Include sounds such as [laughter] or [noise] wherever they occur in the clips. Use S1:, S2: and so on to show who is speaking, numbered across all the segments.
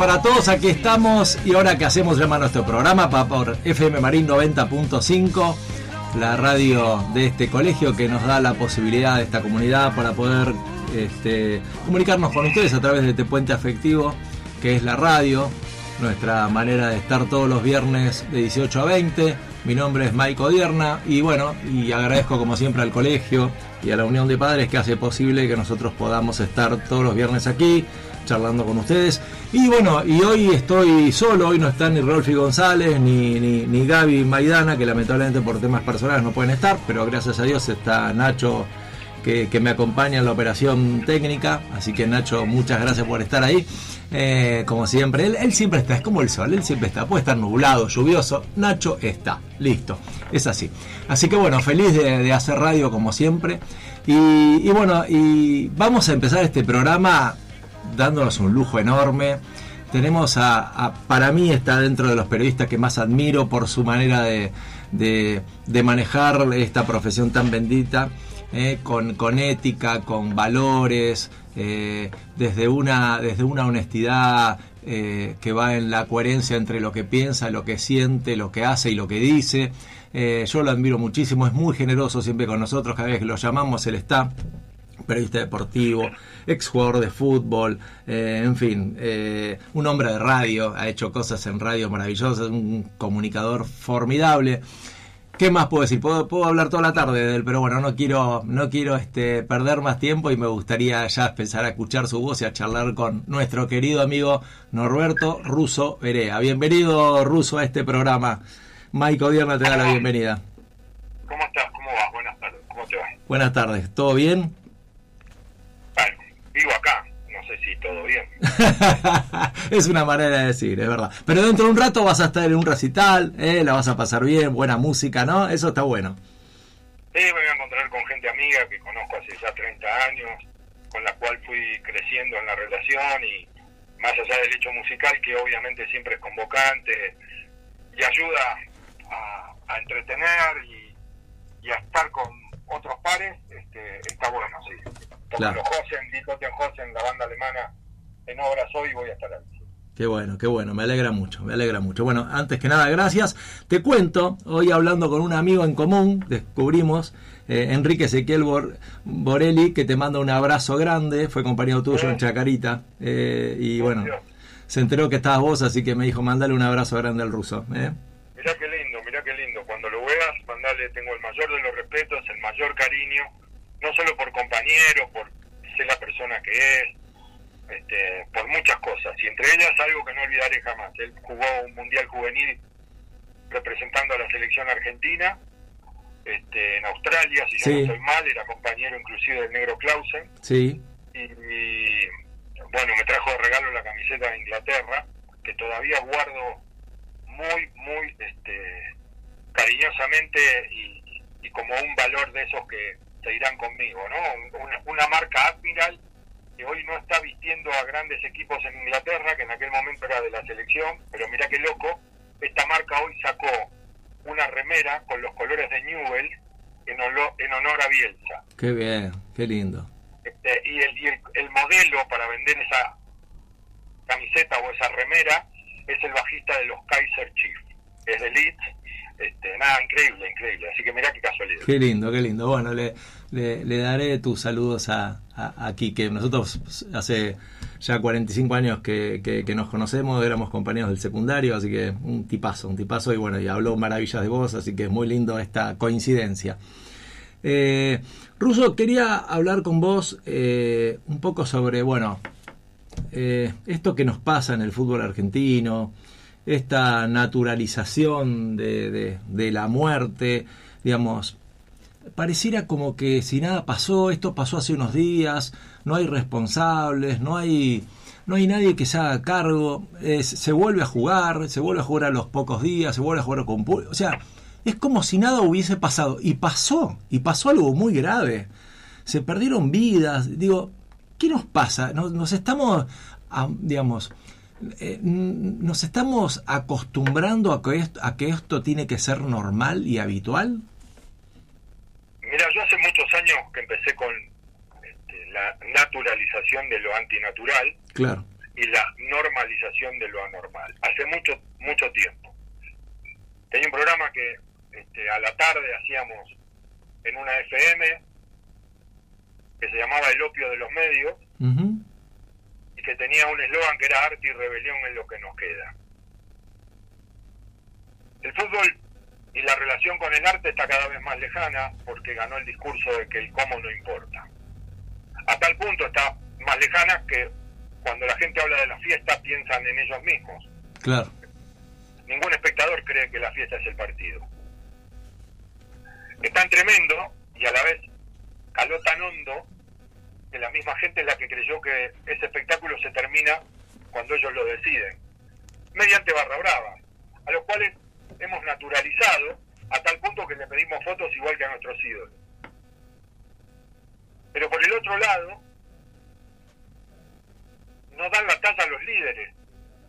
S1: para todos, aquí estamos y ahora que hacemos llama nuestro programa por FM Marín 90.5, la radio de este colegio que nos da la posibilidad de esta comunidad para poder este, comunicarnos con ustedes a través de este puente afectivo que es la radio, nuestra manera de estar todos los viernes de 18 a 20. Mi nombre es Mike Odierna y bueno, y agradezco como siempre al colegio y a la Unión de Padres que hace posible que nosotros podamos estar todos los viernes aquí charlando con ustedes. Y bueno, y hoy estoy solo, hoy no están ni Rolfi González ni, ni, Gaby Maidana, que lamentablemente por temas personales no pueden estar, pero gracias a Dios está Nacho que, que me acompaña en la operación técnica. Así que Nacho, muchas gracias por estar ahí. Eh, como siempre, él, él siempre está, es como el sol, él siempre está, puede estar nublado, lluvioso, Nacho está, listo, es así. Así que bueno, feliz de, de hacer radio como siempre. Y, y bueno, y vamos a empezar este programa dándonos un lujo enorme. Tenemos a, para mí está dentro de los periodistas que más admiro por su manera de, de- manejar esta profesión tan bendita, eh, con, con ética, con valores, eh, desde, una, desde una honestidad eh, que va en la coherencia entre lo que piensa, lo que siente, lo que hace y lo que dice. Yo lo admiro muchísimo, es muy generoso siempre con nosotros, cada vez que lo llamamos él está periodista deportivo, ex jugador de fútbol, eh, en fin, eh, un hombre de radio, ha hecho cosas en radio maravillosas, un comunicador formidable. ¿Qué más puedo decir? Puedo, puedo hablar toda la tarde de él, pero bueno, no quiero, no quiero este, perder más tiempo y me gustaría ya empezar a escuchar su voz y a charlar con nuestro querido amigo Norberto Russo Berea. Bienvenido, Russo, a este programa. Mike Odierna te da la bienvenida.
S2: ¿Cómo estás? ¿Cómo vas? Buenas tardes. ¿Cómo te va?
S1: Buenas tardes, ¿todo bien?
S2: Si todo bien. [laughs]
S1: es una manera de decir, es verdad. Pero dentro de un rato vas a estar en un recital, ¿eh? la vas a pasar bien, buena música, ¿no? Eso está bueno.
S2: Sí, me voy a encontrar con gente amiga que conozco hace ya 30 años, con la cual fui creciendo en la relación y más allá del hecho musical, que obviamente siempre es convocante y ayuda a, a entretener y, y a estar con otros pares, este, está bueno, sí.
S1: Claro.
S2: los Hosen, Die Toten Hosen, la banda alemana, en obras hoy voy a estar ahí.
S1: Qué bueno, qué bueno, me alegra mucho, me alegra mucho. Bueno, antes que nada, gracias. Te cuento, hoy hablando con un amigo en común, descubrimos, eh, Enrique Ezequiel Bor- Borelli, que te manda un abrazo grande, fue compañero tuyo en Chacarita, eh, y bueno, se enteró que estabas vos, así que me dijo, mandale un abrazo grande al ruso. ¿eh?
S2: Mirá qué lindo, mirá qué lindo. Cuando lo veas, mandale, tengo el mayor de los respetos, el mayor cariño, no solo por compañero, por ser la persona que es, este, por muchas cosas. Y entre ellas algo que no olvidaré jamás. Él jugó un mundial juvenil representando a la selección argentina este, en Australia, si
S1: Sí.
S2: yo no soy mal, era compañero inclusive del negro Clausen.
S1: Sí,
S2: Y, y, bueno, me trajo de regalo la camiseta de Inglaterra, que todavía guardo muy, muy este, cariñosamente y, y como un valor de esos que se irán conmigo, ¿no? Una, una marca Admiral que hoy no está vistiendo a grandes equipos en Inglaterra, que en aquel momento era de la selección, pero mira qué loco, esta marca hoy sacó una remera con los colores de Newell en, en honor a Bielsa.
S1: qué bien, qué lindo.
S2: Este, y el, y el, el modelo para vender esa camiseta o esa remera es el bajista de los Kaiser Chiefs, es de Leeds. Este, nada, increíble, increíble. Así que mirá qué casualidad.
S1: Qué lindo, qué lindo. Bueno, le, le, daré tus saludos a, a, a. Nosotros hace ya 45 años que, que, que nos conocemos, éramos compañeros del secundario, así que un tipazo, un tipazo. Y bueno, y habló maravillas de vos, así que es muy lindo esta coincidencia. Eh, Ruso, quería hablar con vos eh, un poco sobre, bueno, eh, esto que nos pasa en el fútbol argentino, esta naturalización de, de- la muerte, digamos, pareciera como que si nada pasó, esto pasó hace unos días, no hay responsables, no hay, no hay nadie que se haga cargo, se vuelve a jugar, se vuelve a jugar a los pocos días, se vuelve a jugar con o sea, es como si nada hubiese pasado, y pasó, y pasó algo muy grave, se perdieron vidas, digo, ¿qué nos pasa? Nos, nos estamos, digamos, eh, nos estamos acostumbrando a que, esto, a que esto tiene que ser normal y habitual.
S2: Mira, yo hace muchos años que empecé con este, la naturalización de lo antinatural
S1: Claro.
S2: y la normalización de lo anormal. Hace mucho, mucho tiempo. Tenía un programa que este, a la tarde hacíamos en una FM que se llamaba El opio de los medios. Y que tenía un eslogan que era arte y rebelión en lo que nos queda. El fútbol y la relación con el arte está cada vez más lejana porque ganó el discurso de que el cómo no importa. A tal punto está más lejana que cuando la gente habla de la fiesta piensan en ellos mismos.
S1: Claro.
S2: Ningún espectador cree que la fiesta es el partido. Es tan tremendo y a la vez caló tan hondo que la misma gente es la que creyó que ese espectáculo se termina cuando ellos lo deciden, mediante barra brava, a los cuales hemos naturalizado a tal punto que le pedimos fotos igual que a nuestros ídolos. Pero por el otro lado, no dan la talla a los líderes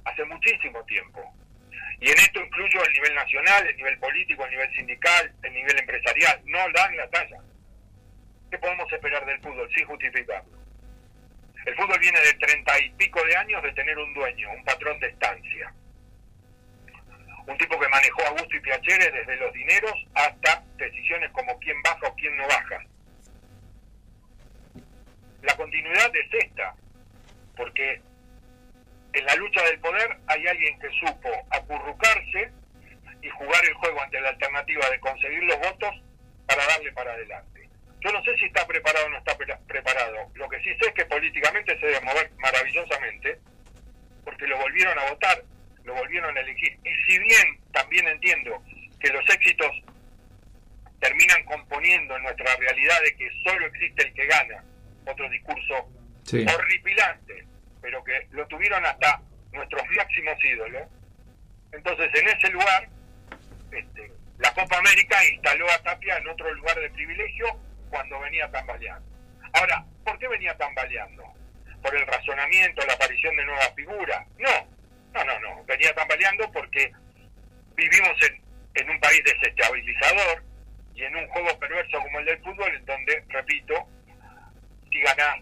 S2: hace muchísimo tiempo. Y en esto incluyo el nivel nacional, el nivel político, el nivel sindical, el nivel empresarial. No dan la talla. ¿Qué podemos esperar del fútbol sin justificarlo? El fútbol viene de treinta y pico de años de tener un dueño, un patrón de estancia. Un tipo que manejó a gusto y piacere desde los dineros hasta decisiones como quién baja o quién no baja. La continuidad es esta, porque en la lucha del poder hay alguien que supo acurrucarse y jugar el juego ante la alternativa de conseguir los votos para darle para adelante. Yo no sé si está preparado o no está pre- preparado. Lo que sí sé es que políticamente se debe mover maravillosamente porque lo volvieron a votar, lo volvieron a elegir. Y si bien también entiendo que los éxitos terminan componiendo en nuestra realidad de que solo existe el que gana, otro discurso
S1: Sí.
S2: horripilante, pero que lo tuvieron hasta nuestros máximos ídolos. Entonces, en ese lugar, este, la Copa América instaló a Tapia en otro lugar de privilegio cuando venía tambaleando. Ahora, ¿por qué venía tambaleando? ¿Por el razonamiento, la aparición de nuevas figuras? No, no, no, no. Venía tambaleando porque vivimos en, en un país desestabilizador y en un juego perverso como el del fútbol, en donde, repito, si ganás,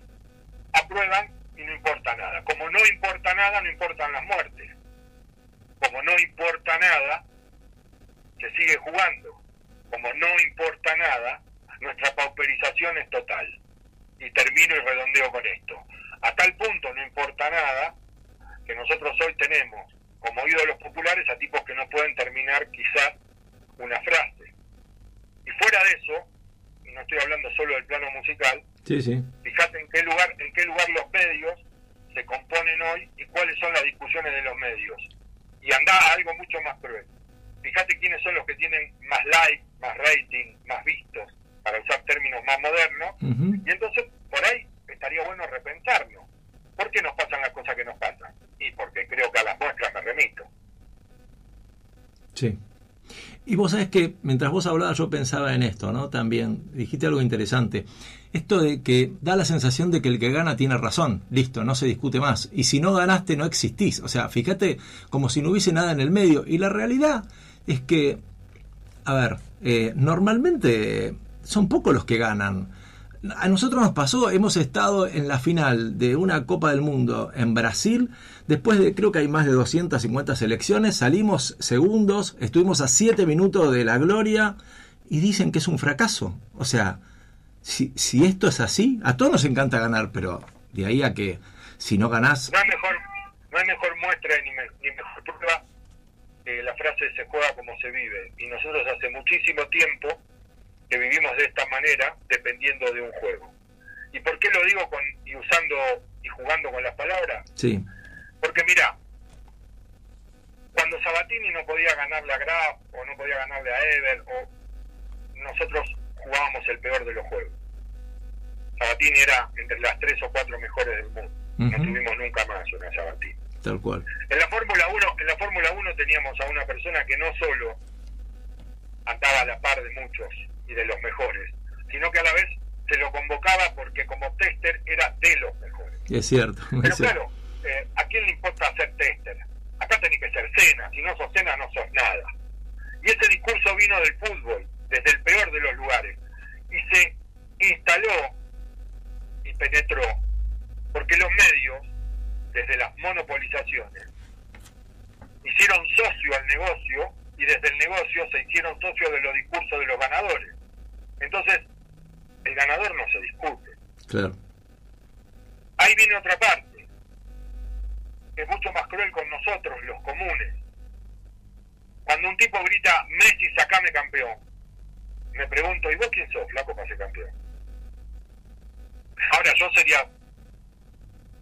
S2: aprueban y no importa nada. Como no importa nada, no importan las muertes. Como no importa nada, se sigue jugando. Como no importa nada, nuestra pauperización es total. Y termino y redondeo con esto. A tal punto no importa nada que nosotros hoy tenemos como ídolos populares a tipos que no pueden terminar quizás una frase. Y fuera de eso, y no estoy hablando solo del plano musical,
S1: Sí, sí.
S2: fíjate en qué lugar en qué lugar los medios se componen hoy y cuáles son las discusiones de los medios y anda a algo mucho más cruel fíjate quiénes son los que tienen más like más rating más vistos para usar términos más modernos y entonces por ahí estaría bueno repensarnos ¿por qué nos pasan las cosas que nos pasan? y porque creo que a las muestras me remito
S1: Sí. Y vos sabés que mientras vos hablabas yo pensaba en esto, ¿no? También dijiste algo interesante. Esto de que da la sensación de que el que gana tiene razón, listo, no se discute más. Y si no ganaste no existís. O sea, fíjate como si no hubiese nada en el medio. Y la realidad es que, a ver, eh, normalmente son pocos los que ganan. A nosotros nos pasó, hemos estado en la final de una Copa del Mundo en Brasil, después de creo que hay más de 250 selecciones, salimos segundos, estuvimos a 7 minutos de la gloria y dicen que es un fracaso. O sea, si, si esto es así, a todos nos encanta ganar, pero de ahí a que si no ganás,
S2: no hay mejor no hay mejor muestra ni, ni mejor prueba que la frase se juega como se vive y nosotros hace muchísimo tiempo que vivimos de esta manera dependiendo de un juego. Y por qué lo digo con y usando y jugando con las palabras
S1: sí,
S2: porque mira cuando Sabatini no podía ganarle a Graf o no podía ganarle a Ever o nosotros jugábamos el peor de los juegos. Sabatini era entre las tres o cuatro mejores del mundo. No tuvimos nunca más una Sabatini.
S1: Tal cual.
S2: en la Fórmula 1, en la Fórmula 1 teníamos a una persona que no solo andaba a la par de muchos y de los mejores, sino que a la vez se lo convocaba porque como tester era de los mejores.
S1: Es cierto.
S2: Pero claro, eh, ¿a quién le importa ser tester? Acá tenés que ser cena, si no sos cena no sos nada. Y ese discurso vino del fútbol, desde el peor de los lugares, y se instaló y penetró, porque los medios, desde las monopolizaciones, hicieron socio al negocio y desde el negocio se hicieron socio de los discursos de los ganadores. Entonces, el ganador no se discute.
S1: Claro.
S2: Ahí viene otra parte, que es mucho más cruel con nosotros, los comunes. Cuando un tipo grita, Messi, sacame campeón, me pregunto, ¿y vos quién sos, flaco, para ser campeón? Ahora yo sería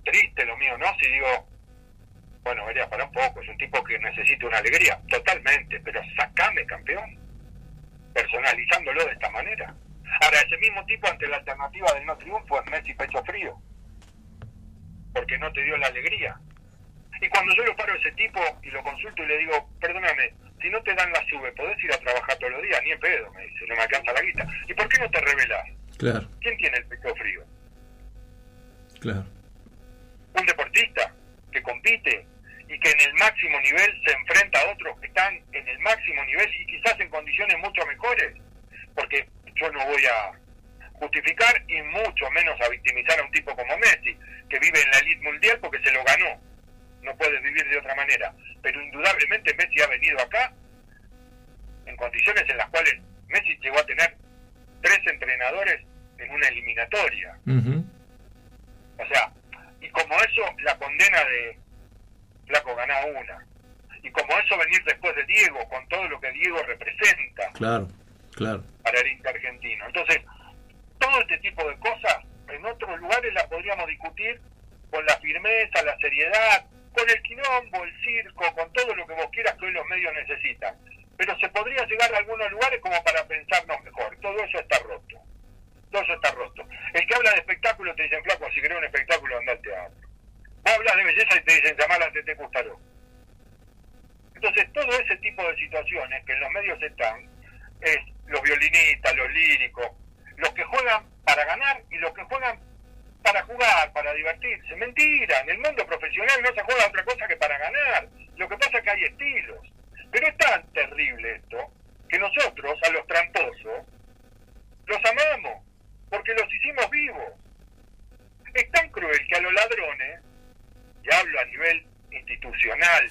S2: triste lo mío, ¿no? Si digo, bueno, vería para un poco, es un tipo que necesita una alegría, totalmente, pero sacame campeón, personalizándolo de esta manera. Ahora, ese mismo tipo ante la alternativa del no triunfo es Messi pecho frío, porque no te dio la alegría. Y cuando yo lo paro a ese tipo y lo consulto y le digo, perdóname, si no te dan la sube, ¿podés ir a trabajar todos los días? Ni en pedo, me dice, no me alcanza la guita. ¿Y por qué no te revelás?
S1: Claro,
S2: ¿Quién tiene el pecho frío?
S1: claro.
S2: un deportista que compite y que en el máximo nivel se enfrenta a otros que están en el máximo nivel y quizás en condiciones mucho mejores, porque yo no voy a justificar y mucho menos a victimizar a un tipo como Messi, que vive en la elite mundial porque se lo ganó, no puede vivir de otra manera, pero indudablemente Messi ha venido acá en condiciones en las cuales Messi llegó a tener tres entrenadores en una eliminatoria. O sea, y como eso, la condena de Flaco ganá una. Y como eso venir después de Diego, con todo lo que Diego representa
S1: Claro, claro.
S2: para el Inter argentino. Entonces, todo este tipo de cosas, en otros lugares las podríamos discutir con la firmeza, la seriedad, con el quilombo, el circo, con todo lo que vos quieras que hoy los medios necesitan. Pero se podría llegar a algunos lugares como para pensarnos mejor. Todo eso está roto. Todo eso está roto. El que habla de espectáculo te dicen, flaco, si querés un espectáculo, anda al teatro. Vos hablas de belleza y te dicen, llamar a Tete Custaró. Entonces, todo ese tipo de situaciones que en los medios están, es los violinistas, los líricos, los que juegan para ganar y los que juegan para jugar, para divertirse. Mentira, en el mundo profesional no se juega otra cosa que para ganar. Lo que pasa es que hay estilos. Pero es tan terrible esto que nosotros, a los tramposos, los amamos, porque los hicimos vivos. Es tan cruel que a los ladrones, y hablo a nivel institucional,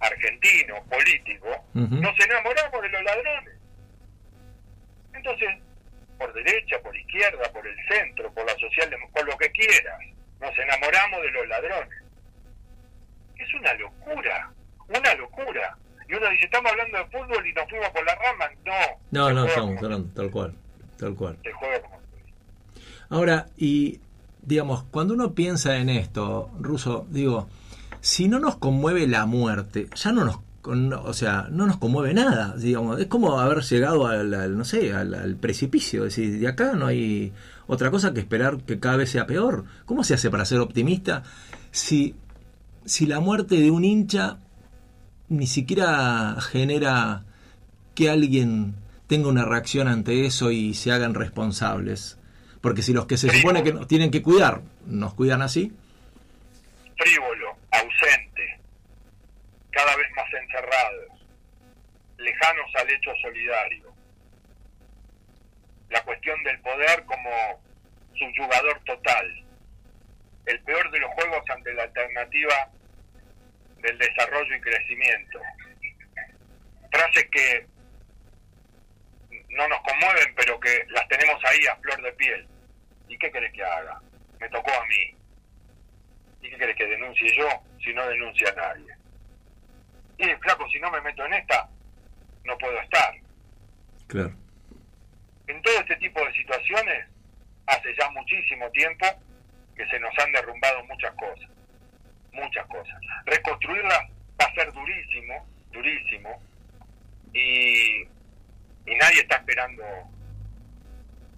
S2: argentino, político, nos enamoramos de los ladrones. Entonces, por derecha, por izquierda, por el centro, por la social, por lo que quieras, nos enamoramos de los ladrones. Es una locura, una locura. Y uno dice, estamos hablando de fútbol y nos fuimos por la rama. No,
S1: No, no, estamos hablando, tal cual, tal cual.
S2: se juega como-
S1: Ahora, y digamos, cuando uno piensa en esto, Ruso, digo, si no nos conmueve la muerte, ya no nos, o sea, no nos conmueve nada, digamos, es como haber llegado al, al, no sé, al, al precipicio, es decir, de acá no hay otra cosa que esperar que cada vez sea peor. ¿Cómo se hace para ser optimista si, si la muerte de un hincha ni siquiera genera que alguien tenga una reacción ante eso y se hagan responsables? Porque si los que se supone que nos tienen que cuidar nos cuidan así,
S2: frívolo, ausente, cada vez más encerrados, lejanos al hecho solidario. La cuestión del poder como subyugador total. El peor de los juegos ante la alternativa del desarrollo y crecimiento. Frases que no nos conmueven, pero que las tenemos ahí a flor de piel. ¿Y qué querés que haga? Me tocó a mí. ¿Y qué querés que denuncie yo si no denuncia a nadie? Y flaco, si no me meto en esta, no puedo estar.
S1: claro.
S2: En todo este tipo de situaciones, hace ya muchísimo tiempo que se nos han derrumbado muchas cosas. Muchas cosas. Reconstruirlas va a ser durísimo, durísimo. Y, y nadie está esperando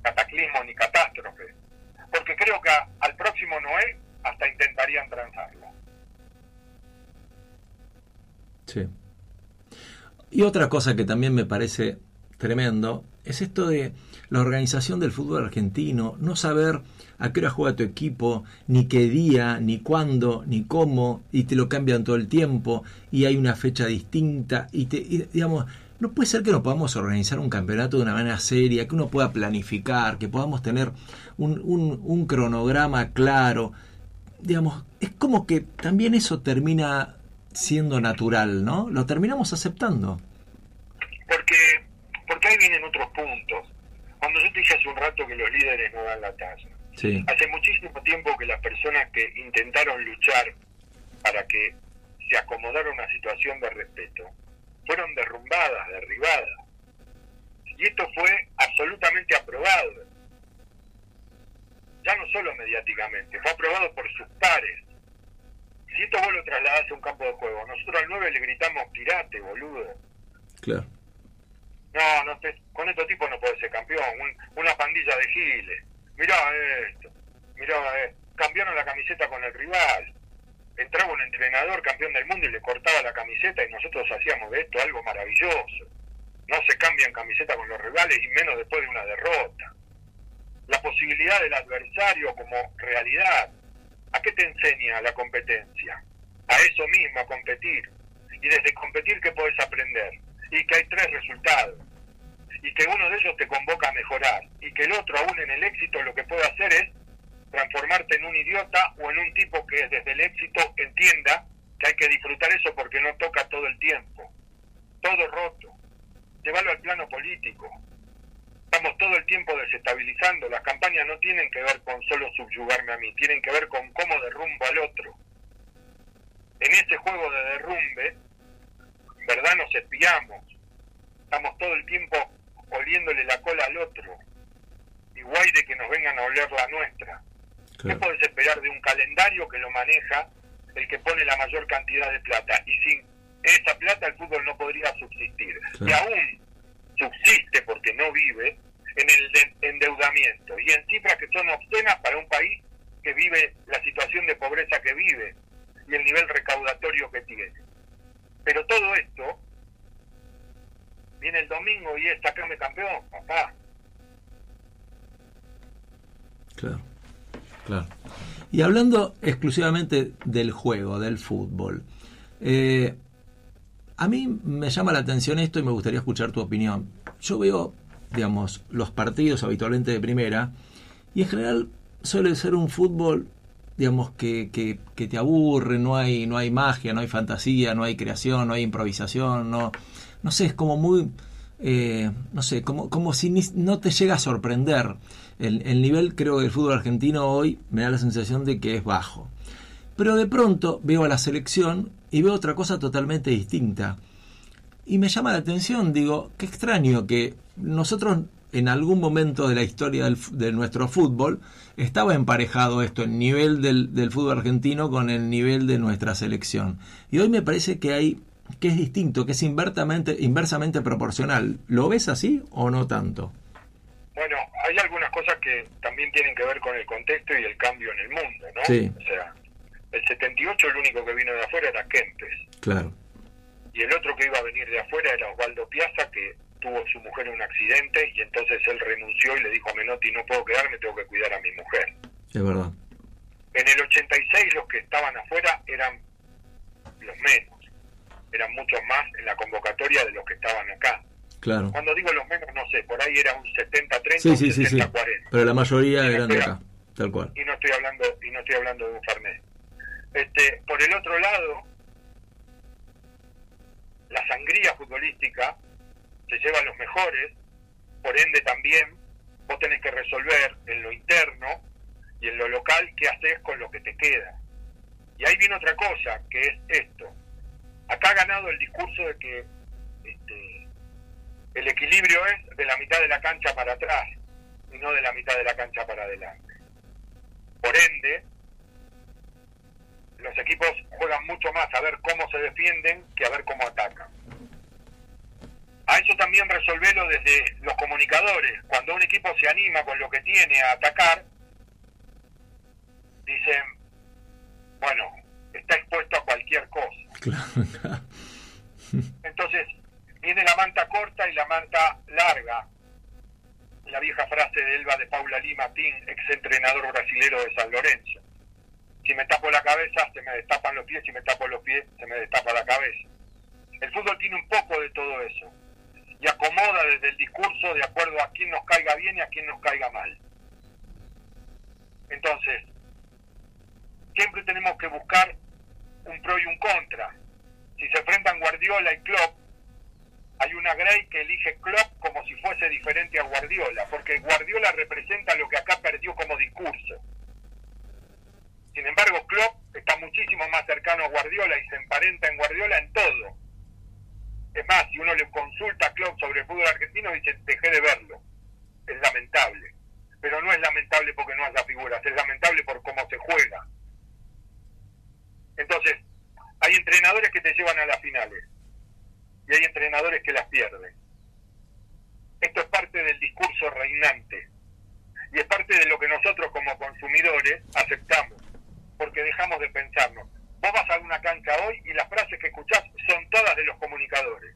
S2: cataclismo ni catástrofe. Porque creo que a- al próximo Noé hasta intentarían transarlo.
S1: Sí. Y otra cosa que también me parece tremendo es esto de la organización del fútbol argentino, no saber a qué hora juega tu equipo, ni qué día, ni cuándo, ni cómo, y te lo cambian todo el tiempo, y hay una fecha distinta, y te, y, digamos, no puede ser que no podamos organizar un campeonato de una manera seria, que uno pueda planificar, que podamos tener un, un, un cronograma claro. Digamos, es como que también eso termina siendo natural, ¿no? Lo terminamos aceptando.
S2: Porque, porque ahí vienen otros puntos. Cuando yo te dije hace un rato que los líderes no dan la talla.
S1: Sí,
S2: Hace muchísimo tiempo que las personas que intentaron luchar para que se acomodara una situación de respeto fueron derrumbadas, derribadas. Y esto fue absolutamente aprobado. Ya no solo mediáticamente, fue aprobado por sus pares. Si esto vos lo trasladás a un campo de juego, nosotros al 9 le gritamos pirate, boludo.
S1: claro.
S2: No, no te- con estos tipos no puede ser campeón. Un- una pandilla de giles. Mirá esto. Mirá, eh, cambiaron la camiseta con el rival. Entraba un entrenador campeón del mundo y le cortaba la camiseta y nosotros hacíamos de esto algo maravilloso. No se cambian camiseta con los rivales y menos después de una derrota. La posibilidad del adversario como realidad. ¿A qué te enseña la competencia? A eso mismo, a competir. Y desde competir, ¿qué podés aprender? Y que hay tres resultados. Y que uno de ellos te convoca a mejorar. Y que el otro, aún en el éxito, lo que puede hacer es transformarte en un idiota o en un tipo que desde el éxito entienda que hay que disfrutar eso porque no toca todo el tiempo. Todo roto. Llévalo al plano político. Estamos todo el tiempo desestabilizando. Las campañas no tienen que ver con solo subyugarme a mí, tienen que ver con cómo derrumbo al otro. En ese juego de derrumbe, en verdad nos espiamos. Estamos todo el tiempo oliéndole la cola al otro. Y guay de que nos vengan a oler la nuestra. ¿Qué
S1: claro.
S2: podés esperar de un calendario que lo maneja el que pone la mayor cantidad de plata? Y sin esa plata el fútbol no podría subsistir.
S1: Claro.
S2: Y aún subsiste porque no vive en el de- endeudamiento y en cifras que son obscenas para un país que vive la situación de pobreza que vive y el nivel recaudatorio que tiene. Pero todo esto viene el domingo y es sacame campeón, papá.
S1: Claro, claro. Y hablando exclusivamente del juego, del fútbol, eh, a mí me llama la atención esto y me gustaría escuchar tu opinión. Yo veo, digamos, los partidos habitualmente de primera y en general suele ser un fútbol, digamos, que, que, te aburre, no hay, no hay magia, no hay fantasía, no hay creación, no hay improvisación, no, no sé, es como muy, eh, no sé, como, como si ni- no te llega a sorprender. El, el nivel, creo, del fútbol argentino hoy me da la sensación de que es bajo. Pero de pronto veo a la selección y veo otra cosa totalmente distinta. Y me llama la atención, digo, qué extraño que nosotros en algún momento de la historia del de nuestro fútbol estaba emparejado esto, el nivel del, del fútbol argentino con el nivel de nuestra selección. Y hoy me parece que hay que es distinto, que es inversamente, inversamente proporcional. ¿Lo ves así o no tanto?
S2: Bueno, hay algunas cosas que también tienen que ver con el contexto y el cambio en el mundo, ¿no?
S1: Sí.
S2: O sea, el 78 el único que vino de afuera era Kempes.
S1: Claro,
S2: Y el otro que iba a venir de afuera era Osvaldo Piazza, que tuvo su mujer en un accidente y entonces él renunció y le dijo a Menotti, no puedo quedarme, tengo que cuidar a mi mujer.
S1: es verdad.
S2: En el 86 los que estaban afuera eran los menos, eran muchos más en la convocatoria de los que estaban acá.
S1: Claro.
S2: Cuando digo los menos, no sé, por ahí era un 70-30,
S1: Sí,
S2: un
S1: sí, sí, sí.
S2: 60-40.
S1: Pero la mayoría eran de acá, tal cual.
S2: y no estoy hablando y no estoy hablando de un Fernet. Este, por el otro lado, la sangría futbolística se lleva a los mejores, por ende también vos tenés que resolver en lo interno y en lo local qué haces con lo que te queda. Y ahí viene otra cosa, que es esto. Acá ha ganado el discurso de que el equilibrio es de la mitad de la cancha para atrás y no de la mitad de la cancha para adelante. Por ende, los equipos juegan mucho más a ver cómo se defienden que a ver cómo atacan. A eso también resolverlo desde los comunicadores. Cuando un equipo se anima con lo que tiene a atacar, dicen, bueno, está expuesto a cualquier cosa.
S1: Claro. [laughs]
S2: Entonces, viene la manta corta y la manta larga. la vieja frase de Elba de Paula Lima, Tim, ex entrenador brasilero de San Lorenzo. Si me tapo la cabeza, se me destapan los pies, si me tapo los pies, se me destapa la cabeza. El fútbol tiene un poco de todo eso y acomoda desde el discurso de acuerdo a quién nos caiga bien y a quién nos caiga mal. Entonces, siempre tenemos que buscar un pro y un contra. Si se enfrentan Guardiola y Klopp, hay una Grey que elige Klopp como si fuese diferente a Guardiola, porque Guardiola representa lo que acá perdió como discurso. Sin embargo, Klopp está muchísimo más cercano a Guardiola y se emparenta en Guardiola en todo. Es más, si uno le consulta a Klopp sobre el fútbol argentino, dice, dejé de verlo. Es lamentable. Pero no es lamentable porque no haya figuras, es lamentable por cómo se juega. Entonces, hay entrenadores que te llevan a las finales y hay entrenadores que las pierden. Esto es parte del discurso reinante y es parte de lo que nosotros como consumidores aceptamos, porque dejamos de pensarnos. Vos vas a una cancha hoy y las frases que escuchás son todas de los comunicadores.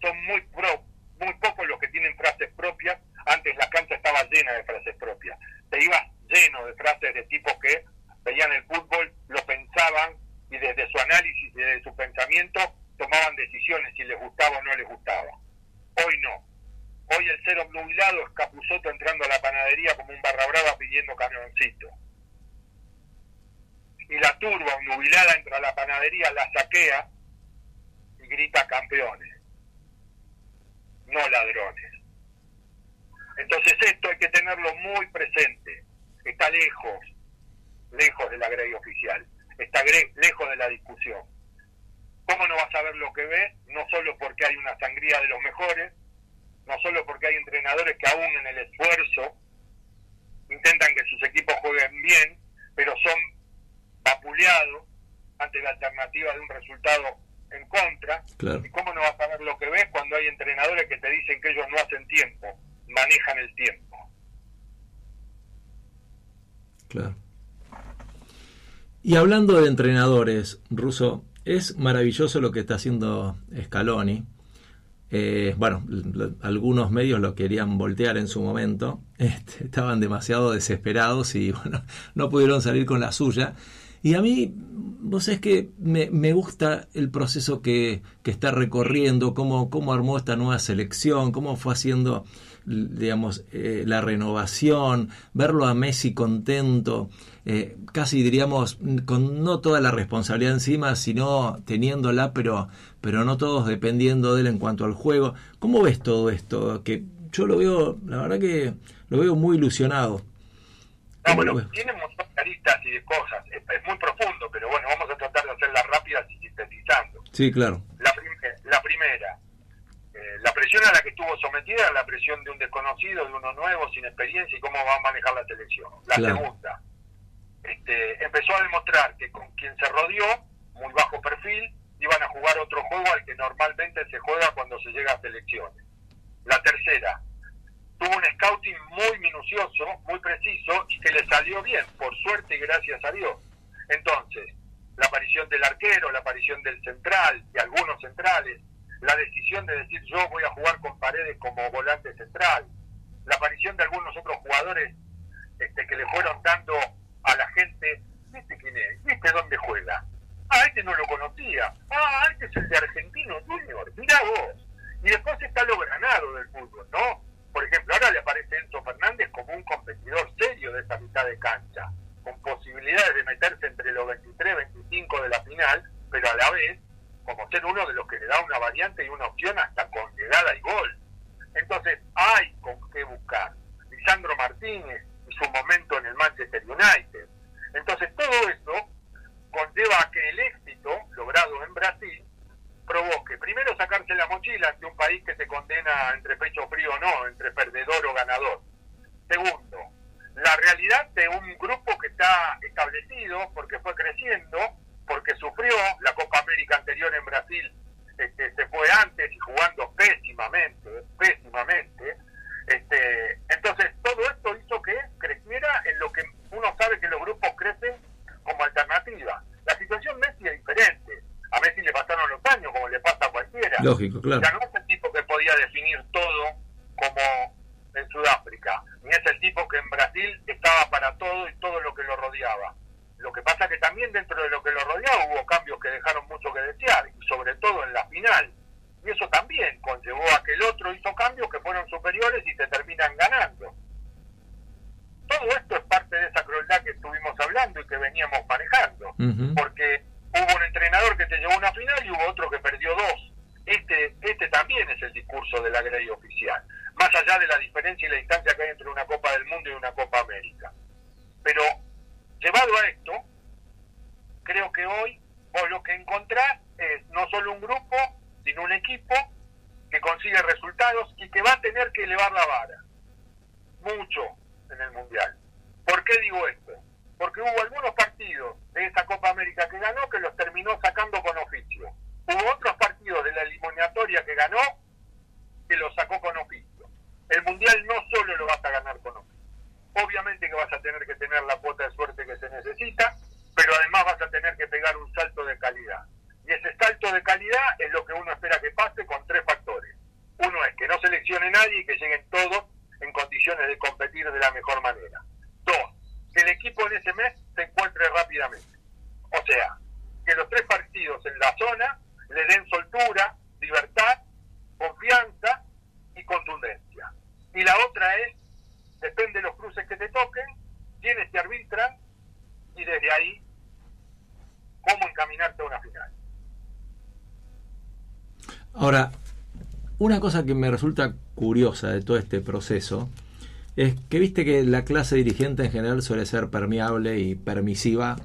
S2: Son muy pro, muy pocos los que tienen frases propias. Antes la cancha estaba llena de frases propias. Te ibas lleno de frases de tipos que veían el fútbol, lo pensaban y desde su análisis y desde su pensamiento tomaban decisiones si les gustaba o no les gustaba. Hoy no. Hoy el ser obnubilado es Capuzoto entrando a la panadería como un barra brava pidiendo camioncito y la turba nubilada entra a la panadería, la saquea y grita campeones, no ladrones. Entonces esto hay que tenerlo muy presente. Está lejos, lejos de la grey oficial, está lejos de la discusión. ¿Cómo no vas a ver lo que ves? No solo porque hay una sangría de los mejores, no solo porque hay entrenadores que aún en el esfuerzo intentan que sus equipos jueguen bien, pero son vapuleado ante la alternativa de un resultado en contra. ¿Y cómo no vas a ver lo que ves cuando hay entrenadores que te dicen que ellos no hacen tiempo, manejan el tiempo?
S1: Claro. Y hablando de entrenadores, Russo, es maravilloso lo que está haciendo Scaloni. Eh, bueno, algunos medios lo querían voltear en su momento, [laughs] este, estaban demasiado desesperados y [laughs] bueno, no pudieron salir con la suya. Y a mí, vos es que me, gusta el proceso que, está recorriendo, cómo, cómo, armó esta nueva selección, cómo fue haciendo, digamos, eh, la renovación, verlo a Messi contento, eh, casi diríamos, con no toda la responsabilidad encima, sino teniéndola, pero, pero no todos dependiendo de él en cuanto al juego. ¿Cómo ves todo esto? Que yo lo veo, la verdad que lo veo muy ilusionado.
S2: No, bueno, tiene un montón de aristas y de cosas. Es, es, muy profundo, pero bueno, vamos a tratar de hacerlas rápidas y sintetizando.
S1: Sí, claro.
S2: La, prim la primera, eh, la presión a la que estuvo sometida, la presión de un desconocido, de uno nuevo, sin experiencia y cómo va a manejar la selección. La claro. segunda, este, empezó a demostrar que con quien se rodeó, muy bajo perfil, iban a jugar otro juego al que normalmente se juega cuando se llega a selecciones. La tercera, tuvo un scouting muy minucioso, muy preciso y que le salió bien, por suerte y gracias a Dios. Entonces, la aparición del arquero, la aparición del central, de algunos centrales, la decisión de decir yo voy a jugar con paredes como volante central, la aparición de algunos otros jugadores este, que le fueron dando a la gente, ¿viste quién es? ¿Viste dónde juega? Ah, este no lo conocía. Ah, este es el de Argentino Junior. Mira vos. Y después está lo granado del fútbol, ¿no? Por ejemplo, ahora le aparece Enzo Fernández como un competidor serio de esa mitad de cancha, con posibilidades de meterse entre los 23 25 de la final, pero a la vez como ser uno de los que le da una variante y una opción hasta con llegada y gol. Entonces, hay con qué buscar. Lisandro Martínez su momento en el Manchester United. Entonces, todo eso conlleva a que el éxito logrado en Brasil provoque, primero sacarse la mochila ante un país que te condena entre pecho frío o no, entre perdedor o ganador. Segundo, la realidad de un grupo que está establecido porque fue creciendo, porque sufrió la Copa América anterior en Brasil, este, se fue antes y jugando pésimamente, pésimamente. Este, entonces, todo esto que creciera en lo que uno sabe que los grupos crecen como alternativa. La situación Messi es diferente a Messi le pasaron los años, como le pasa a cualquiera.
S1: Lógico, claro.
S2: Ya no es el tipo que podía definir todo como y es el tipo que en Brasil estaba para todo y todo lo que lo rodeaba. Lo que pasa que también dentro de lo que lo rodeaba hubo cambios que dejaron mucho que desear, y sobre todo en la final. Y eso también conllevó a que el otro hizo cambios que fueron superiores y se terminan ganando. Todo esto es parte de esa crueldad que estuvimos hablando y que veníamos manejando. Porque hubo un entrenador que te llevó una final y hubo otro que perdió dos. Este, este también es el discurso de la grey oficial, más allá de la diferencia y la distancia que hay entre una Copa del Mundo y una Copa América. Pero llevado a esto, creo que hoy vos lo que encontrás es no solo un grupo, sino un equipo que consigue resultados y que va a tener que elevar la vara. Mucho en el Mundial. ¿Por qué digo esto? Porque hubo algunos partidos de esa Copa América que ganó que los terminó sacando con oficio. Hubo otros partidos de la eliminatoria que ganó que los sacó con oficio. El Mundial no solo lo vas a ganar con oficio. Obviamente que vas a tener que tener la cuota de suerte que se necesita, pero además vas a tener que pegar un salto de calidad. Y ese salto de calidad es lo que uno espera que pase con tres factores. Uno es que no seleccione nadie y que lleguen todos en condiciones de competir de la mejor manera. Dos, que el equipo en ese mes se encuentre rápidamente. O sea, que los tres partidos en la zona le den soltura, libertad, confianza y contundencia. Y la otra es, depende de los cruces que te toquen, quiénes te arbitran y desde ahí cómo encaminarte a una final.
S1: Ahora, una cosa que me resulta curiosa de todo este proceso es que viste que la clase dirigente en general suele ser permeable y permisiva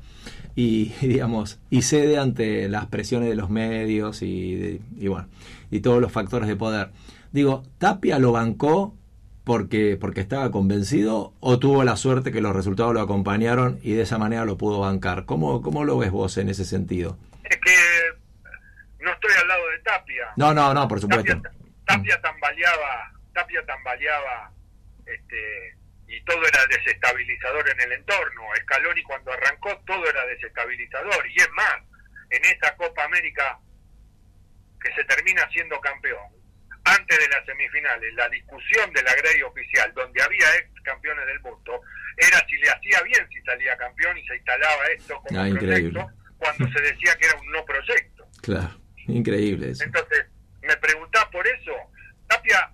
S1: y [laughs] digamos y cede ante las presiones de los medios y, de- y bueno y todos los factores de poder. Digo, Tapia lo bancó porque porque estaba convencido o tuvo la suerte que los resultados lo acompañaron y de esa manera lo pudo bancar. ¿Cómo, cómo lo ves vos en ese sentido?
S2: Es que no estoy al lado de Tapia.
S1: No, no, no, por supuesto.
S2: Tapia, Tapia tambaleaba, Tapia tambaleaba, este, y todo era desestabilizador en el entorno. Scaloni cuando arrancó todo era desestabilizador y es más, en esa Copa América que se termina siendo campeón, antes de las semifinales, la discusión de la grey oficial, donde había ex campeones del mundo, era si le hacía bien si salía campeón y se instalaba esto como
S1: Ah, increíble.
S2: proyecto, cuando se decía que era un no proyecto.
S1: Claro, increíble eso.
S2: Entonces, me preguntás por eso. Tapia,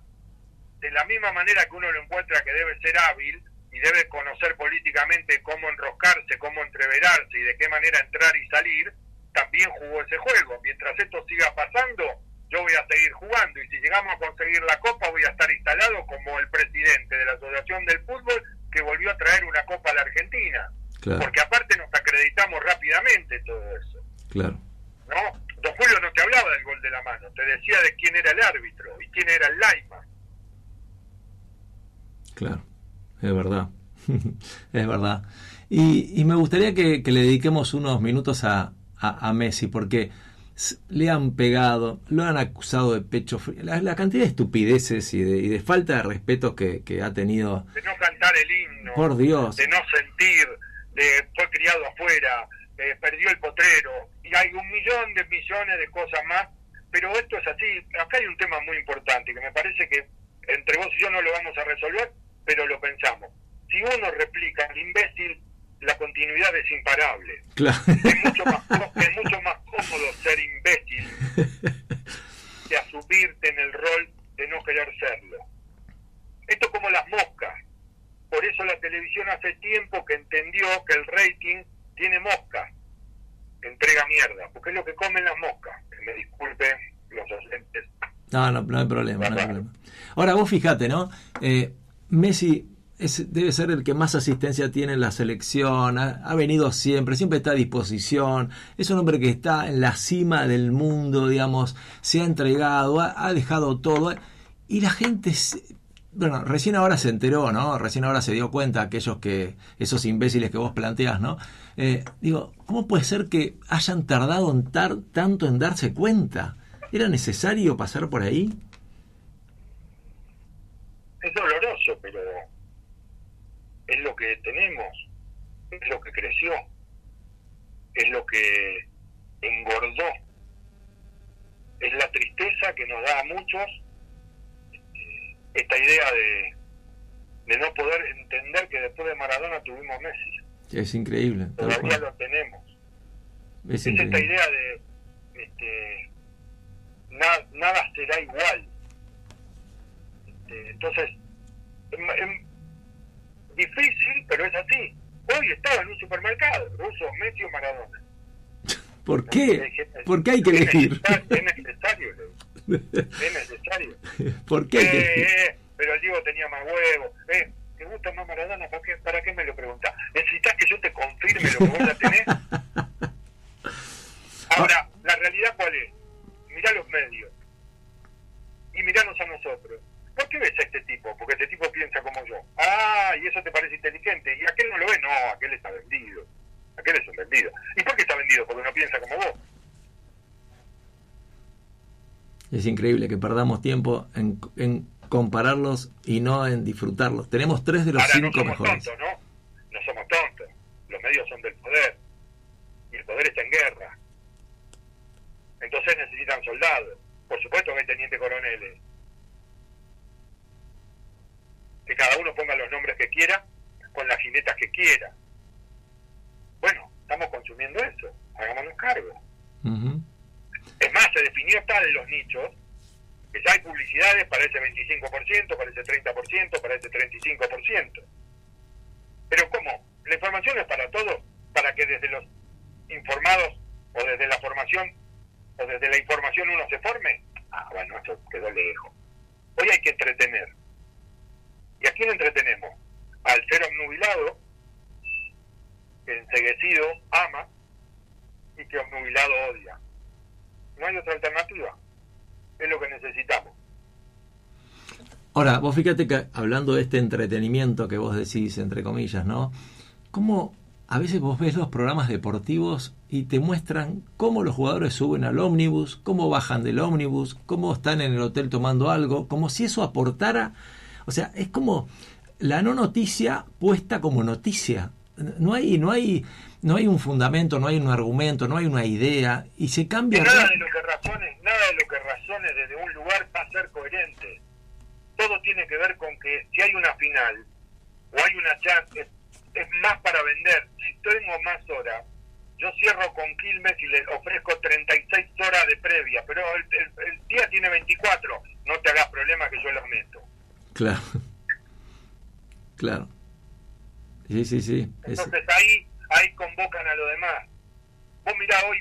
S2: de la misma manera que uno lo encuentra que debe ser hábil y debe conocer políticamente cómo enroscarse, cómo entreverarse y de qué manera entrar y salir, también jugó ese juego. Mientras esto siga pasando, yo voy a seguir jugando y si llegamos a conseguir la copa voy a estar instalado como el presidente de la Asociación del Fútbol que volvió a traer una copa a la Argentina.
S1: Claro,
S2: Porque aparte nos acreditamos rápidamente todo eso.
S1: claro.
S2: ¿no? Don Julio no te hablaba del gol de la mano, te decía de quién era el árbitro y quién era el Laima.
S1: Claro, es verdad, [laughs] es verdad. Y, y me gustaría que, que le dediquemos unos minutos a, a, a Messi, porque le han pegado, lo han acusado de pecho frío, la, la cantidad de estupideces y de, y de falta de respeto que, que ha tenido,
S2: De no cantar el himno,
S1: por Dios.
S2: de no sentir, de fue criado afuera, eh, perdió el potrero, y hay un millón de millones de cosas más, pero esto es así. Acá hay un tema muy importante que me parece que entre vos y yo no lo vamos a resolver, pero lo pensamos. Si uno replica al imbécil, la continuidad es imparable.
S1: Claro.
S2: es mucho más es mucho más cómodo ser imbécil [laughs] que asumirte en el rol de no querer serlo. Esto es como las moscas. Por eso la televisión hace tiempo que entendió que el rating tiene moscas. Entrega mierda, porque es lo que comen las moscas. Que me disculpen los oyentes.
S1: No, no, no hay problema, no hay problema. Ahora vos fijate, ¿no? Eh, Messi es, debe ser el que más asistencia tiene en la selección, ha, ha venido siempre, siempre está a disposición, es un hombre que está en la cima del mundo, digamos, se ha entregado, ha, ha dejado todo, y la gente, se- bueno, recién ahora se enteró, ¿no? Recién ahora se dio cuenta aquellos que, esos imbéciles que vos planteas, ¿no? Eh, digo, ¿cómo puede ser que hayan tardado en tar- tanto en darse cuenta? ¿Era necesario pasar por ahí?
S2: Es doloroso, pero es lo que tenemos, es lo que creció, es lo que engordó, es la tristeza que nos da a muchos eh, esta idea de, de no poder entender que después de Maradona tuvimos Messi.
S1: Es increíble.
S2: Todavía lo tenemos.
S1: Es
S2: Es esta idea de este, na- nada será igual. Este, entonces, es, ma- es difícil, pero es así. Hoy estaba en un supermercado, ruso, Messi o Maradona. [laughs]
S1: ¿Por qué? ¿Por qué hay que elegir?
S2: Es necesario, [laughs] es necesario.
S1: ¿Por qué hay que
S2: Eh,
S1: elegir?
S2: eh, pero el Diego tenía más huevos. Eh, ¿Te gusta más Maradona? ¿Para qué, ¿Para qué me lo preguntás? ¿Necesitas que yo te confirme lo que vos ya tenés? [laughs] Ahora, ¿la realidad cuál es? Mirá los medios. Y miranos a nosotros. ¿Por qué ves a este tipo? Porque este tipo piensa como yo. Ah, y eso te parece inteligente. ¿Y aquel no lo ve? No, aquel está vendido. Aquel es un vendido. ¿Y por qué está vendido? Porque no piensa como vos.
S1: Es increíble que perdamos tiempo en, en compararlos y no en disfrutarlos. Tenemos tres de los
S2: Ahora, no
S1: cinco
S2: somos
S1: mejores.
S2: tontos, ¿no? No somos tontos. Los medios son del poder. Y el poder está en guerra. Entonces necesitan soldados. Por supuesto que hay teniente coroneles. Que cada uno ponga los nombres que quiera, con las jinetas que quiera. Bueno, estamos consumiendo eso. Hagámonos cargo.
S1: Ujú.
S2: Es más, se definió tal los nichos que ya hay publicidades para ese 25%, para ese 30%, para ese 35%. Pero ¿cómo? La información es para todos, para que desde los informados o desde la formación o desde la información uno se forme. Ah, bueno, eso quedó lejos. Hoy hay que entretener. ¿Y a quién entretenemos? Al ser obnubilado, que enseguecido ama y que obnubilado odia. No hay otra alternativa. Es lo que necesitamos.
S1: Ahora, vos fíjate que hablando de este entretenimiento que vos decís, entre comillas, ¿no? ¿Cómo a veces vos ves los programas deportivos y te muestran cómo los jugadores suben al ómnibus, cómo bajan del ómnibus, cómo están en el hotel tomando algo, como si eso aportara, o sea, es como la no noticia puesta como noticia. No hay, no hay, no hay un fundamento, no hay un argumento, no hay una idea y se cambia.
S2: nada de lo que razones, nada de lo que razones desde un lugar va a ser coherente. Todo tiene que ver con que si hay una final o hay una chance, es, es más para vender. Si tengo más horas, yo cierro con Quilmes y le ofrezco 36 horas de previa, pero el, el- el día tiene 24. No te hagas problema que yo los meto.
S1: Claro. Claro. Sí, sí, sí. Es-
S2: Entonces ahí, ahí convocan a lo demás. Vos mirá hoy,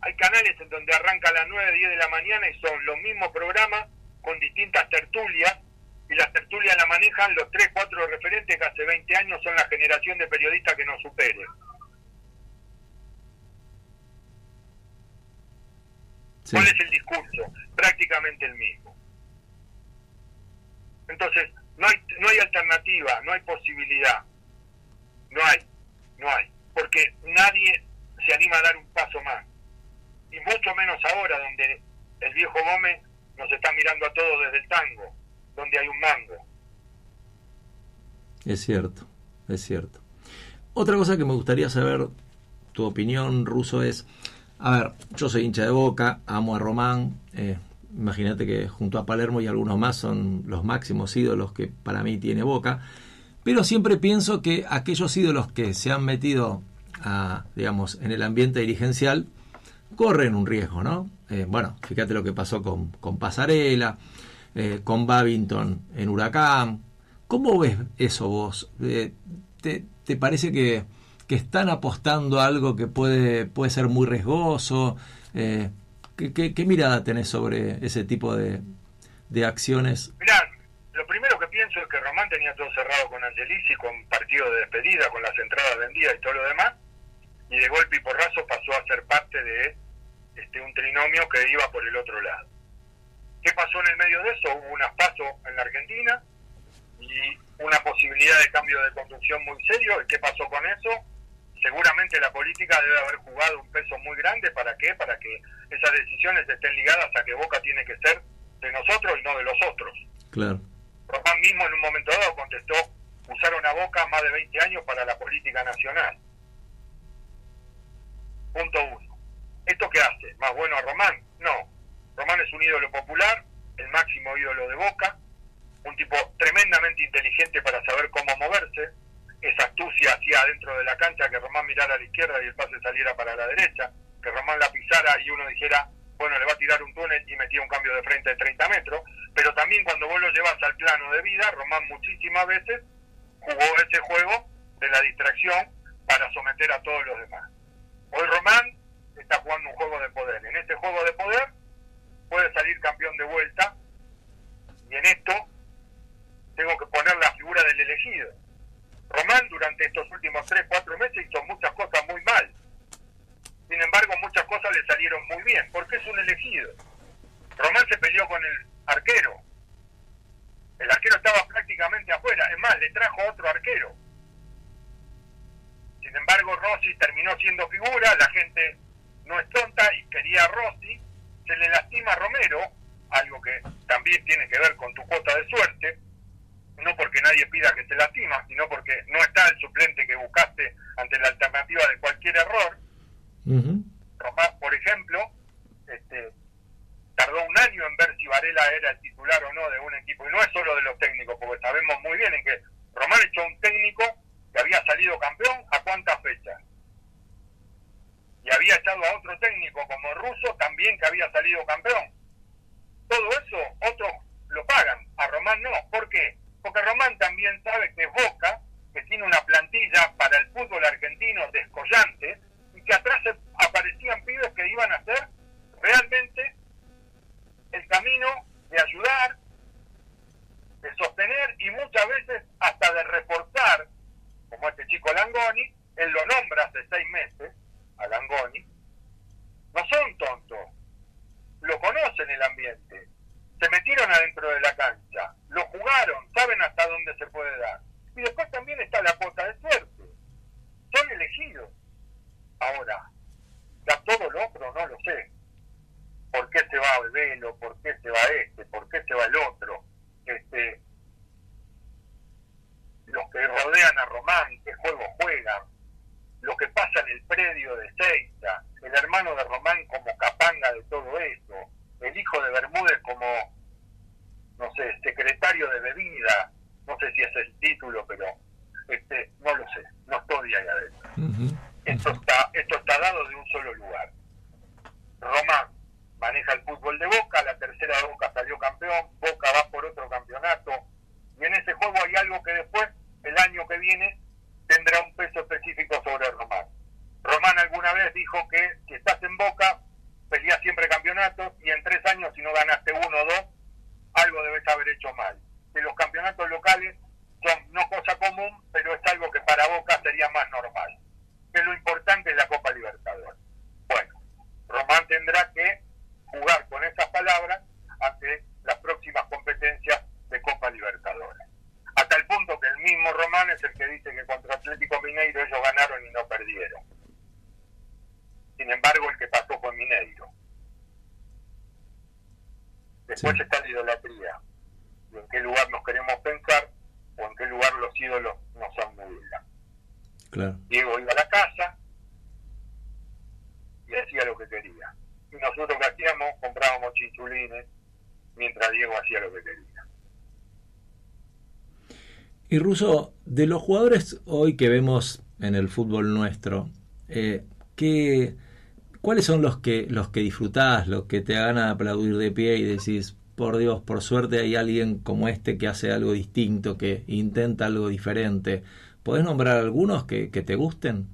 S2: hay canales en donde arranca a las 9, 10 de la mañana y son los mismos programas con distintas tertulias y las tertulias la manejan los 3, 4 referentes que hace 20 años son la generación de periodistas que nos supere.
S1: sí.
S2: ¿Cuál es el discurso? Prácticamente el mismo. Entonces, no hay, no hay alternativa, no hay posibilidad. No hay, no hay. Porque nadie se anima a dar un paso más. Y mucho menos ahora, donde el viejo Gómez nos está mirando a todos desde el tango, donde hay un mango.
S1: Es cierto, es cierto. Otra cosa que me gustaría saber, tu opinión, Ruso, es, a ver, yo soy hincha de Boca, amo a Román, eh, imagínate que junto a Palermo y algunos más son los máximos ídolos que para mí tiene Boca, pero siempre pienso que aquellos ídolos que se han metido, digamos, en el ambiente dirigencial, corren un riesgo, ¿no? Eh, bueno, fíjate lo que pasó con, con Pasarela, eh, con Babington en Huracán. ¿Cómo ves eso vos? Eh, te, te parece que, que están apostando a algo que puede, puede ser muy riesgoso? ¿Qué, qué, mirada tenés sobre ese tipo de, de acciones?
S2: Mirá, lo primero que pienso es que Román tenía todo cerrado con Angelici, con partido de despedida, con las entradas vendidas y todo lo demás, y de golpe y porrazo pasó a ser parte de este, un trinomio que iba por el otro lado. ¿Qué pasó en el medio de eso? Hubo un aspaso en la Argentina y una posibilidad de cambio de conducción muy serio. ¿Y qué pasó con eso? Seguramente la política debe haber jugado un peso muy grande. ¿Para qué? Para que esas decisiones estén ligadas a que Boca tiene que ser de nosotros y no de los otros.
S1: Claro.
S2: Román mismo en un momento dado contestó, usaron a Boca más de 20 años para la política nacional. Punto uno. ¿Esto qué hace? ¿Más bueno a Román? No. Román es un ídolo popular, el máximo ídolo de Boca, un tipo tremendamente inteligente para saber cómo moverse, esa astucia hacía dentro de la cancha que Román mirara a la izquierda y el pase saliera para la derecha, que Román la pisara y uno dijera, bueno, le va a tirar un túnel y metía un cambio de frente de 30 metros, pero también cuando vos lo llevas al plano de vida, Román muchísimas veces jugó ese juego de la distracción para someter a todos los demás. Hoy Román está jugando un juego de poder. En ese juego de poder puede salir campeón de vuelta y en esto tengo que poner la figura del elegido. Román durante estos últimos 3, 4 meses hizo muchas cosas muy mal. Sin embargo, muchas cosas le salieron muy bien, porque es un elegido. Román se peleó con el arquero. El arquero estaba prácticamente afuera. Es más, le trajo otro arquero. Sin embargo, Rossi terminó siendo figura. La gente no es tonta y quería a Rossi. Se le lastima a Romero, algo que también tiene que ver con tu cuota de suerte no porque nadie pida que te lastima, sino porque no está el suplente que buscaste ante la alternativa de cualquier error. Román, por ejemplo, este, tardó un año en ver si Varela era el titular o no de un equipo, y no es solo de los técnicos, porque sabemos muy bien en que Román echó un técnico que había salido campeón a cuántas fechas. Y había echado a otro técnico como Russo también que había salido campeón. Todo eso otros lo pagan, a Román no. ¿Por qué? Porque Román también sabe que Boca, que tiene una plantilla para el fútbol argentino descollante, y que atrás aparecían pibes que iban a ser realmente el camino de ayudar, de sostener y muchas veces hasta de reforzar, como este chico Langoni, él lo nombra hace seis meses, a Langoni, no son tontos, lo conocen el ambiente, se metieron adentro de la cancha, lo jugaron, saben hasta dónde se puede dar. Y después también está la cuota de suerte. Son elegidos. Ahora, ya todo lo otro no lo sé. ¿Por qué se va Velo? ¿Por qué se va este? ¿Por qué se va el otro? Este, los que rodean a Román, qué juego juegan, lo que pasa en el predio de Seiza, el hermano de Román como capanga de todo eso, el hijo de Bermúdez como, no sé, secretario de bebida, no sé si es el título, pero este, no lo sé, no estoy ahí adentro. Esto está, esto está dado de un solo lugar. Román maneja el fútbol de Boca, la tercera de Boca salió campeón, Boca va por otro campeonato, y en ese juego hay algo que después, el año que viene, tendrá un peso específico sobre Román. Román alguna vez dijo que si estás en Boca, peleas siempre campeonatos y en tres años si no ganaste uno o dos, algo debes haber hecho mal. Que los campeonatos locales son no cosa común, pero es algo que para Boca sería más normal. Que lo importante es la Copa Libertadores. Bueno, Román tendrá que jugar con esas palabras ante las próximas competencias de Copa Libertadores. Hasta el punto que el mismo Román es el que dice que contra Atlético Mineiro ellos ganaron y no perdieron. Sin embargo, el que pasó fue Mineiro. Después
S1: Sí.
S2: está la idolatría. Y en qué lugar nos queremos pensar o en qué lugar los ídolos nos son nubla.
S1: Claro.
S2: Diego iba a la casa y hacía lo que quería. Y nosotros que hacíamos, comprábamos chinchulines mientras Diego hacía lo que quería.
S1: Y Russo, de los jugadores hoy que vemos en el fútbol nuestro, eh, ¿qué, ¿cuáles son los que los que disfrutás, los que te hagan aplaudir de pie y decís, por Dios, por suerte hay alguien como este que hace algo distinto, que intenta algo diferente? ¿Podés nombrar algunos que, que te gusten?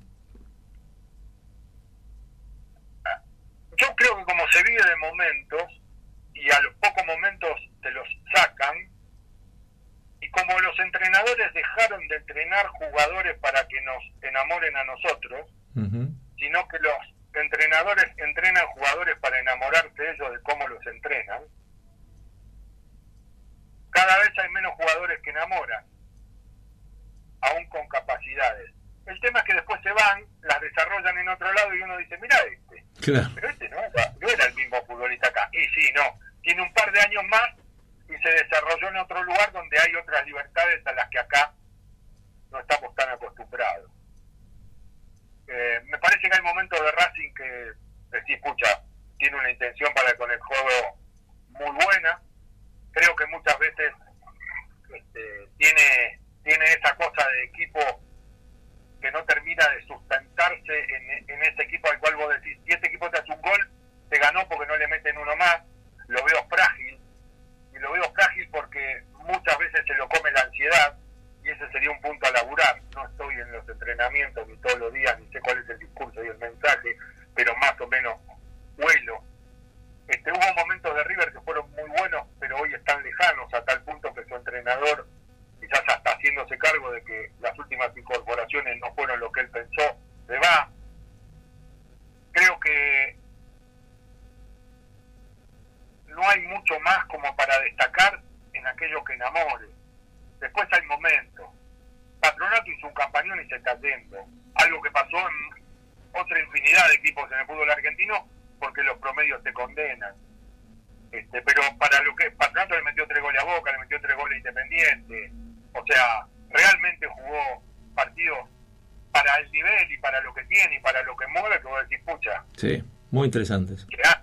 S1: Interesantes.
S2: ¿ya?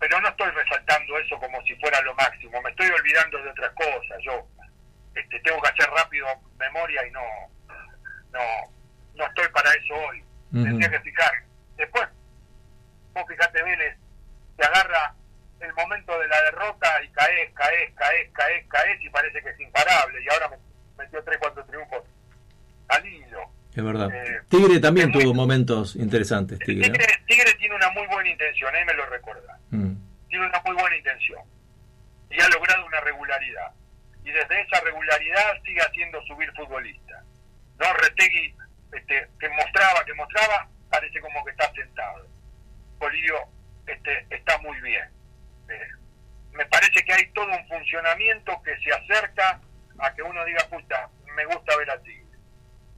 S2: Pero no estoy resaltando eso como si fuera lo máximo, me estoy olvidando de otras cosas. Yo este, tengo que hacer rápido memoria y no, no, no estoy para eso hoy.
S1: Ujú.
S2: Tendría que fijar. Después, vos fijate, Vélez, te agarra el momento de la derrota y caes, caes, caes, caes, caes y parece que es imparable. Y ahora me metió tres, cuatro triunfos al hilo.
S1: Es verdad.
S2: Eh,
S1: Tigre también tuvo momentos interesantes, Tigre. ¿no?
S2: Tigre, tiene ahí me lo recuerda.
S1: Mm.
S2: Tiene una muy buena intención. Y ha logrado una regularidad. Y desde esa regularidad sigue haciendo subir futbolistas. No Retegui, este, que mostraba, que mostraba, parece como que está sentado. Bolivio este, está muy bien. Eh, me parece que hay todo un funcionamiento que se acerca a que uno diga, puta, me gusta ver a Tigre.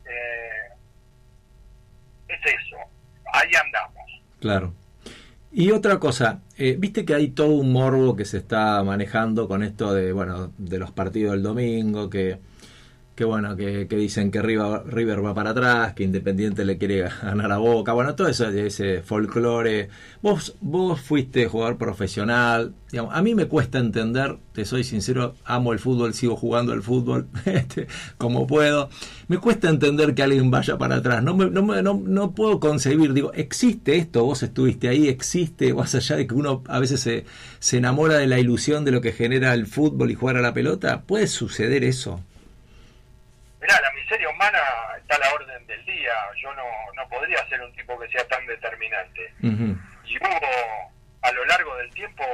S2: Eh, es eso. Ahí andamos.
S1: Claro. Y otra cosa, eh, viste que hay todo un morbo que se está manejando con esto de, bueno, de los partidos del domingo, que, que bueno, que, dicen que River, River va para atrás, que Independiente le quiere ganar a Boca, bueno, todo eso, ese folclore. Vos, vos fuiste jugador profesional, digamos, a mí me cuesta entender, te soy sincero, amo el fútbol, sigo jugando al fútbol [laughs] este, como puedo. Me cuesta entender que alguien vaya para atrás, no, me- no, me- no, no puedo concebir, digo, ¿existe esto? Vos estuviste ahí, existe, más allá de que uno a veces se, se enamora de la ilusión de lo que genera el fútbol y jugar a la pelota, ¿puede suceder eso?
S2: Mirá, la miseria humana está a la orden del día. Yo no, no podría ser un tipo que sea tan determinante. Y hubo, a lo largo del tiempo,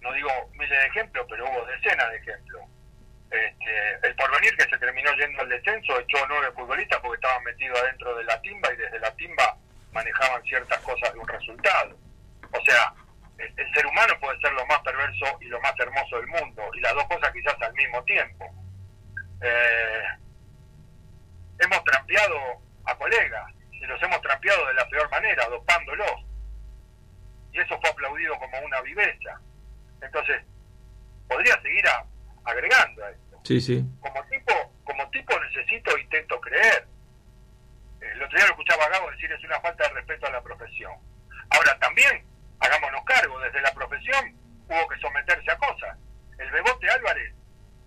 S2: no digo miles de ejemplos, pero hubo decenas de ejemplos. Este, el porvenir que se terminó yendo al descenso echó nueve futbolistas porque estaban metidos adentro de la timba y desde la timba manejaban ciertas cosas de un resultado. O sea, el, el ser humano puede ser lo más perverso y lo más hermoso del mundo, y las dos cosas quizás al mismo tiempo. Eh, hemos trampeado a colegas y los hemos trampeado de la peor manera, dopándolos. Y eso fue aplaudido como una viveza. Entonces, podría seguir a- agregando a esto.
S1: Sí, sí.
S2: Como tipo, como tipo necesito e intento creer. El otro día lo escuchaba a Gabo decir es una falta de respeto a la profesión. Ahora también, hagámonos cargo, desde la profesión hubo que someterse a cosas. El Bebote Álvarez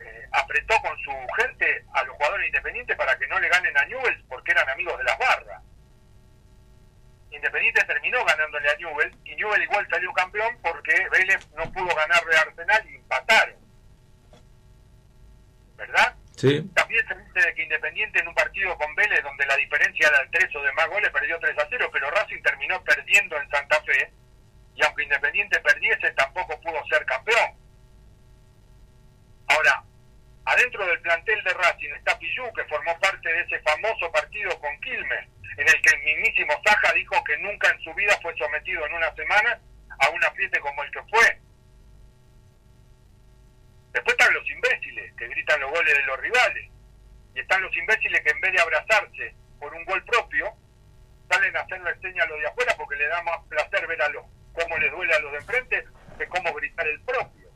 S2: eh, apretó con su gente a los jugadores independientes para que no le ganen a Newell's porque eran amigos de las barras. Independiente terminó ganándole a Newell y Newell igual salió campeón porque Vélez no pudo ganarle a Arsenal y empataron. ¿Verdad?
S1: Sí,
S2: También se dice de que Independiente en un partido con Vélez donde la diferencia era de tres o de más goles perdió 3 a 0, pero Racing terminó perdiendo en Santa Fe y aunque Independiente perdiese tampoco pudo ser campeón. Ahora, adentro del plantel de Racing está Pillú, que formó parte de ese famoso partido con Quilmes, en el que el mismísimo Saja dijo que nunca en su vida fue sometido en una semana a un apriete como el que fue. Después están los imbéciles que gritan los goles de los rivales. Y están los imbéciles que en vez de abrazarse por un gol propio, salen a hacerle señas a los de afuera porque le da más placer ver a los cómo les duele a los de enfrente que cómo gritar el propio.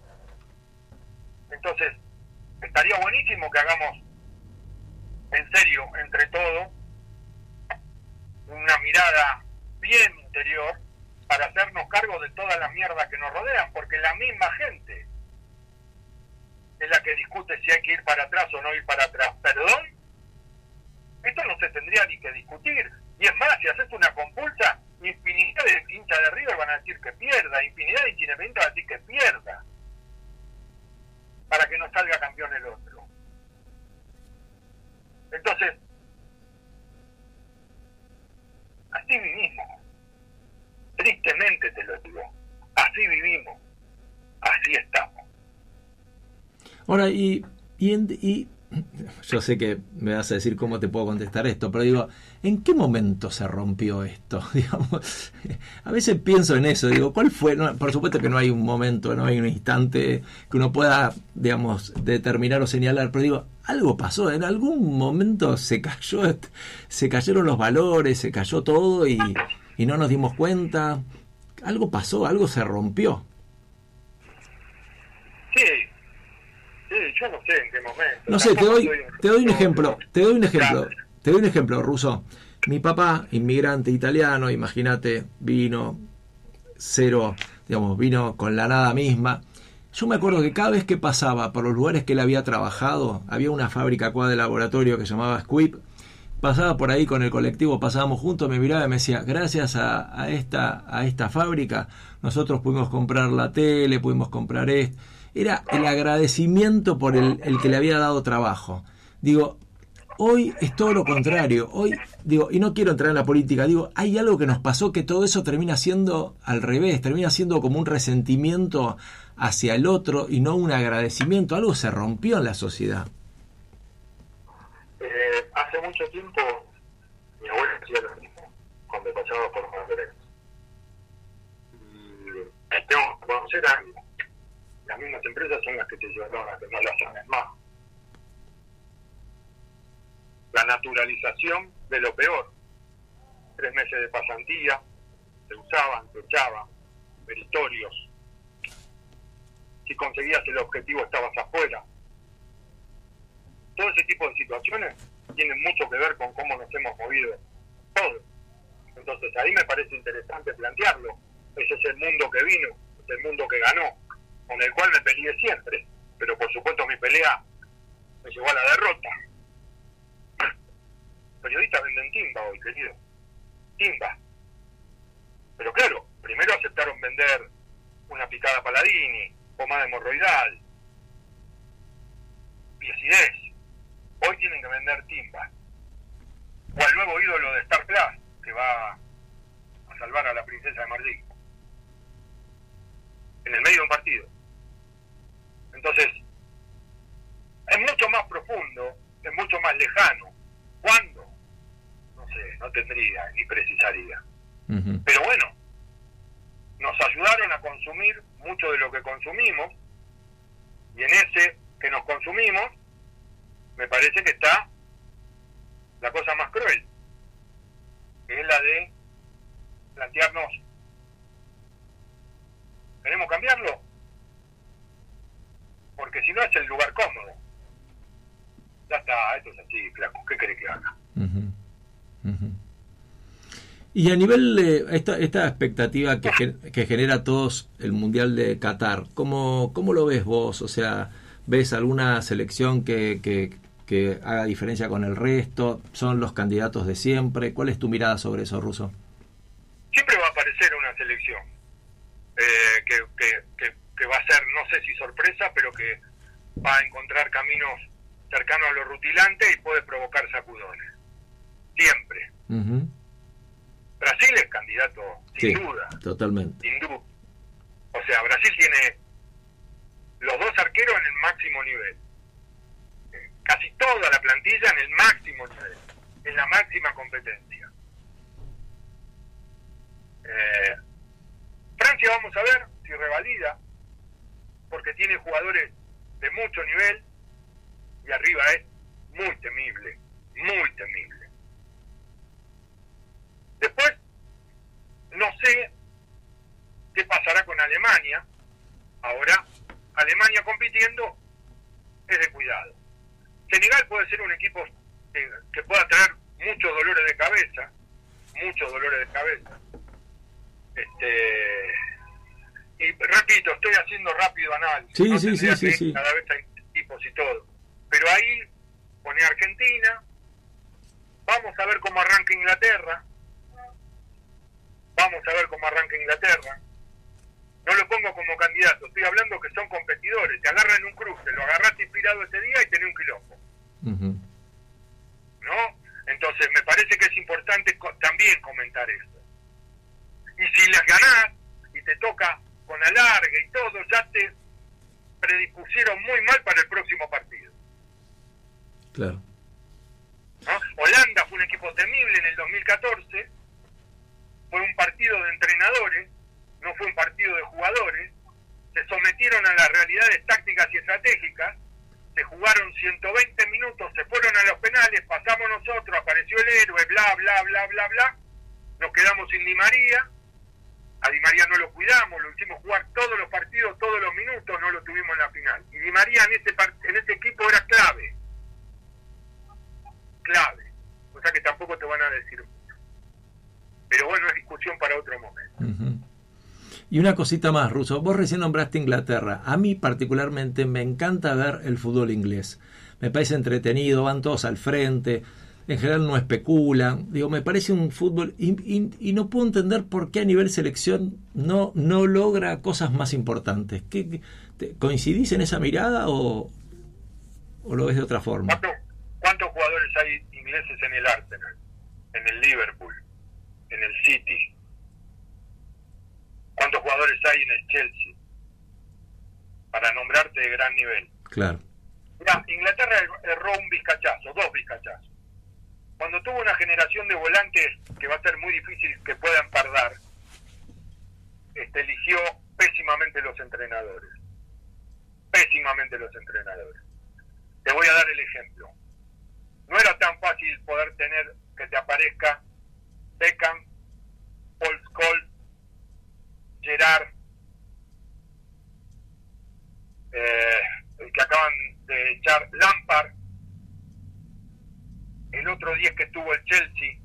S2: Entonces, estaría buenísimo que hagamos en serio, entre todos, una mirada bien interior para hacernos cargo de todas las mierdas que nos rodean, porque la misma gente es la que discute si hay que ir para atrás o no ir para atrás. ¿Perdón? Esto no se tendría ni que discutir. Y es más, si haces una compulsa, infinidad de hinchas de River van a decir que pierda, infinidad de hinchas van a decir que pierda, para que no salga campeón el otro. Entonces, así vivimos. Tristemente te lo digo. Así vivimos. Así estamos.
S1: Ahora, y, y, en- y [laughs] yo sé que me vas a decir cómo te puedo contestar esto, pero digo, ¿en qué momento se rompió esto? [laughs] Digamos, a veces pienso en eso, digo, ¿cuál fue? Por supuesto que no hay un momento, no hay un instante que uno pueda, digamos, determinar o señalar, pero digo, algo pasó, en algún momento se cayó, [laughs] se cayeron los valores, se cayó todo y, y no nos dimos cuenta. Algo pasó, algo se rompió.
S2: Yo no sé en qué momento.
S1: No sé, te doy, te doy un ejemplo, te doy un ejemplo, te doy un ejemplo, Ruso. Mi papá, inmigrante italiano, imagínate, vino cero, digamos, vino con la nada misma. Yo me acuerdo que cada vez que pasaba por los lugares que él había trabajado, había una fábrica acá de laboratorio que se llamaba Squip, pasaba por ahí con el colectivo, pasábamos juntos, me miraba y me decía, gracias a, a esta, a esta fábrica, nosotros pudimos comprar la tele, pudimos comprar esto. Era el agradecimiento por el, el que le había dado trabajo. Digo, hoy es todo lo contrario. Hoy, digo, y no quiero entrar en la política, digo, hay algo que nos pasó que todo eso termina siendo al revés, termina siendo como un resentimiento hacia el otro y no un agradecimiento. Algo se rompió en la sociedad.
S2: Eh, hace mucho tiempo mi abuela hacía lo mismo cuando pasaba por Madrid. Y tengo que conocer a las mismas empresas son las que te llevaron a que no las llames más. La naturalización de lo peor. Tres meses de pasantía, se usaban, se echaban, meritorios. Si conseguías el objetivo estabas afuera todo ese tipo de situaciones tienen mucho que ver con cómo nos hemos movido todos. Entonces ahí me parece interesante plantearlo. Ese es el mundo que vino, es el mundo que ganó, con el cual me peleé siempre. Pero por supuesto mi pelea me llevó a la derrota. [clears throat] Periodistas venden timba hoy, querido. Timba. Pero claro, primero aceptaron vender una picada paladini, pomada hemorroidal, piacidez hoy tienen que vender timba. O al nuevo ídolo de Star Plus, que va a salvar a la princesa de Marlí. En el medio de un partido. Entonces, es mucho más profundo, es mucho más lejano. ¿Cuándo? No sé, no tendría ni precisaría. Pero bueno, nos ayudaron a consumir mucho de lo que consumimos y en ese que nos consumimos me parece que está la cosa más cruel, que es la de plantearnos, ¿queremos cambiarlo? Porque si no es el lugar cómodo. Ya está, esto es así, flaco, ¿qué querés que haga?
S1: Y a nivel de esta, esta expectativa que, que genera todos el Mundial de Qatar, ¿cómo, ¿cómo lo ves vos? O sea, ¿ves alguna selección que, que, que haga diferencia con el resto? ¿Son los candidatos de siempre? ¿Cuál es tu mirada sobre eso, Ruso?
S2: siempre va a aparecer una selección eh, que, que, que, que va a ser, no sé si sorpresa, pero que va a encontrar caminos cercanos a lo rutilante y puede provocar sacudones. Siempre.
S1: Ujú.
S2: Brasil es candidato, sin
S1: Sí,
S2: duda,
S1: totalmente.
S2: sin duda. O sea, Brasil tiene los dos arqueros en el máximo nivel. Eh, Casi toda la plantilla en el máximo nivel, en la máxima competencia. Eh, Francia vamos a ver si revalida, porque tiene jugadores de mucho nivel y arriba es muy temible, muy temible. Después, no sé qué pasará con Alemania. Ahora, Alemania compitiendo es de cuidado. Senegal puede ser un equipo que, pueda traer muchos dolores de cabeza, muchos dolores de cabeza. Este, y repito, estoy haciendo rápido análisis.
S1: Sí,
S2: no
S1: sí, sí, sí, sí.
S2: Cada vez hay tipos y todo. Pero ahí pone Argentina, vamos a ver cómo arranca Inglaterra, vamos a ver cómo arranca Inglaterra. No lo pongo como candidato, estoy hablando que son competidores, te agarran un cruce, lo agarraste inspirado ese día y tenés un quilombo.
S1: ¿No?
S2: Entonces me parece que es importante co también comentar eso. Y si las ganás y te toca con alargue y todo, ya te predispusieron muy mal para el próximo partido.
S1: Claro.
S2: ¿no? Holanda fue un equipo temible en el 2014, fue un partido de entrenadores, no fue un partido de jugadores, se sometieron a las realidades tácticas y estratégicas, se jugaron 120 minutos, se fueron a los penales, pasamos nosotros, apareció el héroe, bla, bla, bla, bla, bla, nos quedamos sin Di María, a Di María no lo cuidamos, lo hicimos jugar todos los partidos, todos los minutos, no lo tuvimos en la final. Y Di María en este, en este equipo era clave, clave, o sea que tampoco te van a decir mucho. Pero bueno, es discusión para otro momento.
S1: Y una cosita más, Ruso. Vos recién nombraste Inglaterra. A mí particularmente me encanta ver el fútbol inglés. Me parece entretenido, van todos al frente. En general no especulan. Digo, me parece un fútbol... Y, y- y no puedo entender por qué a nivel selección no, no logra cosas más importantes. ¿Qué, te- ¿Coincidís en esa mirada o, o lo ves de otra forma?
S2: ¿Cuántos, ¿Cuántos jugadores hay ingleses en el Arsenal? En el Liverpool, en el City. ¿Cuántos jugadores hay en el Chelsea? Para nombrarte de gran nivel.
S1: Claro.
S2: Mirá, Inglaterra er- erró un vizcachazo, dos vizcachazos. Cuando tuvo una generación de volantes que va a ser muy difícil que puedan pardar, este, eligió pésimamente los entrenadores. Pésimamente los entrenadores. Te voy a dar el ejemplo. No era tan fácil poder tener que te aparezca Beckham, Paul Scholes, Gerard, eh, el que acaban de echar Lampard, el otro 10 que estuvo el Chelsea.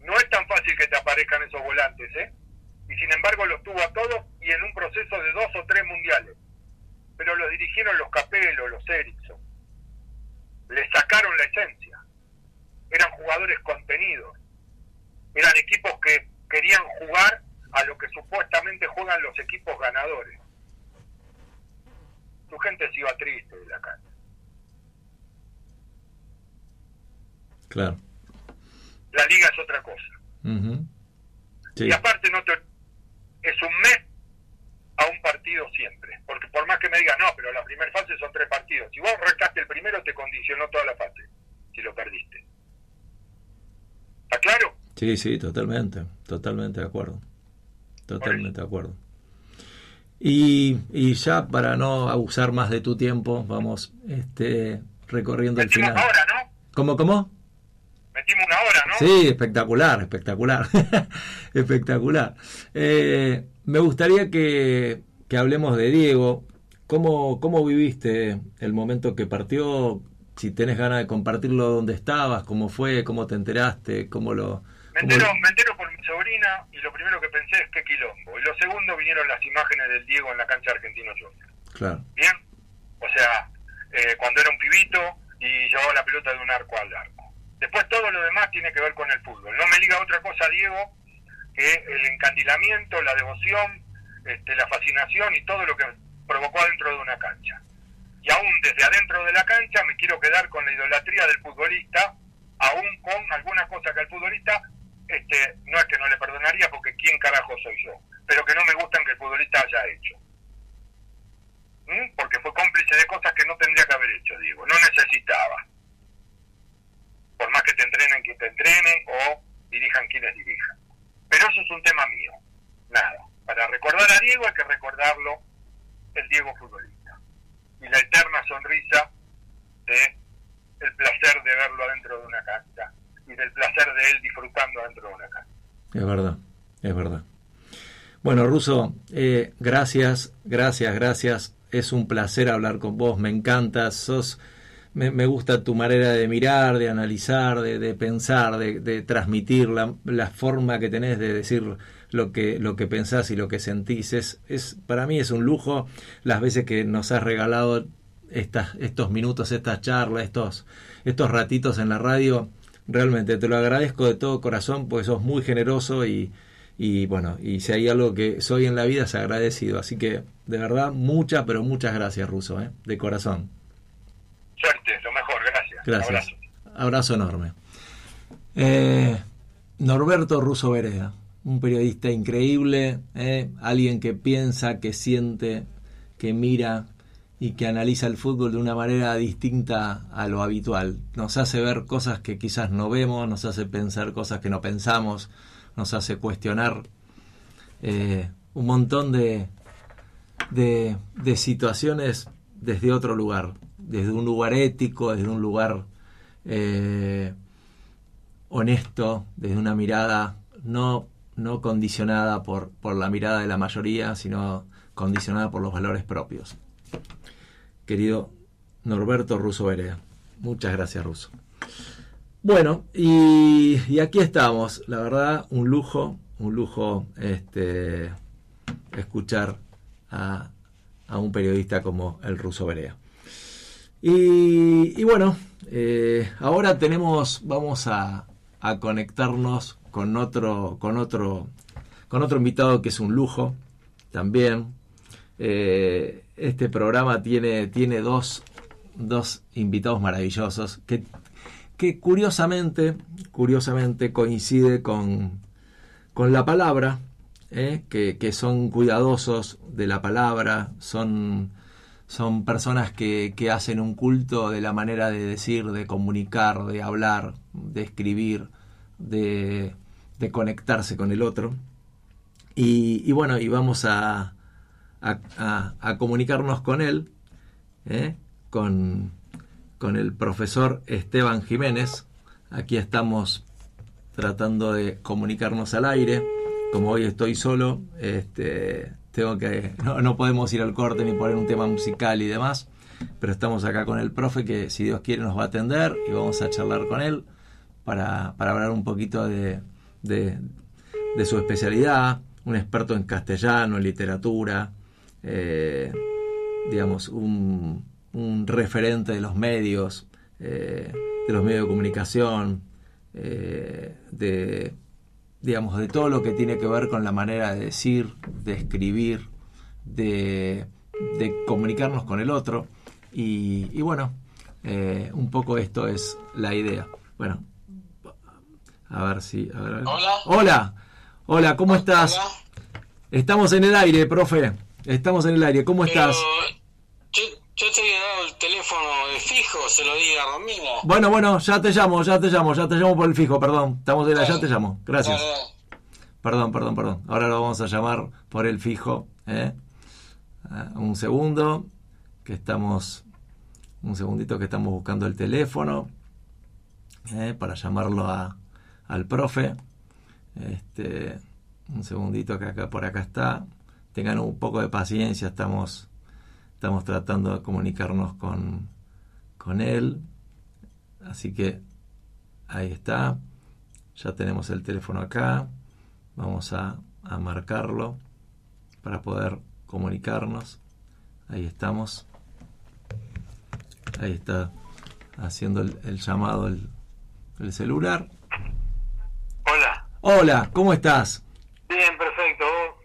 S2: No es tan fácil que te aparezcan esos volantes, ¿eh? Y sin embargo los tuvo a todos y en un proceso de dos o tres mundiales. Pero los dirigieron los Capello, los Ericsson. Le sacaron la esencia. Eran jugadores contenidos. Eran equipos que querían jugar a lo que supuestamente juegan los equipos ganadores. Su gente se iba triste de la cancha.
S1: Claro.
S2: La liga es otra cosa.
S1: Sí.
S2: Y aparte no te, es un mes a un partido siempre. Porque por más que me digas, no, pero la primera fase son tres partidos. Si vos arrancaste el primero, te condicionó toda la fase. Si lo perdiste. ¿Está claro?
S1: Sí, sí, totalmente, totalmente de acuerdo. Totalmente de acuerdo. Y, y ya para no abusar más de tu tiempo, vamos este, recorriendo el final.
S2: ahora, ¿no?
S1: ¿Cómo, cómo?
S2: Metimos una hora, ¿no?
S1: Sí, espectacular, espectacular, [laughs] espectacular. Eh, me gustaría que, que hablemos de Diego. ¿Cómo, ¿Cómo viviste el momento que partió? Si tenés ganas de compartirlo donde estabas, cómo fue, cómo te enteraste, cómo lo...
S2: Me
S1: cómo-
S2: entero, me entero por mi sobrina y lo primero que pensé es que quilombo. Y lo segundo vinieron las imágenes del Diego en la cancha argentino Junior.
S1: Claro,
S2: ¿Bien? O sea, eh, cuando era un pibito y llevaba la pelota de un arco al arco. Después todo lo demás tiene que ver con el fútbol. No me liga otra cosa, Diego, que el encandilamiento, la devoción, este, la fascinación y todo lo que provocó adentro de una cancha. Y aún desde adentro de la cancha me quiero quedar con la idolatría del futbolista, aún con alguna cosa que al futbolista, este, no es que no le perdonaría porque quién carajo soy yo, pero que no me gustan que el futbolista haya hecho. ¿Mm? porque fue cómplice de cosas que no tendría que haber hecho, digo, no necesitaba. Por más que te entrenen quien te entrenen o dirijan quienes dirijan. Pero eso es un tema mío, nada. Para recordar a Diego hay que recordarlo el Diego futbolista. Y la eterna sonrisa de el placer de verlo adentro de una cancha y del placer de él disfrutando adentro de una cancha.
S1: es verdad, es verdad. Bueno, Ruso, eh, gracias, gracias, gracias. Es un placer hablar con vos, me encanta, sos, me, me gusta tu manera de mirar, de analizar, de, de pensar, de, de transmitir la, forma que tenés de decir lo que, lo que pensás y lo que sentís. Es, es, para mí es un lujo las veces que nos has regalado estas, estos minutos, estas charlas, estos, estos ratitos en la radio. Realmente te lo agradezco de todo corazón porque sos muy generoso y, y bueno, y si hay algo que soy en la vida es agradecido. Así que de verdad, muchas, pero muchas gracias, Ruso, ¿eh? de corazón.
S2: Suerte, lo mejor, gracias.
S1: Gracias. Abrazo, Abrazo enorme. Eh, Norberto Russo Vereda, un periodista increíble, ¿eh? alguien que piensa, que siente, que mira y que analiza el fútbol de una manera distinta a lo habitual. Nos hace ver cosas que quizás no vemos, nos hace pensar cosas que no pensamos, nos hace cuestionar eh, un montón de, de, de situaciones desde otro lugar, desde un lugar ético, desde un lugar eh, honesto, desde una mirada no, no condicionada por, por la mirada de la mayoría, sino condicionada por los valores propios. Querido Norberto Russo Berea. Muchas gracias, Russo. Bueno, y, y aquí estamos. La verdad, un lujo, un lujo este, escuchar a, a un periodista como el Russo Berea. Y, bueno, eh, ahora tenemos, vamos a, a, conectarnos con otro, con otro, con otro invitado que es un lujo también. Eh, este programa tiene, tiene dos, dos invitados maravillosos que, que curiosamente, curiosamente coincide con, con la palabra, ¿eh? que, que, son cuidadosos de la palabra, son, son personas que, que, hacen un culto de la manera de decir, de comunicar, de hablar, de escribir, de, de conectarse con el otro. Y, y bueno, y vamos a, a, a, comunicarnos con él, ¿eh? con, con el profesor Esteban Jiménez. Aquí estamos tratando de comunicarnos al aire como hoy estoy solo, este, tengo que no, no, podemos ir al corte ni poner un tema musical y demás, pero estamos acá con el profe que si Dios quiere nos va a atender y vamos a charlar con él para, para hablar un poquito de, de, su especialidad, un experto en castellano, en literatura, eh, digamos, un, un, referente de los medios, eh, de los medios de comunicación, eh, de digamos, de todo lo que tiene que ver con la manera de decir, de escribir, de, de comunicarnos con el otro. Y, y bueno, eh, un poco esto es la idea. Bueno, a ver si... A ver, a ver.
S3: Hola.
S1: Hola. Hola, ¿cómo estás?
S3: Hola.
S1: Estamos en el aire, profe. Estamos en el aire. ¿Cómo
S3: Pero
S1: estás?
S3: yo, yo te había dado el teléfono de fijo, se lo di a Romina.
S1: Bueno, bueno, ya te llamo, ya te llamo, ya te llamo por el fijo, perdón. Estamos en la, ya te llamo. Gracias.
S3: Dale, dale.
S1: Perdón, perdón, perdón. Ahora lo vamos a llamar por el fijo. ¿eh? Ah, un segundo, que estamos. Un segundito que estamos buscando el teléfono ¿eh? para llamarlo a, al profe. Este, un segundito que acá por acá está. Tengan un poco de paciencia, estamos, estamos tratando de comunicarnos con, con él. Así que ahí está. Ya tenemos el teléfono acá. Vamos a, a, marcarlo para poder comunicarnos. Ahí estamos. Ahí está haciendo el, el llamado el, el, celular.
S2: Hola.
S1: Hola, ¿cómo estás?
S2: Bien, perfecto.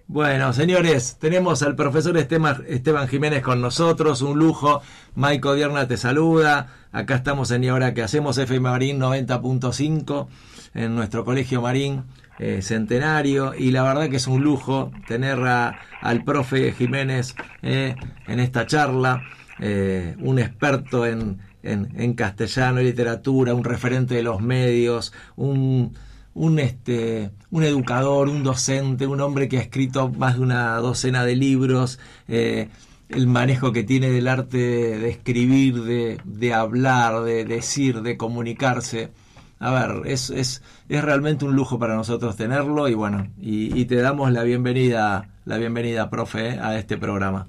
S1: Bueno, señores, tenemos al profesor Esteban, Jiménez con nosotros, un lujo. Maico Dierna te saluda. Acá estamos en Y ahora que hacemos FM Marín 90.5 en nuestro colegio Marín eh, centenario y la verdad que es un lujo tener al profe Jiménez eh, en esta charla, eh, un experto en, en, en, castellano y literatura, un referente de los medios, un, un, este, un educador, un docente, un hombre que ha escrito más de una docena de libros, el manejo que tiene del arte de escribir, de, de hablar, de decir, de comunicarse a ver, es, es, es realmente un lujo para nosotros tenerlo y bueno, y, y te damos la bienvenida, la bienvenida, profe, a este programa.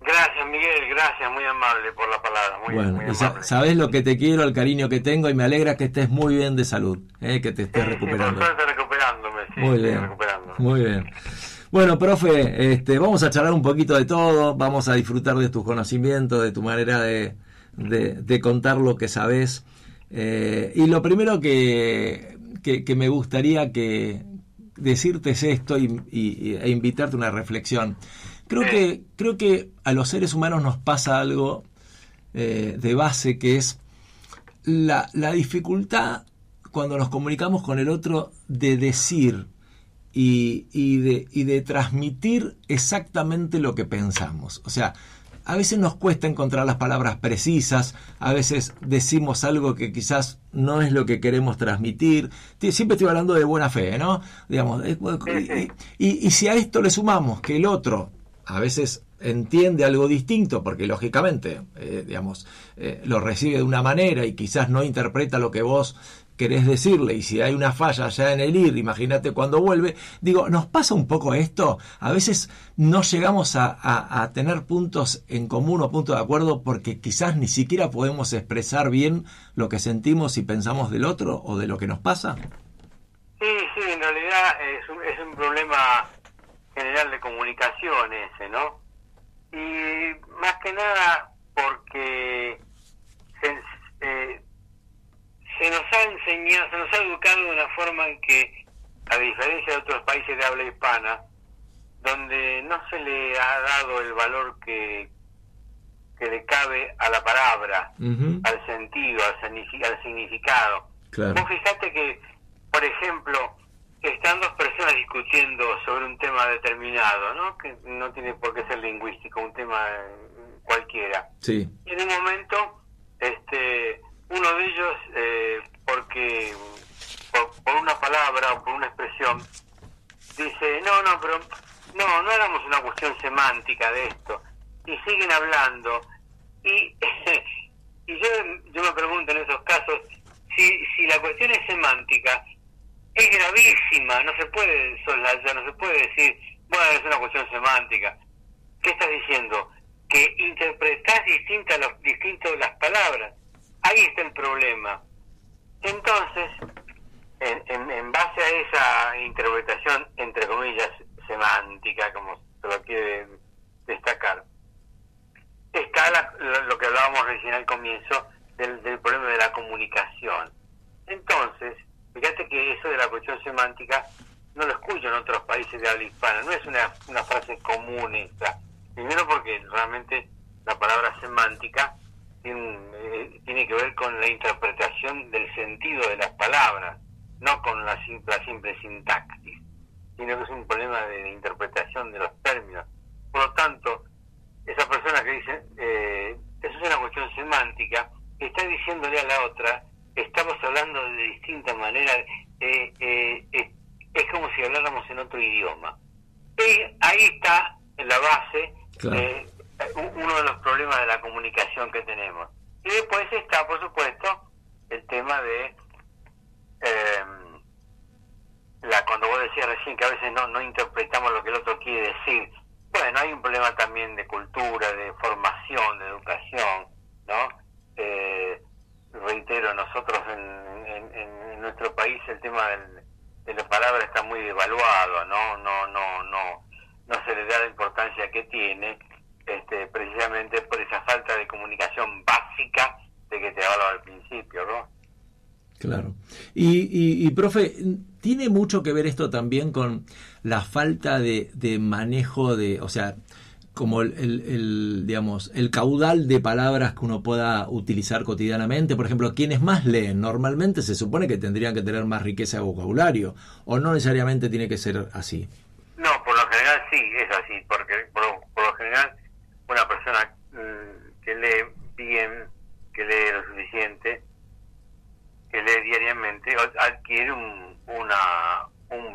S2: Gracias, Miguel, gracias, muy amable por la palabra. Muy,
S1: bueno,
S2: muy
S1: sabes lo que te quiero, el cariño que tengo y me alegra que estés muy bien de salud, eh, que te estés recuperando.
S2: Sí, sí,
S1: muy bien, muy bien. Bueno, profe, este, vamos a charlar un poquito de todo, vamos a disfrutar de tus conocimientos, de tu manera de, de, de contar lo que sabes. Eh, y lo primero que, que, que, me gustaría que decirte es esto y, y, e invitarte a una reflexión. Creo que, creo que a los seres humanos nos pasa algo eh, de base que es la, la dificultad cuando nos comunicamos con el otro de decir y, y de, y de transmitir exactamente lo que pensamos. O sea, a veces nos cuesta encontrar las palabras precisas, a veces decimos algo que quizás no es lo que queremos transmitir. Siempre estoy hablando de buena fe, ¿no? Digamos, y, y, y si a esto le sumamos que el otro a veces entiende algo distinto, porque lógicamente, eh, digamos, eh, lo recibe de una manera y quizás no interpreta lo que vos querés decirle, y si hay una falla ya en el ir, imagínate cuando vuelve, digo, nos pasa un poco esto, a veces no llegamos a, tener puntos en común o puntos de acuerdo porque quizás ni siquiera podemos expresar bien lo que sentimos y pensamos del otro o de lo que nos pasa.
S4: Sí, sí, en realidad es un, es un problema general de comunicación ese, ¿no? Y más que nada porque eh, se nos ha enseñado, se nos ha educado de una forma en que, a diferencia de otros países de habla hispana, donde no se le ha dado el valor que, que le cabe a la palabra, al sentido, al, significado. Claro. Vos fijate que, por ejemplo, están dos personas discutiendo sobre un tema determinado, ¿no? Que no tiene por qué ser lingüístico, un tema cualquiera.
S1: Sí.
S4: Y en un momento, este, uno de ellos, eh, porque por, una palabra o por una expresión, dice, no, no, pero no, no hagamos una cuestión semántica de esto. Y siguen hablando. Y, [laughs] y yo, yo me pregunto en esos casos, si, si la cuestión es semántica, es gravísima, no se puede soslayar, no se puede decir, bueno, es una cuestión semántica. ¿Qué estás diciendo? Que interpretás distintas los, distintos las palabras. Ahí está el problema. Entonces, en, en, base a esa interpretación, entre comillas, semántica, como se lo quiere destacar, está lo que hablábamos recién al comienzo del, del problema de la comunicación. Entonces, fíjate que eso de la cuestión semántica no lo escucho en otros países de habla hispana, no es una, una frase común esta. Primero porque realmente la palabra semántica tiene, tiene que ver con la interpretación del sentido de las palabras, no con la simple, simple sintaxis, sino que es un problema de, interpretación de los términos. Por lo tanto, esa persona que dice, eh, eso es una cuestión semántica, está diciéndole a la otra, estamos hablando de distinta manera, eh, eh, es como si habláramos en otro idioma. Y ahí está la base claro uno de los problemas de la comunicación que tenemos. Y después está, por supuesto, el tema de eh, la cuando vos decías recién que a veces no, no interpretamos lo que el otro quiere decir. Bueno, hay un problema también de cultura, de formación, de educación, ¿no? Eh, reitero, nosotros en, en, nuestro país el tema de la palabra está muy devaluado, ¿no? No, no, no, no se le da la importancia que tiene este, precisamente por esa falta de comunicación básica de que te hablaba al principio, ¿no?
S1: Claro. Y, y, profe, ¿tiene mucho que ver esto también con la falta de, de manejo de, o sea, como el, el, digamos, el caudal de palabras que uno pueda utilizar cotidianamente. Por ejemplo, quienes más leen normalmente se supone que tendrían que tener más riqueza de vocabulario, o no necesariamente tiene que ser así.
S4: No, por lo general sí, es así, porque por, por lo general una persona mm, que lee bien, que lee lo suficiente, que lee diariamente, adquiere un, una, un,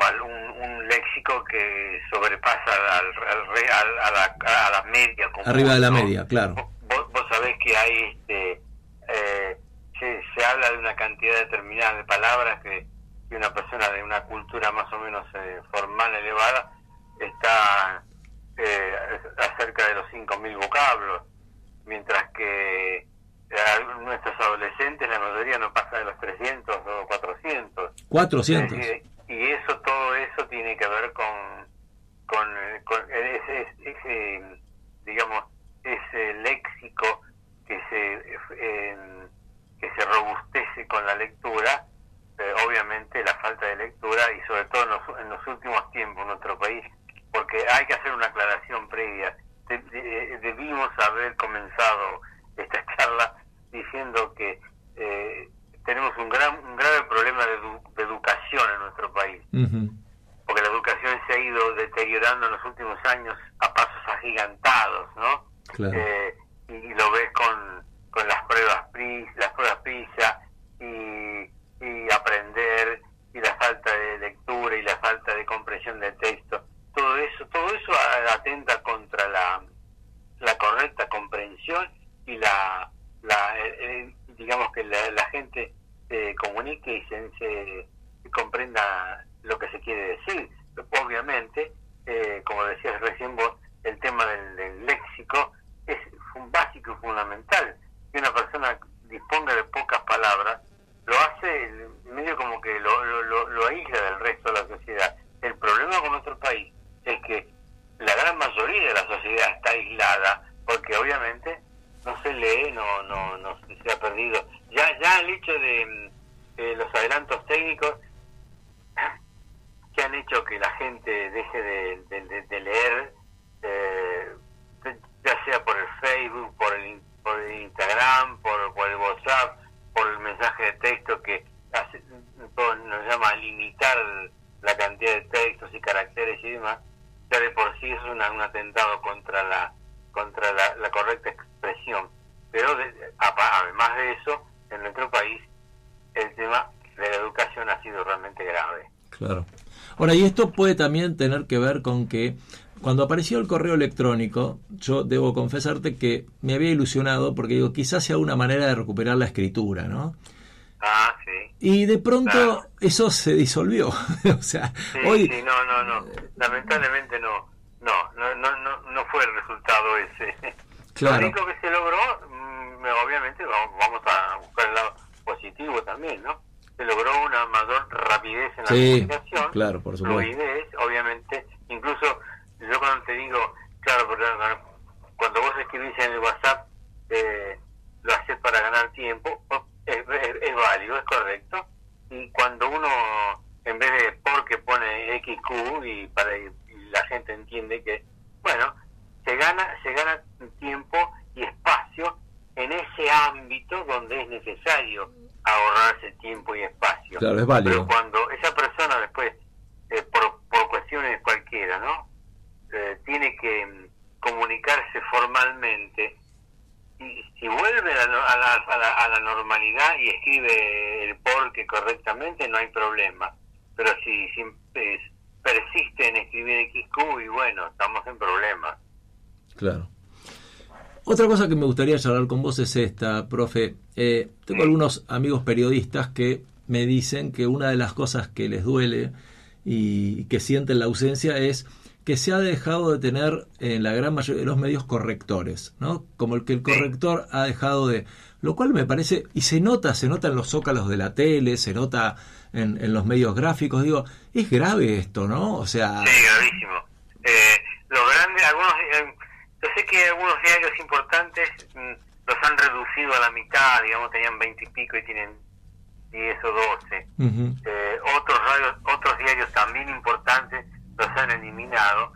S4: un, léxico que sobrepasa al, al, a, la, a la media.
S1: Arriba de la media, claro.
S4: Vos, vos, sabés que hay, este, eh, se, se, habla de una cantidad determinada de palabras que, que una persona de una cultura más o menos eh, formal elevada está eh, acerca de los 5.000 vocablos, mientras que eh, nuestros adolescentes, la mayoría no pasa de los 300 o 400.
S1: 400.
S4: y eso, todo eso tiene que ver con, con, ese, digamos, ese léxico que se, que se robustece con la lectura, eh, obviamente la falta de lectura y sobre todo en los, en los últimos tiempos en nuestro país porque hay que hacer una aclaración previa. debimos haber comenzado esta [laughs] charla diciendo que eh, tenemos un, gran, un grave problema de
S1: Ujú.
S4: porque la educación se ha ido deteriorando en los últimos años a pasos agigantados, ¿no?
S1: Claro.
S4: Eh, y, y lo ves con, con las pruebas PRIS, las pruebas PISA y, y aprender y la falta de lectura y la falta de comprensión de texto. Todo eso, todo eso atenta contra la, la correcta comprensión y la, la eh, eh, digamos que la, la gente se comunique y se, comprenda lo que se quiere decir. Obviamente, eh, como decías recién vos, el tema del, del léxico es básico y fundamental. Que una persona disponga de pocas palabras, lo hace medio como que lo, lo, lo- lo aísla del resto de la sociedad. El problema con nuestro país es que la gran mayoría de la sociedad está aislada porque obviamente no se lee, no, no, no se, ha perdido. Ya, ya el hecho de, mm, de los adelantos técnicos que han hecho que la gente deje de, leer, eh, ya sea por el Facebook, por el, por el Instagram, por, por el WhatsApp, por el mensaje de texto que hace, nos llama a limitar la cantidad de textos y caracteres y demás, ya de por sí es una- un atentado contra la contra la, correcta expresión. Pero de- además de eso, en nuestro país el tema de la educación ha sido realmente grave.
S1: Claro. Ahora, y esto puede también tener que ver con que cuando apareció el correo electrónico, yo debo confesarte que me había ilusionado porque digo, quizás sea una manera de recuperar la escritura, ¿no?
S4: Ah, sí.
S1: Y de pronto
S4: Claro.
S1: eso se disolvió. [laughs] o sea,
S4: Sí,
S1: hoy...
S4: sí, no, no, no. Lamentablemente no. No, no, no, no, no fue el resultado ese.
S1: Claro.
S4: Lo único que se logró, mm, obviamente, vamos, vamos a buscar el lado positivo también, ¿no? Se logró una mayor rapidez en la
S1: Sí,
S4: comunicación.
S1: claro, por supuesto.
S4: Fluidez, obviamente. Incluso, yo cuando te digo, claro, porque cuando vos escribís en el WhatsApp, eh, lo haces para ganar tiempo, es, es- es válido, es correcto. Y cuando uno, en vez de porque pone XQ y para y la gente entiende que, bueno, se gana, se gana tiempo y espacio en ese ámbito donde es necesario ahorrarse tiempo y espacio.
S1: Claro, es válido.
S4: Pero cuando esa persona después, eh, por, por cuestiones cualquiera, ¿no? Eh, tiene que mm, comunicarse formalmente y si vuelve a la, a la, a la- a la normalidad y escribe el porque correctamente, no hay problema. Pero si, si persiste en escribir XQ, y bueno, estamos en problemas.
S1: Claro. Otra cosa que me gustaría charlar con vos es esta, profe. Eh, tengo algunos amigos periodistas que me dicen que una de las cosas que les duele y que sienten la ausencia es que se ha dejado de tener en la gran mayoría de los medios correctores, ¿no? Como el que el corrector ha dejado de... Lo cual me parece, y se nota, se nota en los zócalos de la tele, se nota en, en los medios gráficos, digo, es grave esto, ¿no? O sea...
S4: Sí, gravísimo. Eh, lo grande, algunos, eh, yo sé que algunos diarios importantes mm, los han reducido a la mitad, digamos, tenían 20 y pico y tienen 10 o 12.
S1: Ujú.
S4: Eh, otros radios, otros diarios también importantes los han eliminado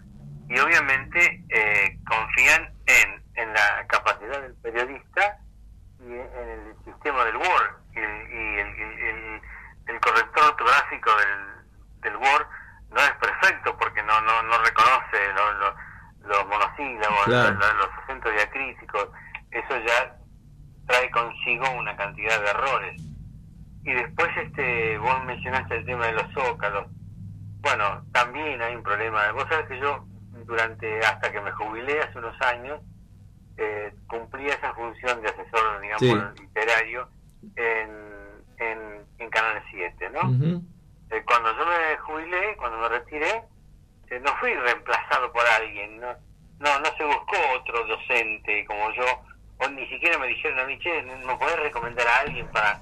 S4: y obviamente eh, confían en, en la capacidad del periodista y en, el sistema del Word y el, y el, el- el corrector ortográfico del, del Word no es perfecto porque no no, no reconoce lo- lo- los monosílabos,
S1: Claro.
S4: lo- lo- los acentos diacríticos, eso ya trae consigo una cantidad de errores. Y después este vos mencionaste el tema de los zócalos. Bueno, también hay un problema. Vos sabés que yo durante hasta que me jubilé hace unos años eh, cumplía esa función de asesor, digamos,
S1: Sí.
S4: literario en, en, en Canal 7, ¿no? Eh, cuando yo me jubilé, cuando me retiré, eh, no fui reemplazado por alguien, no, no, no se buscó otro docente como yo, o ni siquiera me dijeron a mí, che, ¿no podés recomendar a alguien para...?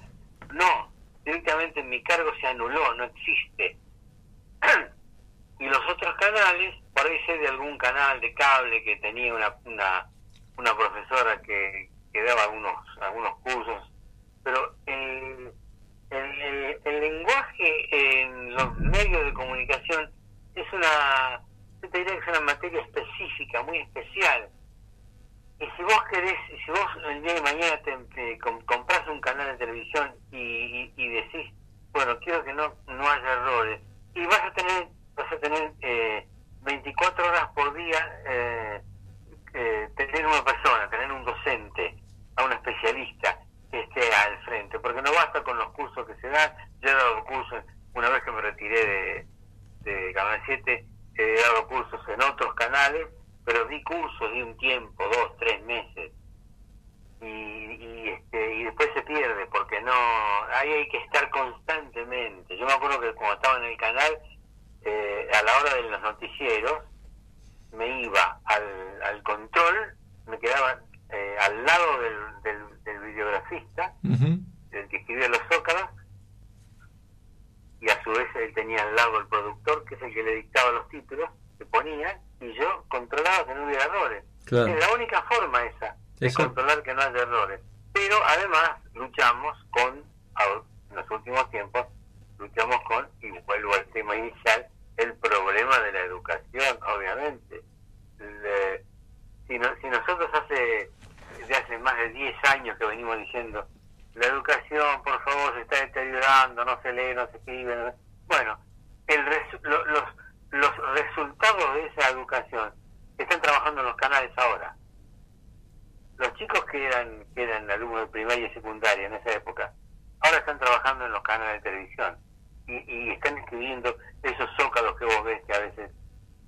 S4: No, directamente mi cargo se anuló, no existe. Y los otros canales, sé de algún canal de cable que tenía una, una, profesora que, que daba algunos, algunos cursos, pero el, el, el- lenguaje en los medios de comunicación es una, yo te diría que es una materia específica, muy especial. Y si vos querés, si vos el día de mañana te, te com- compras un canal de televisión y, y, y decís, bueno, quiero que no, no haya errores, y vas a tener, vas a tener eh, 24 horas por día eh, eh, tener una persona, tener un docente, a un especialista que esté al frente, porque no basta con los cursos que se dan, yo he dado cursos, una vez que me retiré de, de Canal 7, he dado cursos en otros canales, pero di cursos de un tiempo, dos, tres meses, y, y, este, y después se pierde, porque no, ahí hay que estar constantemente. Yo me acuerdo que cuando estaba en el canal, eh, a la hora de los noticieros, me iba al, al control, me quedaba eh, al lado del, del, del videografista,
S1: Ujú.
S4: el que escribía los zócalos, y a su vez él tenía al lado el productor, que es el que le dictaba los títulos, que ponía, y yo controlaba que no hubiera errores.
S1: Claro.
S4: Es la única forma esa, de controlar que no haya errores. Pero además luchamos con, en los últimos tiempos, luchamos con, y vuelvo al tema inicial, el problema de la educación, obviamente. Si, no- si nosotros hace, de hace más de 10 años que venimos diciendo, la educación, por favor, se está deteriorando, no se lee, no se escribe. no- Bueno, el resu- lo- los, los resultados de esa educación están trabajando en los canales ahora. Los chicos que eran, que eran alumnos de primaria y secundaria en esa época, ahora están trabajando en los canales de televisión y, están escribiendo esos zócalos que vos ves que a veces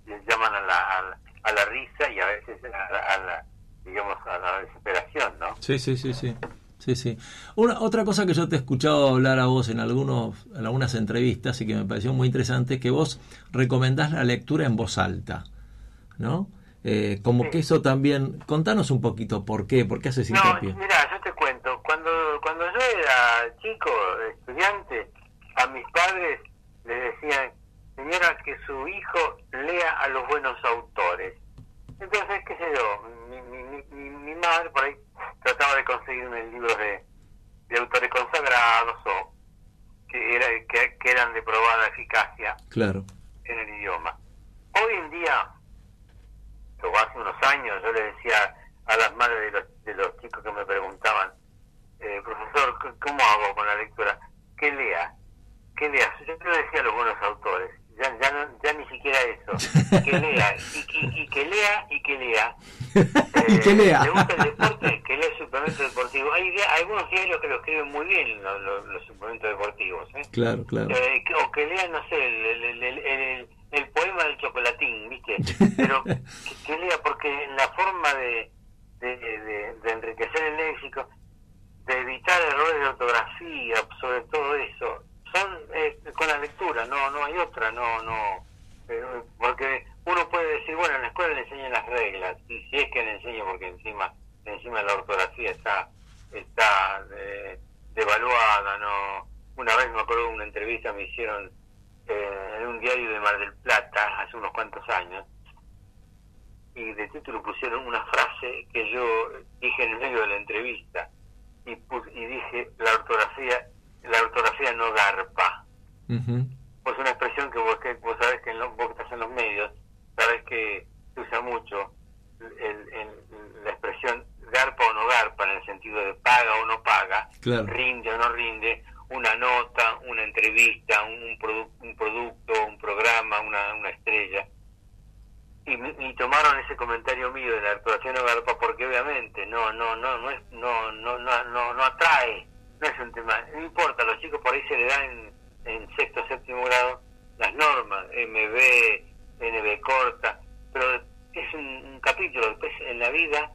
S4: les llaman a la, a la, a la risa y a veces a la, a la, digamos, a la desesperación, ¿no?
S1: Sí, sí, sí, sí. Sí, sí. Una, otra cosa que yo te he escuchado hablar a vos en, algunos, en algunas entrevistas y que me pareció muy interesante es que vos recomendás la lectura en voz alta, ¿no? Eh, como
S4: Sí.
S1: que eso también... Contanos un poquito por qué, por qué haces
S4: No,
S1: hincapié.
S4: mira, yo te cuento, cuando cuando yo era chico, estudiante, a mis padres les decían, señora, que su hijo lea a los buenos autores. Entonces, qué sé yo, mi, mi, mi, mi- mi madre por ahí trataba de conseguirme libros de, de autores consagrados o que, era, que, que eran de probada eficacia
S1: Claro.
S4: en el idioma. Hoy en día, o hace unos años, yo le decía a las madres de los, de los chicos que me preguntaban, eh, profesor, ¿cómo hago con la lectura? ¿Qué lea? ¿Qué lea? Yo le decía a los buenos autores, ya, ya, no- ya ni siquiera eso, que lea, y, y- y que lea, y que lea. [laughs]
S1: y que
S4: Eh,
S1: lea.
S4: ¿Le gusta el deporte? Que lea el suplemento deportivo. Hay, algunos diarios que lo escriben muy bien, los, suplementos deportivos. ¿eh?
S1: Claro, claro.
S4: Eh, o que lean, no sé, el, el, el, el- el- poema del chocolatín, ¿viste? [laughs] Pero que, que lea, porque la forma de, de, de- de enriquecer el léxico, de evitar errores de ortografía, sobre todo eso, son eh, con la lectura, no no hay otra, no, no. eh, porque uno puede decir, bueno, en la escuela le enseñan las reglas, y si es que le enseñan, porque encima encima la ortografía está está eh, devaluada, no. Una vez me acuerdo de una entrevista me hicieron eh, en un diario de Mar del Plata hace unos cuantos años y de título pusieron una frase que yo dije en el medio de la entrevista y, pus- y dije la ortografía la ortografía no garpa pues una expresión que vos, que vos sabés que en lo- vos que estás en los medios sabés que se usa mucho el- el- la expresión garpa o no garpa en el sentido de paga o no paga
S1: Claro.
S4: rinde o no rinde una nota una entrevista un, produ- un producto un programa una, estrella. Y, y tomaron ese comentario mío de la ortografía no garpa porque obviamente no no no no es no no no no, no atrae no es un tema no importa los chicos por ahí se le dan en, en sexto séptimo grado las normas MB NB corta pero es un, un capítulo después en la vida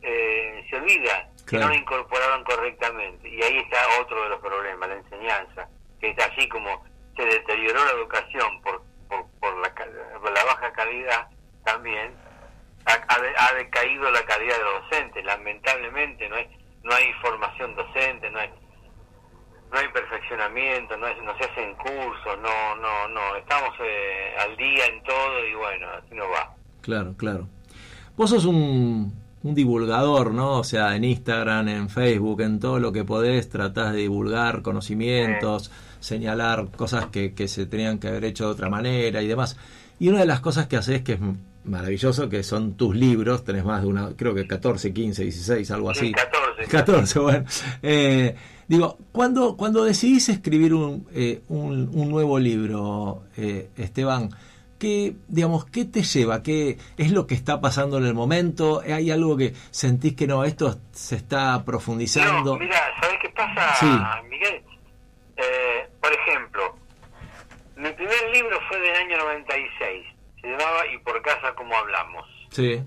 S4: eh, se olvida que no lo incorporaron correctamente. Y ahí está otro de los problemas la enseñanza que es así como se deterioró la educación por por, por la, por la baja calidad también ha, ha de- ha decaído la calidad de los docentes. Lamentablemente no hay no hay formación docente no hay no hay perfeccionamiento no, hay- no se hacen cursos no no no. Estamos eh, al día en todo y bueno así no va.
S1: Claro, claro. Vos sos un, un divulgador, ¿no? O sea, en Instagram, en Facebook, en todo lo que podés, tratás de divulgar conocimientos, señalar cosas que, que se tenían que haber hecho de otra manera y demás. Y una de las cosas que haces que es maravilloso, que son tus libros, tenés más de una, creo que 14, 15, 16, algo así.
S4: Sí, 14
S1: 14, bueno. Eh, digo, cuando, cuando decidís escribir un, eh, un, un nuevo libro, eh, Esteban, ¿qué, digamos, ¿qué te lleva? ¿Qué es lo que está pasando en el momento? ¿Hay algo que sentís que no, esto se está profundizando?
S4: No, mira, ¿sabes qué pasa,
S1: Sí.
S4: Miguel? Eh, por ejemplo, Mi primer libro fue del año 96, se llamaba Y por casa como hablamos.
S1: Sí.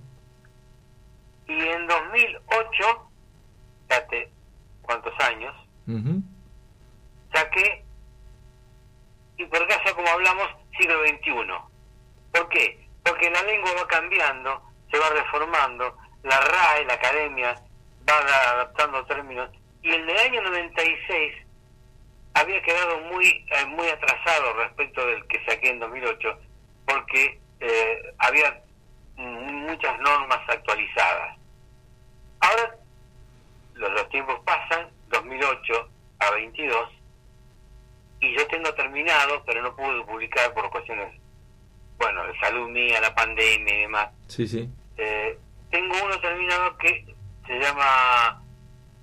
S4: Y en 2008, fíjate cuántos años,
S1: Ujú.
S4: saqué Y por casa como hablamos, siglo XXI. ¿Por qué? Porque la lengua va cambiando, se va reformando, la RAE, la academia, va adaptando términos, y en el año 96 había quedado muy eh, muy atrasado respecto del que saqué en 2008 porque eh, había muchas normas actualizadas. Ahora los, los tiempos pasan, 2008 a 22, y yo tengo terminado, pero no pude publicar por cuestiones, bueno, salud mía, la pandemia y demás.
S1: Sí, sí.
S4: Eh, tengo uno terminado que se llama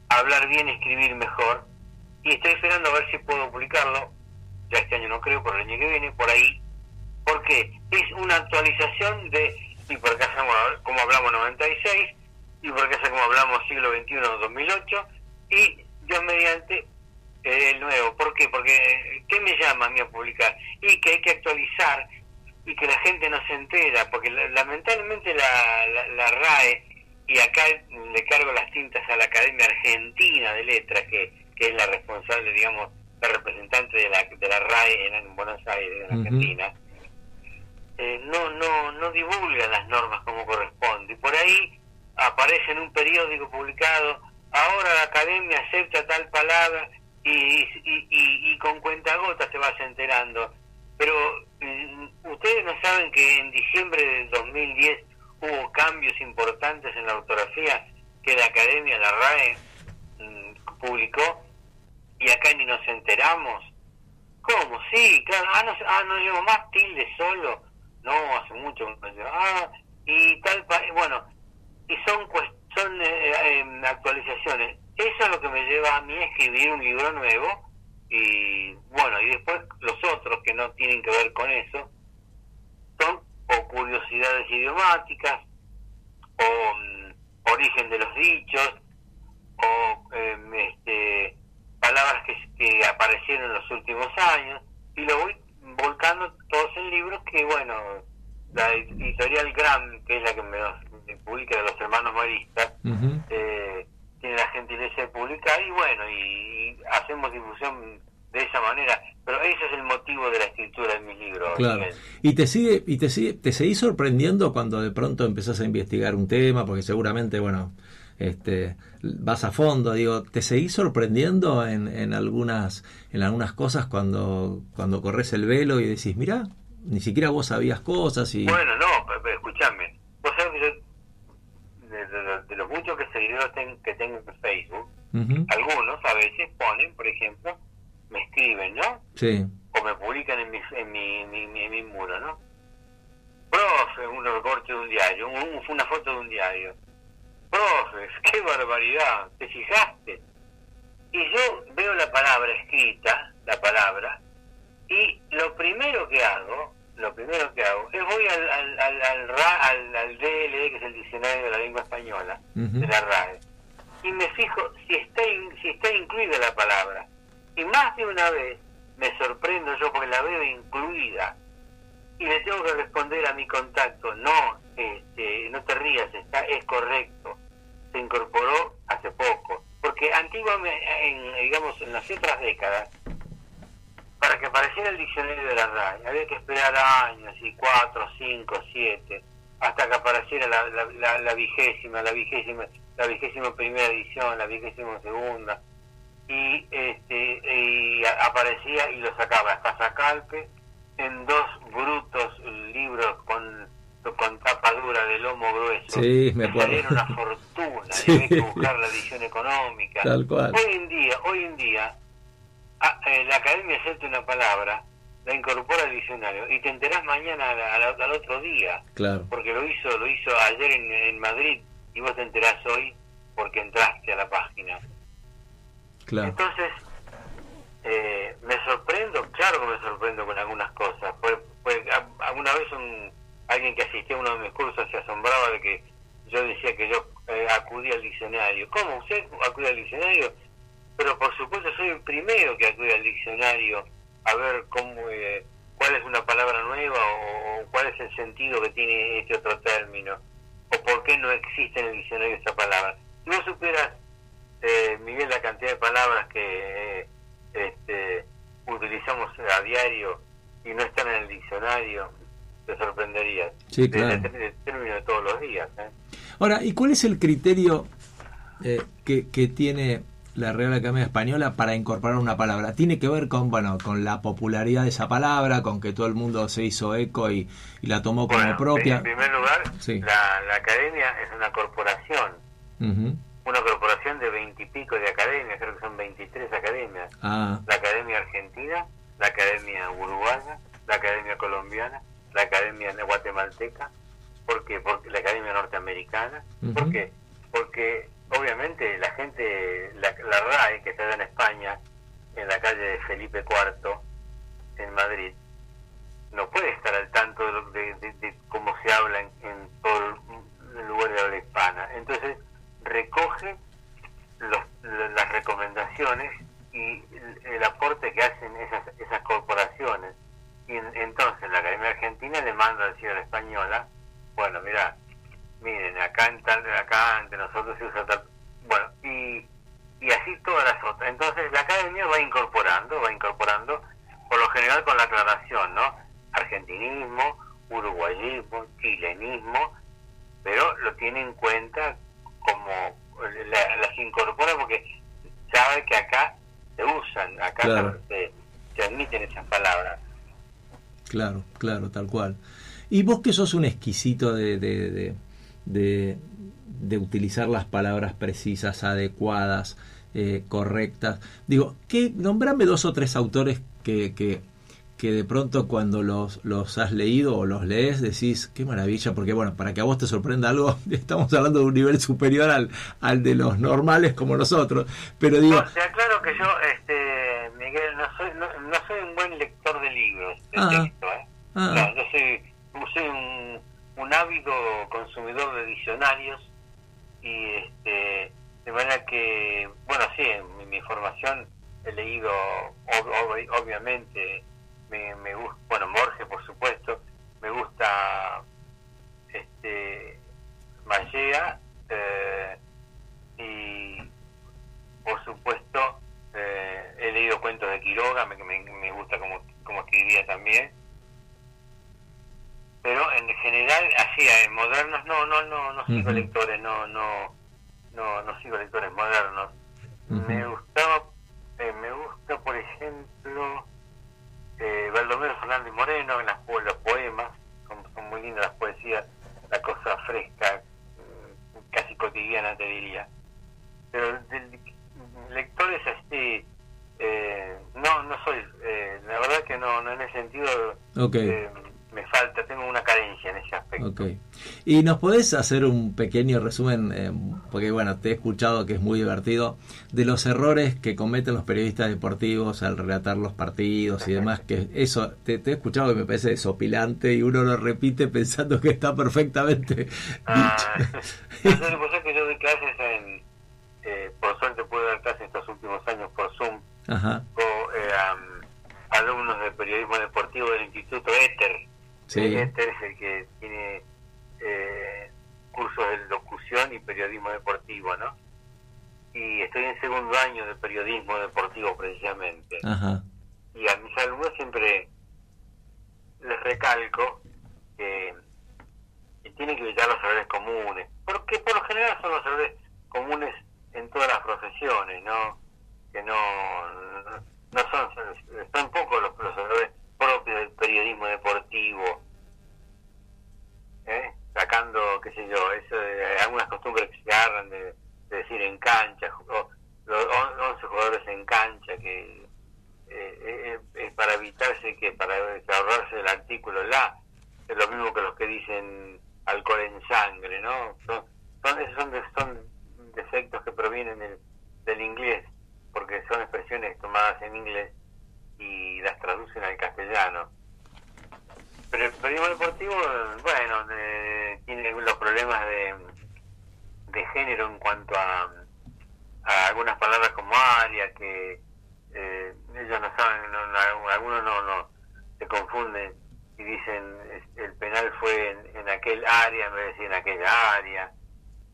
S4: Hablar bien, escribir mejor, y estoy esperando a ver si puedo publicarlo, ya este año no creo, por el año que viene, por ahí, porque es una actualización de, y por acá como, como hablamos 96, y por acá como hablamos siglo XXI 2008, y yo mediante eh, el nuevo. ¿Por qué? Porque, ¿qué me llama a mí a publicar? Y que hay que actualizar y que la gente no se entera, porque la- lamentablemente la, la, la RAE, y acá le cargo las tintas a la Academia Argentina de Letras, que, que es la responsable, digamos, la representante de la, de la RAE en, en Buenos Aires, en. Argentina, eh, no, no, no divulga las normas como corresponde. Y por ahí aparece en un periódico publicado, ahora la academia acepta tal palabra y, y, y, y con cuentagotas se vas enterando. Pero ustedes no saben que en diciembre del 2010 hubo cambios importantes en la ortografía que la academia, la RAE, mm, publicó y acá ni nos enteramos. ¿Cómo? Sí, claro. Ah, no, ah, no llevo más tilde solo. No, hace mucho. Ah, y tal. Bueno, y son, son eh, eh, actualizaciones. Eso es lo que me lleva a mí a escribir un libro nuevo. Y bueno, y después los otros que no tienen que ver con eso son o curiosidades idiomáticas, o mm, origen de los dichos, o em, este, palabras que, que aparecieron en los últimos años, y lo voy volcando todos en libros que, bueno, la editorial Gram, que es la que me, me publica de los hermanos maristas, eh, tiene la gentileza de publicar, y bueno, y, y hacemos difusión de esa manera, pero ese es el motivo de la escritura de mis libros.
S1: Claro. Y te sigue, y te sigue, te seguís sorprendiendo cuando de pronto empezás a investigar un tema, porque seguramente, bueno, este, vas a fondo, digo, ¿te seguís sorprendiendo en, en algunas, en algunas cosas cuando, cuando corres el velo y decís, mira, ni siquiera vos sabías cosas y
S4: Bueno, no, escúchame. Vos sabés que yo, de, los muchos que seguidores ten- que tengo en Facebook, algunos a veces ponen, por ejemplo, me escriben, ¿no?
S1: sí,
S4: O me publican en mi, en mi, mi, mi- en mi muro, ¿no? Profe, un recorte de un diario, un- una foto de un diario. Profe, [laughs] qué barbaridad, ¿te fijaste? Y yo veo la palabra escrita, la palabra, y lo primero que hago, lo primero que hago, es voy al, al, al, al, RA- al- al DLE, que es el Diccionario de la Lengua Española, de la RAE, y me fijo si está, in- si está incluida la palabra. Y más de una vez me sorprendo yo porque la veo incluida. Y le tengo que responder a mi contacto, no, este, no te rías, está, es correcto. Se incorporó hace poco. Porque antiguamente, en, digamos, en las otras décadas, para que apareciera el diccionario de la RAE, había que esperar años, y cuatro, cinco, siete, hasta que apareciera la, la, la, la vigésima, la vigésima, la vigésima primera edición, la vigésima segunda, y este y aparecía y lo sacaba hasta Sacalpe en dos brutos libros con con tapa dura de lomo grueso.
S1: Sí, me acuerdo.
S4: Una fortuna, [laughs]
S1: Sí.
S4: había que buscar la edición económica.
S1: Tal cual.
S4: Hoy en día, hoy en día, a- eh, la academia acepta una palabra, la incorpora al diccionario y te enterás mañana al, otro día,
S1: claro,
S4: porque lo hizo, lo hizo ayer en, en Madrid y vos te enterás hoy porque entraste a la página.
S1: claro.
S4: Entonces, eh, me sorprendo, claro que me sorprendo con algunas cosas. Pues, a- alguna vez un, alguien que asistía a uno de mis cursos se asombraba de que yo decía que yo eh, acudía al diccionario. ¿Cómo? ¿Usted acude al diccionario? Pero por supuesto soy el primero que acude al diccionario a ver cómo, eh, cuál sentido que tiene este otro término, o por qué no existe en el diccionario esa palabra. Si vos supieras, eh, Miguel, la cantidad de palabras que eh, este, utilizamos a diario y no están en el diccionario, te sorprenderías.
S1: Sí, claro.
S4: de, de término de todos los días. ¿eh?
S1: Ahora, ¿y cuál es el criterio eh, que, que tiene la Real Academia Española para incorporar una palabra? ¿Tiene que ver con, bueno, con la popularidad de esa palabra, con que todo el mundo se hizo eco y, y la tomó como
S4: Bueno,
S1: propia?
S4: En primer lugar,
S1: Sí.
S4: la, la academia es una corporación, una corporación de veintipico de academias, creo que son 23 academias.
S1: Ah,
S4: La academia argentina, la academia uruguaya, la academia colombiana, la academia guatemalteca. ¿Por qué? Porque la academia norteamericana. ¿Por
S1: Ujú.
S4: qué? Porque obviamente la gente, la, la RAE que está en España, en la calle de Felipe IV, en Madrid, no puede estar al tanto de, lo- de- de- cómo se habla en, en todo el lugar de habla hispana. Entonces, recoge los- la- las recomendaciones y el, aporte que hacen esas, esas corporaciones. Y en- entonces la Academia Argentina le manda a la Ciudad Española, bueno, mira, miren, acá en tal, acá entre nosotros se usa tal, bueno, y, y así todas las otras. Entonces la Academia va incorporando, va incorporando, por lo general con la aclaración, ¿no? Argentinismo, uruguayismo, chilenismo, pero lo tiene en cuenta como la- las incorpora porque sabe que acá se usan, acá
S1: Claro.
S4: se, se admiten esas palabras.
S1: claro, claro, tal cual. Y vos que sos un exquisito de, de, de, de- de utilizar las palabras precisas, adecuadas, eh, correctas. Digo, ¿qué, nombrame dos o tres autores que, que, que de pronto cuando los, los has leído o los lees decís, qué maravilla, porque bueno, para que a vos te sorprenda algo, [laughs] estamos hablando de un nivel superior al, al de los normales como nosotros. Pero digo,
S4: No, te aclaro que yo, este, Miguel, no soy, no, no soy un buen lector de libros, de
S1: Ah.
S4: texto, ¿eh?
S1: ah,
S4: No, yo soy, soy un, un ávido consumidor de diccionarios y este de manera que, bueno, sí, mi, mi formación he leído, ob- ob- obviamente, me, me gusta, bueno, Borges, por supuesto, me gusta este Mallea eh, y, por supuesto, eh, he leído cuentos de Quiroga, me, me, me gusta cómo, cómo escribía también pero en general así en modernos no no no no sigo lectores no no no no sigo lectores modernos. Me gustaba eh, me gusta por ejemplo eh, Baldomero Fernández Moreno en las los poemas son, son muy lindas las poesías la cosa fresca mm, casi cotidiana te diría. Pero de, de- lectores así eh, no no soy eh, la verdad que no no en ese sentido
S1: ok.
S4: Me falta, tengo una carencia en ese aspecto.
S1: Ok. ¿Y nos podés hacer un pequeño resumen, eh, porque bueno, te he escuchado que es muy divertido, de los errores que cometen los periodistas deportivos al relatar los partidos y demás? Que eso, te, te he escuchado que me parece desopilante y uno lo repite pensando que está perfectamente
S4: Ah,
S1: dicho. [laughs]
S4: vos sabés que yo doy clases en, eh, por suerte puedo dar clases estos últimos años por Zoom,
S1: Ajá,
S4: con eh, alumnos de periodismo deportivo del Instituto Éter.
S1: Sí.
S4: El Éter es el que tiene eh, cursos de locución y periodismo deportivo, ¿no? Y estoy en segundo año de periodismo deportivo precisamente.
S1: Ajá,
S4: y a mis alumnos siempre les recalco que, que tienen que evitar los errores comunes, porque por lo general son los errores comunes en todas las profesiones, ¿no? Que no, no son, son pocos los, los errores propios del periodismo deportivo, ¿eh? sacando, qué sé yo, eso de algunas costumbres que se agarran de, de decir en cancha, los on- 11 jugadores en cancha, que eh, es para evitarse que para ahorrarse el artículo la es lo mismo que los que dicen alcohol en sangre no son, son son, son defectos que provienen del inglés porque son expresiones tomadas en inglés y las traducen al castellano. Pero el periodismo deportivo, bueno, tiene los problemas de, de género en cuanto a, a algunas palabras como área, que eh, ellos no saben, no, algunos no, no se confunden
S1: y dicen el penal fue en, en aquel área en vez de decir en aquella área,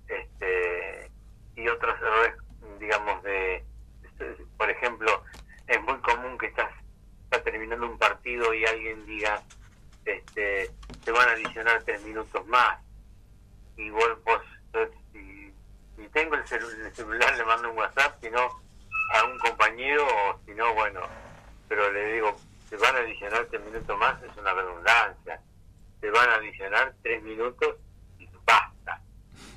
S1: este, y otros errores, digamos, de, por ejemplo, es muy común que estás, terminando un partido y alguien diga, este, te van a adicionar tres minutos más. Y vos, vos si, tengo el, celu el, celular, le mando un WhatsApp, si no, a un compañero, o si no, bueno, pero le digo, te van a adicionar tres minutos más, es una redundancia. Te van a adicionar tres minutos y basta.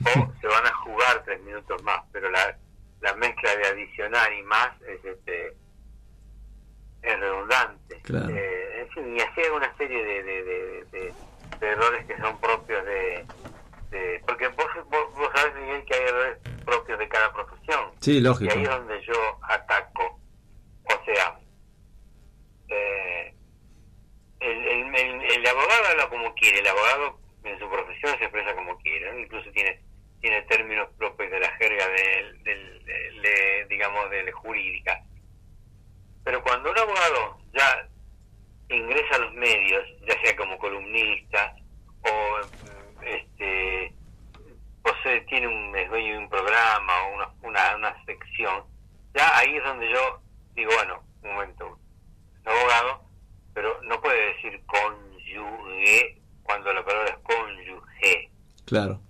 S1: O [laughs] se van a jugar tres minutos más, pero la, la mezcla de adicionar y más es este es redundante.
S4: Claro.
S1: Eh, en fin, y así hay una serie de, de, de, errores que son propios de... porque vos, vos, vos, sabés, Miguel, que hay errores propios de cada profesión.
S4: Sí, lógico.
S1: Y ahí es donde yo ataco. O sea, eh, el, el, el, abogado habla como quiere, el abogado en su profesión se expresa como quiere, incluso tiene tiene términos propios de la jerga del, del, de, de, digamos, de jurídica pero cuando un abogado ya ingresa a los medios, ya sea como columnista o este, posee, tiene un, es de un programa o una, una, una sección, ya ahí es donde yo digo, bueno, un momento, es abogado, pero no puede decir cónyuge cuando la palabra es cónyuge.
S4: Claro.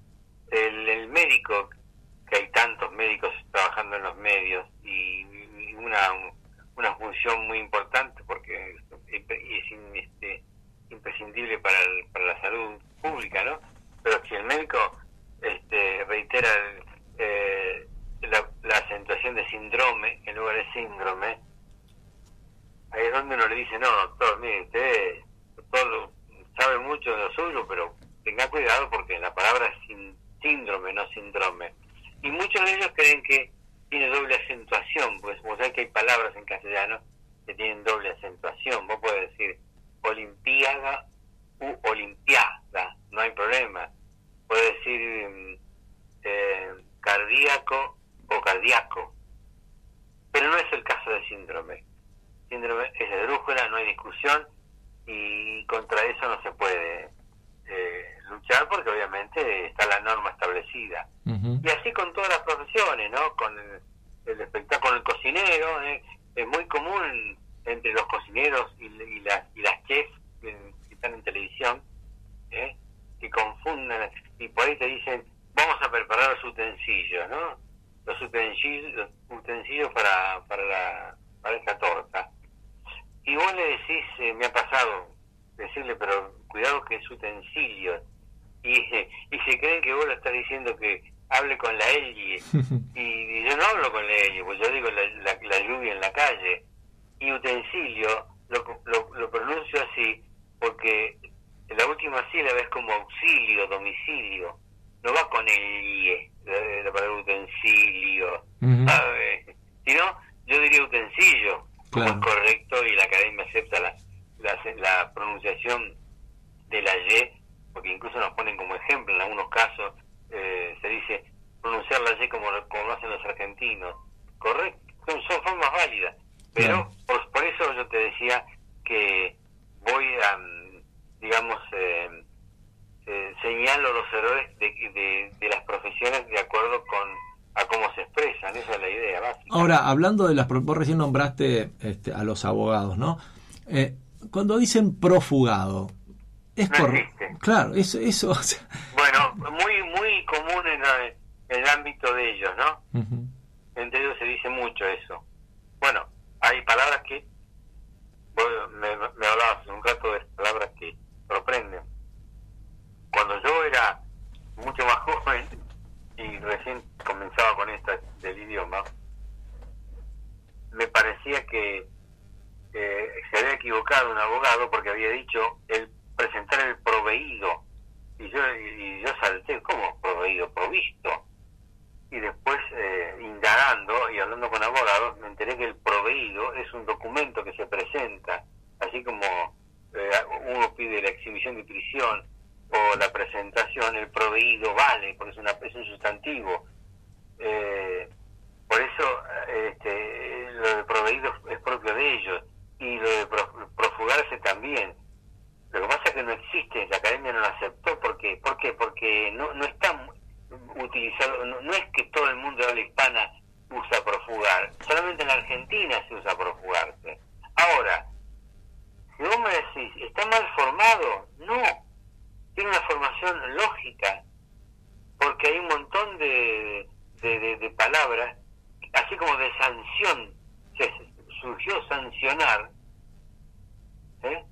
S1: las, vos
S4: recién nombraste este, a los abogados, ¿no? Eh, cuando dicen profugado, es
S1: no correcto.
S4: Claro, eso, eso [laughs] o sea, lógica, porque hay un montón de, de, palabras, así como de sanción, se surgió sancionar, ¿eh?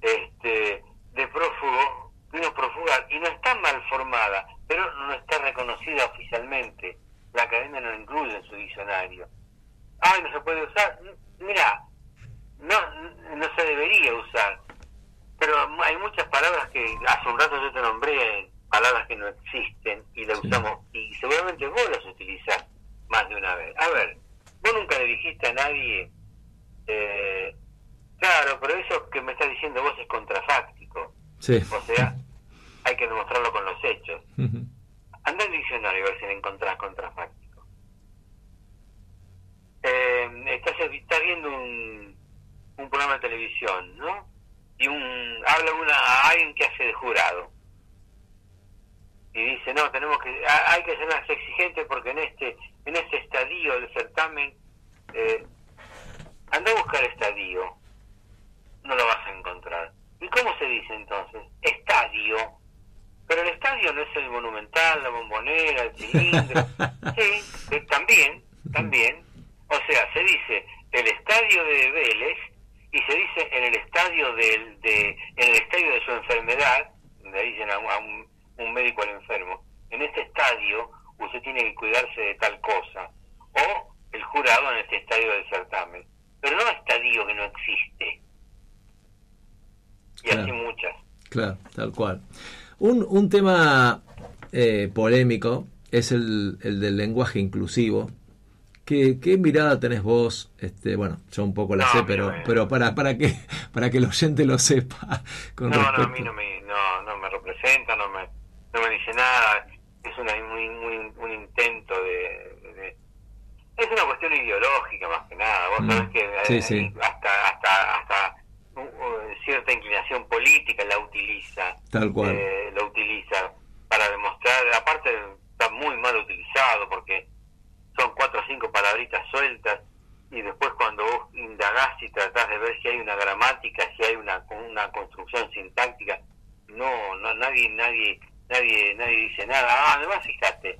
S4: este, de prófugo, vino profugar, y no está mal formada, pero no está reconocida oficialmente. La academia no lo incluye en su diccionario. Ay, no se puede usar. Mira, no, no se debería usar. Pero hay muchas palabras que hace un rato yo te nombré, palabras que no existen y las
S1: Sí.
S4: usamos, y seguramente vos las utilizás más de una vez. A ver, vos nunca le dijiste a nadie, eh, claro, pero eso que me estás diciendo vos es contrafáctico.
S1: Sí.
S4: O sea, hay que demostrarlo con los hechos. Anda al diccionario a ver si le encontrás contrafáctico. Eh, estás, estás viendo un, un programa de televisión, ¿no? Y un habla una a alguien que hace de jurado. Y dice, no, tenemos que ha- hay que ser más exigentes porque en este en este estadio del certamen eh, anda a buscar estadio. No lo vas a encontrar. ¿Y cómo se dice entonces? Estadio. Pero el estadio no es el monumental, la bombonera, el cilindro. [laughs] sí, eh, también, también. O sea, se dice el estadio de Vélez y se dice en el estadio del, de, en el estadio de su enfermedad, le dicen a, un- a un, un médico al enfermo, en este estadio usted tiene que cuidarse de tal cosa. O el jurado en este estadio del certamen. Pero no estadio que no existe. Y así
S1: Claro.
S4: muchas.
S1: Claro, tal cual. Un, un tema eh, polémico es el, el del lenguaje inclusivo. ¿Qué, ¿Qué mirada tenés vos? Este, bueno, yo un poco la
S4: No,
S1: sé, pero,
S4: no
S1: pero para, para, que, para que el oyente lo sepa. Con
S4: no, no, a mí no me, no, no me representa, no me, no me dice nada. Es una, muy, muy, un intento de, de- Es una cuestión ideológica más que nada. Vos
S1: Mm,
S4: sabés que eh,
S1: sí, sí.
S4: hasta hasta hasta cierta inclinación política la utiliza.
S1: Tal cual.
S4: eh, lo utiliza para demostrar, aparte está muy mal utilizado porque son cuatro o cinco palabritas sueltas y después cuando vos indagás y tratás de ver si hay una gramática, si hay una una construcción sintáctica, no, no nadie nadie nadie nadie dice nada. Ah, además fíjate,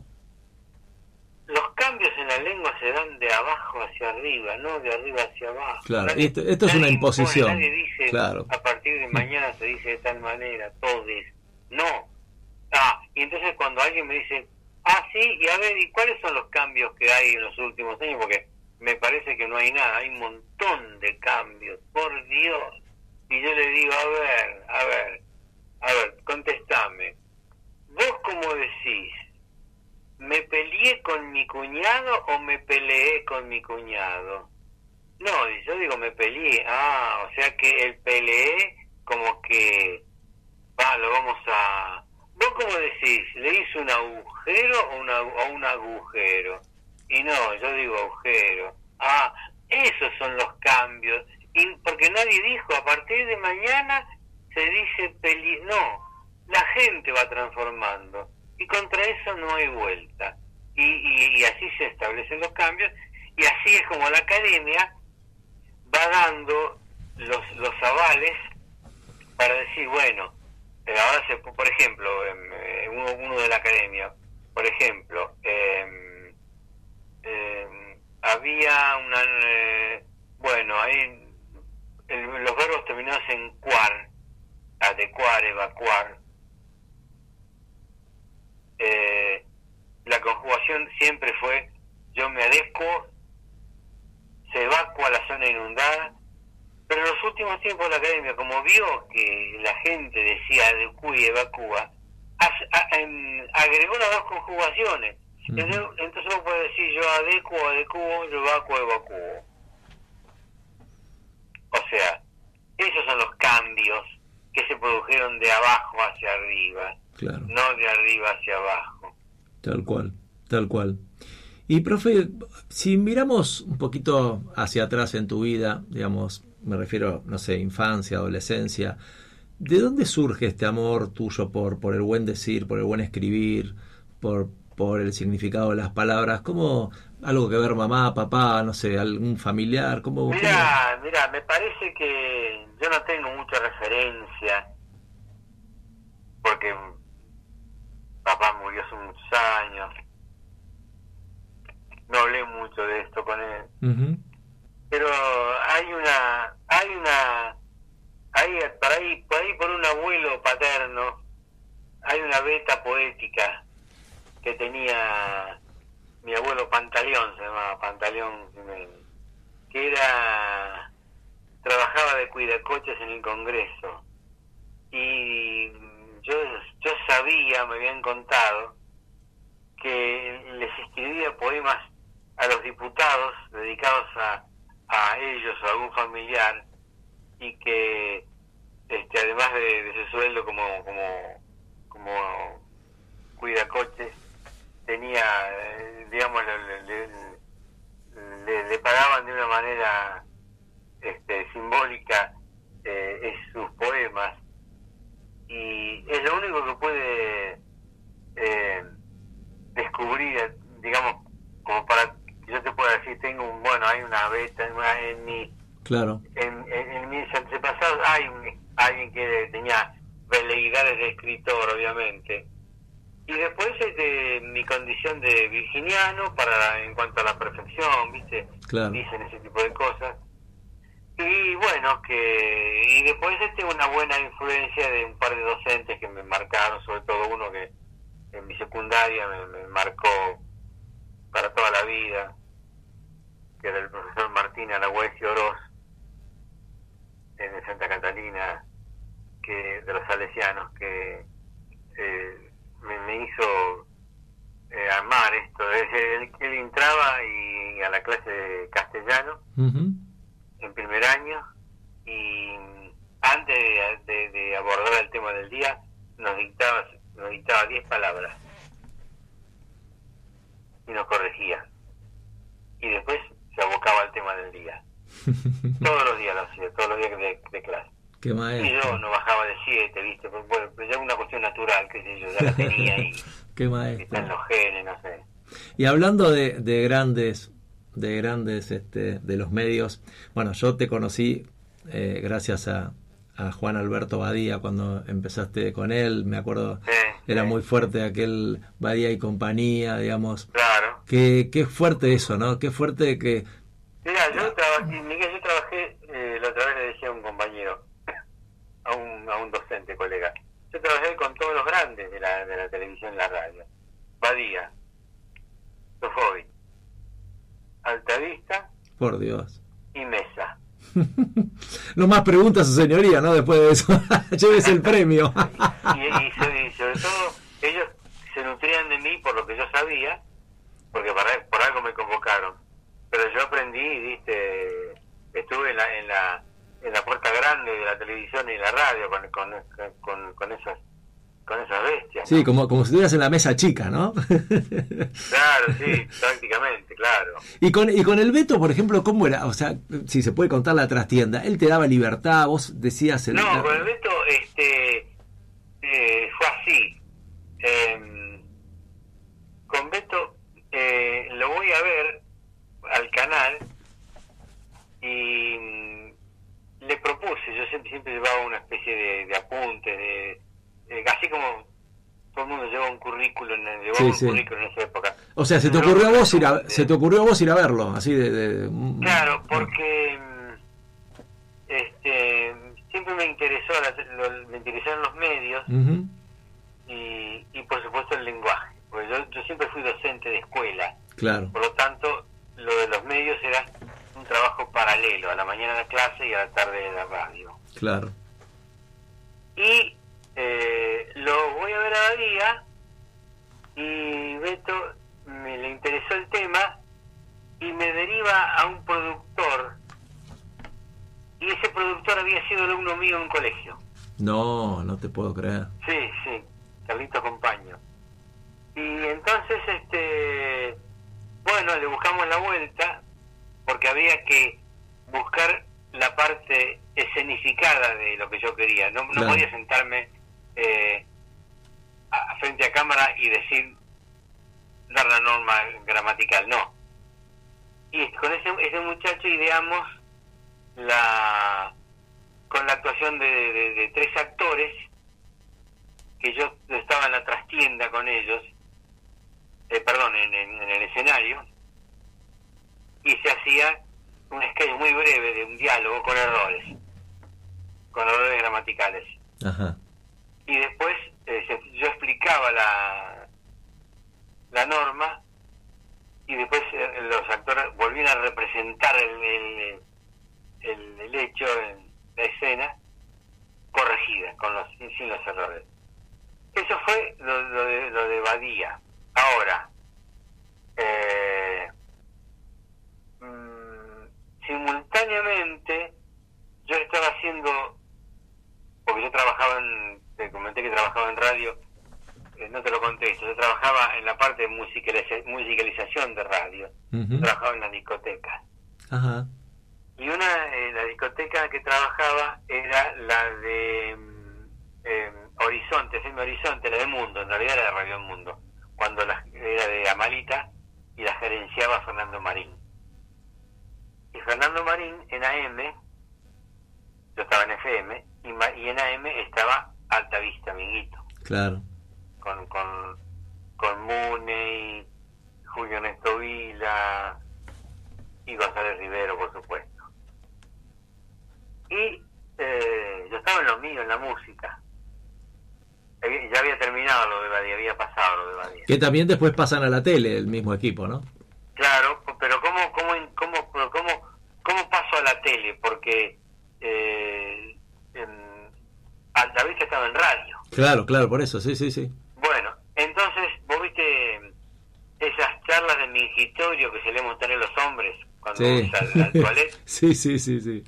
S4: los cambios en la lengua se dan de abajo hacia arriba, no de arriba hacia abajo.
S1: Claro,
S4: Nadie-
S1: esto- esto es una
S4: impone,
S1: imposición.
S4: nadie dice
S1: Claro.
S4: a partir de mañana se dice de tal manera, todos. No. Ah, y entonces cuando alguien me dice, ah, sí, y a ver, ¿y cuáles son los cambios que hay en los últimos años? Porque me parece que no hay nada, hay un montón de cambios, por Dios. Y yo le digo, a ver, a ver, a ver, contestame. ¿Vos cómo decís? ¿Me peleé con mi cuñado o me peleé con mi cuñado? No, yo digo me peleé. Ah, o sea que el peleé como que, va, lo vamos a... ¿Vos cómo decís? ¿Le hizo un agujero o, una, o un agujero? Y no, yo digo agujero. Ah, esos son los cambios. Y porque nadie dijo, a partir de mañana se dice peli... No, la gente va transformando. Y contra eso no hay vuelta. Y, y, y así se establecen los cambios. Y así es como la academia va dando los, los avales para decir, bueno, ahora se, por ejemplo, uno, uno de la academia, por ejemplo, em, em, había una, eh, bueno, ahí los verbos terminados en cuar, adecuar, evacuar, eh, la conjugación siempre fue yo me adecuo, se evacua la zona inundada, pero en los últimos tiempos la academia, como vio que la gente decía adecua y evacúa, as- a- em, agregó las dos conjugaciones. Entonces, entonces uno puede decir yo adecuo, adecuo, yo evacuo, evacuo. O sea, esos son los cambios que se produjeron de abajo hacia arriba,
S1: Claro.
S4: no de arriba hacia abajo.
S1: Tal cual, tal cual. Y profe, si miramos un poquito hacia atrás en tu vida, digamos, me refiero, no sé, infancia, adolescencia, ¿De dónde surge este amor tuyo por, por el buen decir, por el buen escribir, por, por el significado de las palabras? ¿Cómo algo que ver mamá, papá, no sé, algún familiar? ¿Cómo, cómo-
S4: Mira, mira, me parece que yo no tengo mucha referencia porque papá murió hace muchos años. No hablé mucho de esto con él, pero hay una, hay una, hay por ahí, por ahí por un abuelo paterno, hay una beta poética que tenía mi abuelo Pantaleón, se llamaba Pantaleón que era, trabajaba de cuidacoches en el Congreso. Y yo, yo sabía, me habían contado, que les escribía poemas a los diputados dedicados a, a ellos o a algún familiar y que este además de, de su sueldo como como como cuida coches tenía eh, digamos le, le- pagaban de una manera este simbólica eh, sus poemas. Y es lo único que puede eh, descubrir digamos como para que yo te pueda decir tengo un bueno hay una beta en mi
S1: Claro.
S4: en, en, en mis antepasados hay un- alguien que tenía veleidades de escritor, obviamente. Y después este, mi condición de virginiano para en cuanto a la perfección, ¿viste?
S1: Claro.
S4: Dicen ese tipo de cosas. Y bueno, que y después este una buena influencia de un par de docentes que me marcaron, sobre todo uno que en mi secundaria me, me marcó para toda la vida, que era el profesor Martín Aragüez y Oroz, en Santa Catalina, que de los salesianos, que eh, me, me hizo eh, amar esto. Desde él, él entraba y a la clase de castellano en primer año y antes de, de- de abordar el tema del día nos dictaba nos dictaba 10 palabras. Y nos corregía. Y después se abocaba al tema del día [laughs] todos los días lo hacía todos los días de, de clase
S1: Qué
S4: y
S1: maestro.
S4: yo no bajaba de 7 viste pero, bueno, pero ya una cuestión natural qué sé yo ya la tenía y [laughs]
S1: Qué maestro.
S4: los genes no sé
S1: Y hablando de, de grandes, de grandes, este, de los medios, bueno, yo te conocí eh, gracias a, a Juan Alberto Badía cuando empezaste con él, me acuerdo,
S4: Sí,
S1: era
S4: sí.
S1: muy fuerte aquel Badía y compañía, digamos.
S4: claro
S1: Qué, qué fuerte eso, ¿no? Qué fuerte que...
S4: Mira, yo trabajé, Miguel, yo trabajé, eh, la otra vez le decía a un compañero, a un, a un docente, colega, yo trabajé con todos los grandes de la, de la televisión y la radio. Badía, Sofobi, Altavista
S1: Por Dios.
S4: y Mesa. [laughs]
S1: no más preguntas, su señoría, ¿no? Después de eso, [laughs] llévese el premio.
S4: Y, y y sobre todo, ellos se nutrían de mí por lo que yo sabía, porque para, por algo me convocaron. Pero yo aprendí, viste, estuve en la, en la, en la puerta grande de la televisión y la radio con, con, con, con esas con esas bestias.
S1: Sí, como, como si estuvieras en la mesa chica, ¿no? [laughs]
S4: Claro, sí, prácticamente, claro.
S1: Y con, y con el Beto, por ejemplo, ¿cómo era? O sea, si se puede contar la trastienda, él te daba libertad, vos decías... El,
S4: No, con el Beto este, eh, fue así. Em, con Beto eh, lo voy a ver al canal y mm, le propuse, yo siempre, siempre llevaba una especie de, de apunte, de, de- así como todo el mundo lleva un currículum, llevaba
S1: Sí,
S4: un
S1: sí.
S4: currículum en esa época.
S1: O sea, se te
S4: No,
S1: ocurrió a vos ir a,
S4: de-
S1: se te ocurrió a vos ir a verlo, así de... de- mm,
S4: Claro, porque mm, este, siempre me interesó la- me interesaron los medios y, y por supuesto el lenguaje, porque yo, yo siempre fui docente de escuela,
S1: Claro,
S4: por lo tanto lo de los medios era un trabajo paralelo, a la mañana la clase y a la tarde la radio.
S1: claro.
S4: Y eh, lo voy a ver a Badía y Beto me le interesó el tema y me deriva a un productor y ese productor había sido alumno mío en un colegio.
S1: No, no te puedo creer.
S4: Sí, sí, Carlito Compaño. Y entonces, este, bueno, le buscamos la vuelta porque había que buscar la parte escenificada de lo que yo quería. No, no
S1: Claro.
S4: podía sentarme eh, a- frente a cámara y decir, dar la norma gramatical, no. Y con ese, ese muchacho ideamos la con la actuación de, de- de tres actores que yo estaba en la trastienda con ellos, eh, perdón, en, en- en el escenario, y se hacía un sketch muy breve de un diálogo con errores, con errores gramaticales.
S1: Ajá.
S4: Y después eh, se- yo explicaba la, la norma y después eh, los actores volvían a representar el, el, el- el hecho en la escena corregida, con los, sin, sin los errores. Eso fue lo, lo de, lo de Badía. Ahora, eh, mm, simultáneamente yo estaba haciendo, porque yo trabajaba en, te comenté que trabajaba en radio, eh, no te lo contesto, yo trabajaba en la parte de musicaliza- musicalización de radio, trabajaba en las discotecas.
S1: Ajá.
S4: Y una, eh, la discoteca que trabajaba era la de mm, eh, Horizonte, FM Horizonte, la de Mundo, en realidad era de Radio Mundo, cuando la, era de Amalita y la gerenciaba Fernando Marín. Y Fernando Marín en AM, yo estaba en FM, y, en AM estaba Alta Vista, Minguito,
S1: Claro.
S4: con, con, con Mune, Julio Néstor Vila y González Rivero, por supuesto. Y eh, yo estaba en lo mío, en la música. Ya había terminado lo de Badía, había pasado de Badía.
S1: Que también después pasan a la tele el mismo equipo, ¿no?
S4: Claro, pero ¿cómo, cómo, cómo, cómo, cómo paso a la tele? Porque eh, en- Alta Vista estaba en radio.
S1: Claro, claro, por eso, sí, sí, sí.
S4: Bueno, entonces, vos viste esas charlas de mingitorio que solemos tener los hombres cuando
S1: Sí.
S4: vamos al, al toilet. [laughs]
S1: sí, sí, sí, sí.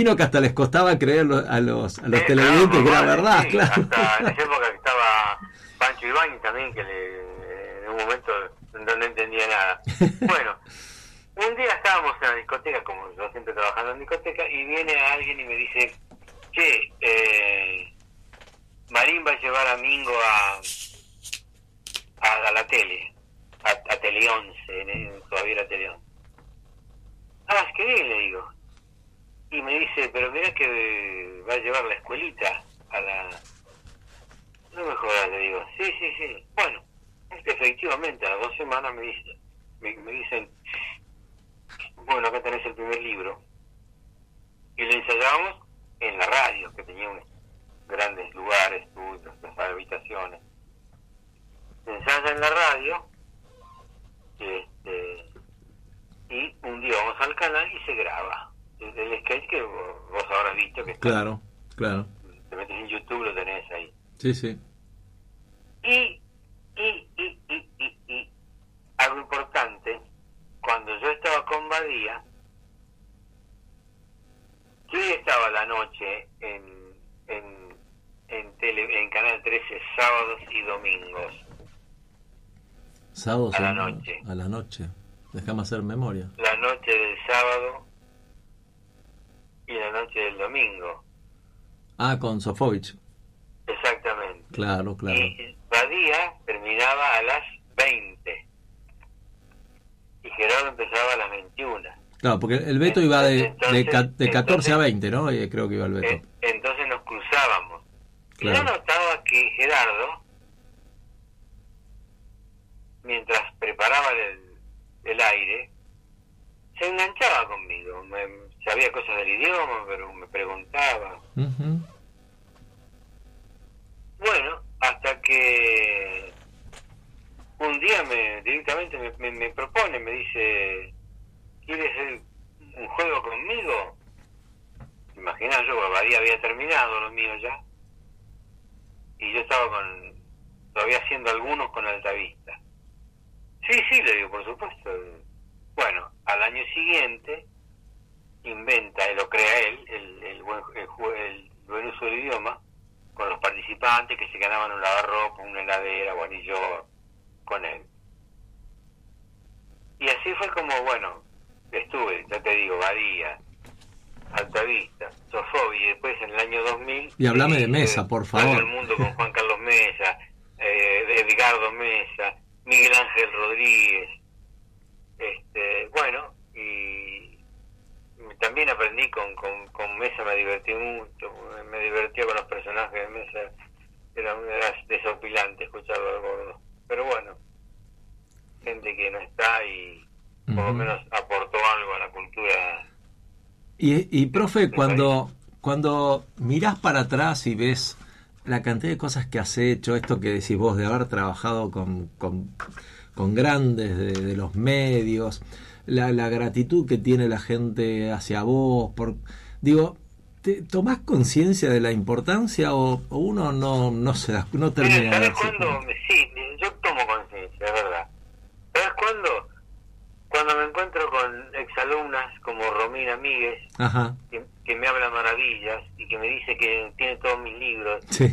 S1: Imagino que hasta les costaba creer a los, a los
S4: Eh,
S1: televidentes que era verdad, claro.
S4: Hasta [laughs] en esa época que estaba Pancho Ibáñez también, que le, en un momento no, no entendía nada. Bueno, un día estábamos en la discoteca, como yo siempre trabajando en discoteca, y viene alguien y me dice, che, eh, Marín va a llevar a Mingo a, a, a la tele, a, a Tele 11, en, en- todavía era Tele 11. Ah, es que bien, le digo. Y me dice, pero mirá que va a llevar la escuelita a la... No me jodas, le digo. Sí, sí, sí. Bueno, es que efectivamente a las dos semanas me, dice, me, me dicen, bueno, acá tenés el primer libro. Y lo ensayamos en la radio, que tenía unos grandes lugares, estudios, las habitaciones. Se ensaya en la radio, este, y un día vamos al canal y se graba. El, el sketch que vos, vos habrás visto que está
S1: Claro, claro.
S4: te metes en YouTube, lo tenés ahí.
S1: Sí, sí.
S4: Y, y, y, y, y, y, algo importante, cuando yo estaba con Badía, yo estaba la noche en, en, en, tele, en Canal 13 sábados y domingos.
S1: Sábados
S4: A la
S1: en-
S4: noche.
S1: A la noche. Déjame hacer memoria.
S4: La noche del sábado y la noche del domingo.
S1: Ah, con Sofovich.
S4: Exactamente.
S1: Claro, claro.
S4: Y Badía terminaba a las 20. Y Gerardo empezaba a las 21.
S1: Claro, porque el Beto iba de, de,
S4: Entonces-
S1: ca- de 14 a
S4: entonces-
S1: 20, ¿no? Eh, creo que iba el Beto.
S4: Eh, entonces nos cruzábamos. Y
S1: Claro.
S4: yo notaba que Gerardo, mientras preparaba el, el aire, se enganchaba conmigo. Me, sabía cosas del idioma, pero me preguntaba. Bueno, hasta que un día me directamente me, me, me propone, me dice, ¿quieres hacer un juego conmigo? Imagina yo, Badía había terminado lo mío ya. Y yo estaba con, todavía haciendo algunos con Altavista. Sí, sí, le digo, por supuesto. Bueno, al año siguiente inventa, lo crea él, el, el, buen, el, el buen uso del idioma, con los participantes que se ganaban un lavarropa, una heladera, bueno, y yo con él. Y así fue como, bueno, estuve, ya te digo, Badía, Altavista, Sofobi, y después en el año 2000...
S1: Y hablame de
S4: eh,
S1: Mesa, por
S4: Todo
S1: favor.
S4: el mundo con Juan Carlos Mesa, eh, Edgardo Mesa, Miguel Ángel Rodríguez, este, bueno, y también aprendí con, con, con Mesa, me divertí mucho, me divertía con los personajes de Mesa, era, era desopilante escucharlo al gordo. Pero bueno, gente que no está y por lo menos aportó algo a la cultura.
S1: Y, y profe, cuando, cuando mirás para atrás y ves la cantidad de cosas que has hecho, esto que decís vos de haber trabajado con, con, con grandes de, de los medios, la, la gratitud que tiene la gente hacia vos, por digo, ¿te, ¿tomás conciencia de la importancia o, o uno no, no se da, no termina
S4: ¿sabes cuándo? Sí, yo tomo conciencia, es verdad. ¿Sabes cuándo? Cuando me encuentro con exalumnas como Romina Míguez,
S1: Ajá,
S4: que, que me habla maravillas y que me dice que tiene todos mis libros. [laughs]
S1: sí,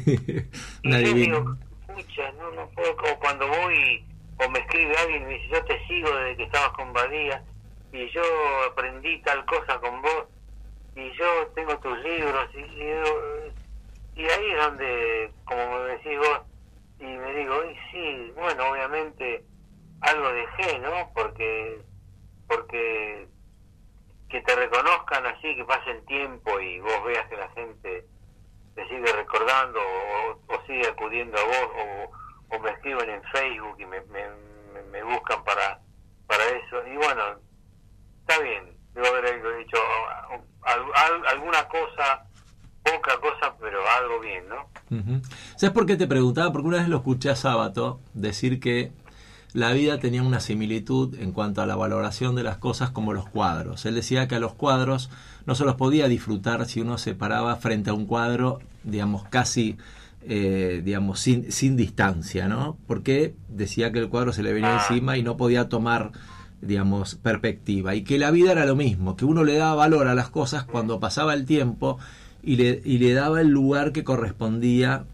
S4: Y yo digo, pucha, no, no puedo, como cuando voy o me escribe alguien y me dice, yo te sigo desde que estabas con Badía y yo aprendí tal cosa con vos y yo tengo tus libros y, y, y ahí es donde, como me decís vos, y me digo, y sí, bueno, obviamente algo dejé, ¿no? Porque, porque que te reconozcan así, que pase el tiempo y vos veas que la gente te sigue recordando o, sigue acudiendo a vos o, me escriben en Facebook y me, me, me- buscan para, para eso. Y bueno, está bien, debo haber dicho al- alguna cosa, poca cosa, pero algo bien, ¿no?
S1: Ujú. ¿Sabes por qué te preguntaba? Porque una vez lo escuché a Sábato decir que la vida tenía una similitud en cuanto a la valoración de las cosas como los cuadros. Él decía que a los cuadros no se los podía disfrutar si uno se paraba frente a un cuadro, digamos, casi, eh, digamos, sin, sin distancia, ¿no? Porque decía que el cuadro se le venía encima y no podía tomar digamos, perspectiva. Y que la vida era lo mismo, que uno le daba valor a las cosas cuando pasaba el tiempo y le, y le daba el lugar que correspondía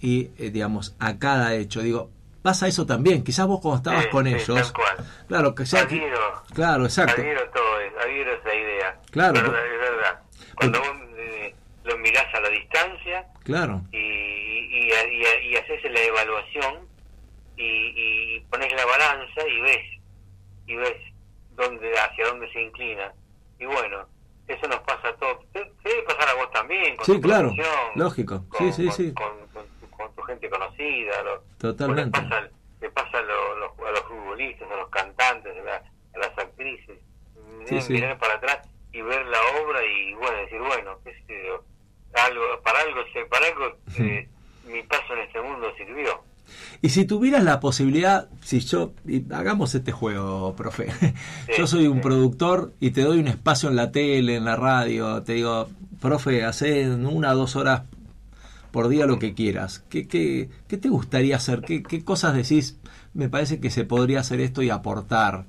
S1: y, eh, digamos, a cada hecho. Digo, pasa eso también. Quizás vos cuando estabas
S4: Sí,
S1: con
S4: sí,
S1: ellos,
S4: tal cual.
S1: claro, que ya...
S4: Adhiero,
S1: Claro, exacto.
S4: adhiero todo eso, adhiero esa idea.
S1: Claro, por-
S4: es verdad. Cuando vos eh, lo mirás a la distancia
S1: Claro.
S4: y, y, y, y haces la evaluación y, y, pones la balanza y ves y ves dónde hacia dónde se inclina y bueno eso nos pasa a todos debe pasar a vos también con
S1: Sí,
S4: tu
S1: claro, lógico.
S4: con,
S1: Sí, sí,
S4: con-
S1: sí.
S4: con, con gente conocida lo-
S1: Totalmente.
S4: le pasa, le pasa a, lo- los, a los futbolistas a los cantantes a, la- a las actrices.
S1: Sí,
S4: mirar para atrás y ver la obra y bueno decir bueno qué sé yo, algo para algo para algo eh, mi paso en este mundo sirvió.
S1: Y si tuvieras la posibilidad, si yo, hagamos este juego, profe, [laughs] yo soy un
S4: sí.
S1: productor y te doy un espacio en la tele, en la radio, te digo, profe, hace una o dos horas por día lo que quieras. ¿Qué, qué, qué te gustaría hacer? ¿Qué, ¿Qué cosas decís? Me parece que se podría hacer esto y aportar.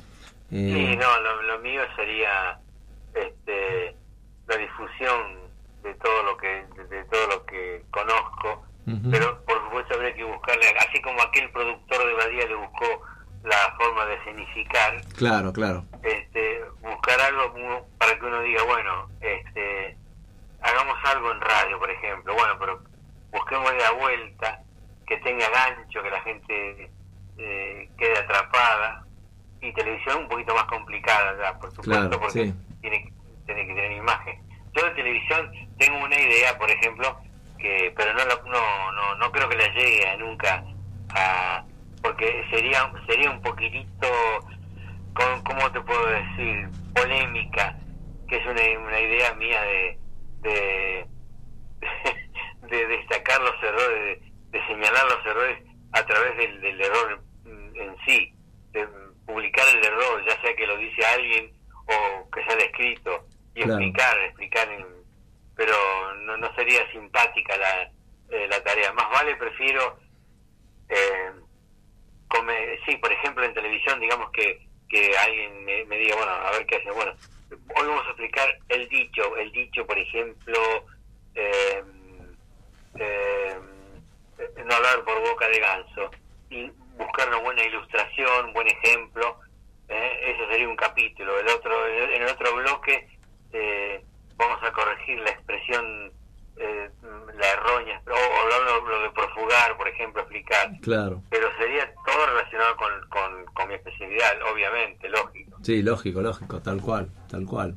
S1: Eh,
S4: Sí, no, lo, lo mío sería este, la difusión de todo lo que de, de todo lo que conozco, pero por supuesto habría que buscarle, así como aquel productor de Badía le buscó la forma de escenificar,
S1: Claro, claro.
S4: este, buscar algo para que uno diga, bueno, este, hagamos algo en radio, por ejemplo, bueno, pero busquemos la vuelta, que tenga gancho, que la gente eh, quede atrapada, y televisión un poquito más complicada ya, por supuesto,
S1: Claro,
S4: porque
S1: sí.
S4: tiene, tiene que tener imagen. Yo de televisión tengo una idea, por ejemplo, que pero no, no, no, no creo que la llegue a nunca a porque sería sería un poquitito con, ¿cómo te puedo decir? polémica que es una, una idea mía de de, [laughs] de destacar los errores de, de señalar los errores a través del, del error en sí de publicar el error ya sea que lo dice alguien o que sea escrito y
S1: Claro.
S4: explicar explicar en, pero no, no sería simpática la, eh, la tarea más vale prefiero eh, come- sí, por ejemplo, en televisión, digamos que, que alguien me, me diga, bueno, a ver qué hace. Bueno, hoy vamos a explicar el dicho. El dicho, por ejemplo, eh, eh, no hablar por boca de ganso. Y buscar una buena ilustración, un buen ejemplo. eh, eso sería un capítulo. El otro, en el otro bloque eh, vamos a corregir la expresión, eh, la errónea, o, o lo, lo de profugar, por ejemplo, explicar
S1: Claro.
S4: pero sería todo relacionado con, con, con mi especialidad, obviamente, lógico.
S1: Sí, lógico, lógico, tal cual, tal cual.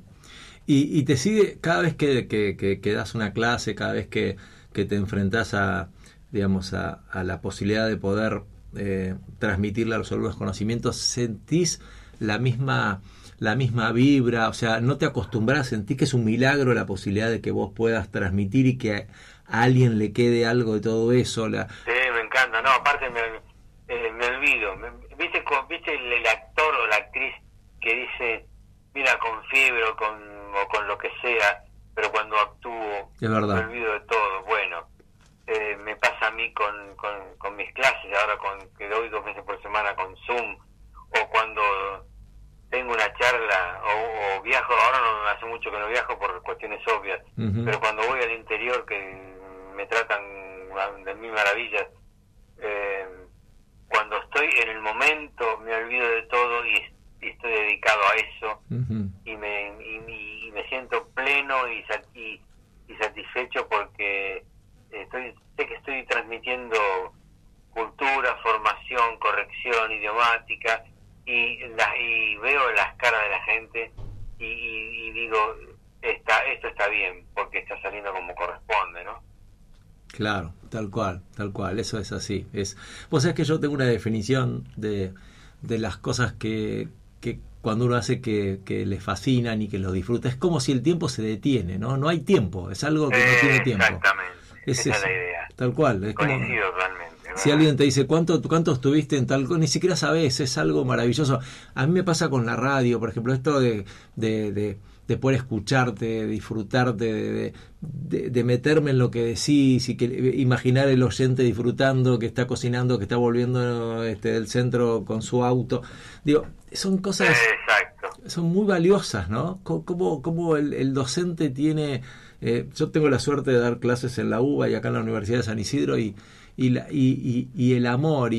S1: Y, y te sigue cada vez que, que, que- que das una clase, cada vez que, que te enfrentas a, digamos, a, a la posibilidad de poder eh, transmitirle a los alumnos conocimientos, ¿sentís la misma, la misma vibra? O sea, ¿no te acostumbras? ¿Sentís que es un milagro la posibilidad de que vos puedas transmitir y que a alguien le quede algo de todo eso? La,
S4: Sí, me encanta, no, aparte me, eh, me olvido. ¿Viste, co- ¿Viste el, el actor o la actriz que dice, mira, con fiebre o con, o con lo que sea, pero cuando actúo
S1: Es verdad.
S4: me olvido de todo? Bueno, eh, me pasa a mí con, con, con mis clases, ahora con que doy dos veces por semana con Zoom, o cuando tengo una charla o, o viajo, ahora no hace mucho que no viajo por cuestiones obvias, pero cuando voy al interior que me tratan de mil maravillas, eh, cuando estoy en el momento me olvido de todo y, y estoy dedicado a eso y me, y, y me siento pleno y, sa- y, y satisfecho porque estoy sé que estoy transmitiendo cultura, formación, corrección idiomática y, la- y veo las caras de la gente y, y- digo, está, esto está bien porque está saliendo como corresponde, ¿no?
S1: Claro, tal cual, tal cual, eso es así. Es, vos sabés que yo tengo una definición de, de las cosas que cuando uno hace que, que le fascinan y que lo disfruta, es como si el tiempo se detiene, ¿no? No hay tiempo, es algo que no tiene tiempo.
S4: Exactamente,
S1: Es
S4: esa es la idea.
S1: tal cual. Es como,
S4: Coincido totalmente.
S1: si alguien te dice cuánto cuánto estuviste en tal cosa, ni siquiera sabes, es algo maravilloso. A mí me pasa con la radio, por ejemplo, esto de, de, de, de poder escucharte, de disfrutarte, de, de, de- de meterme en lo que decís y que imaginar el oyente disfrutando, que está cocinando, que está volviendo este, del centro con su auto. Digo, son cosas
S4: Exacto.
S1: son muy valiosas, ¿no? Cómo, cómo el, el docente tiene... eh, yo tengo la suerte de dar clases en la UBA y acá en la Universidad de San Isidro y, y, la- y, y- y el amor y,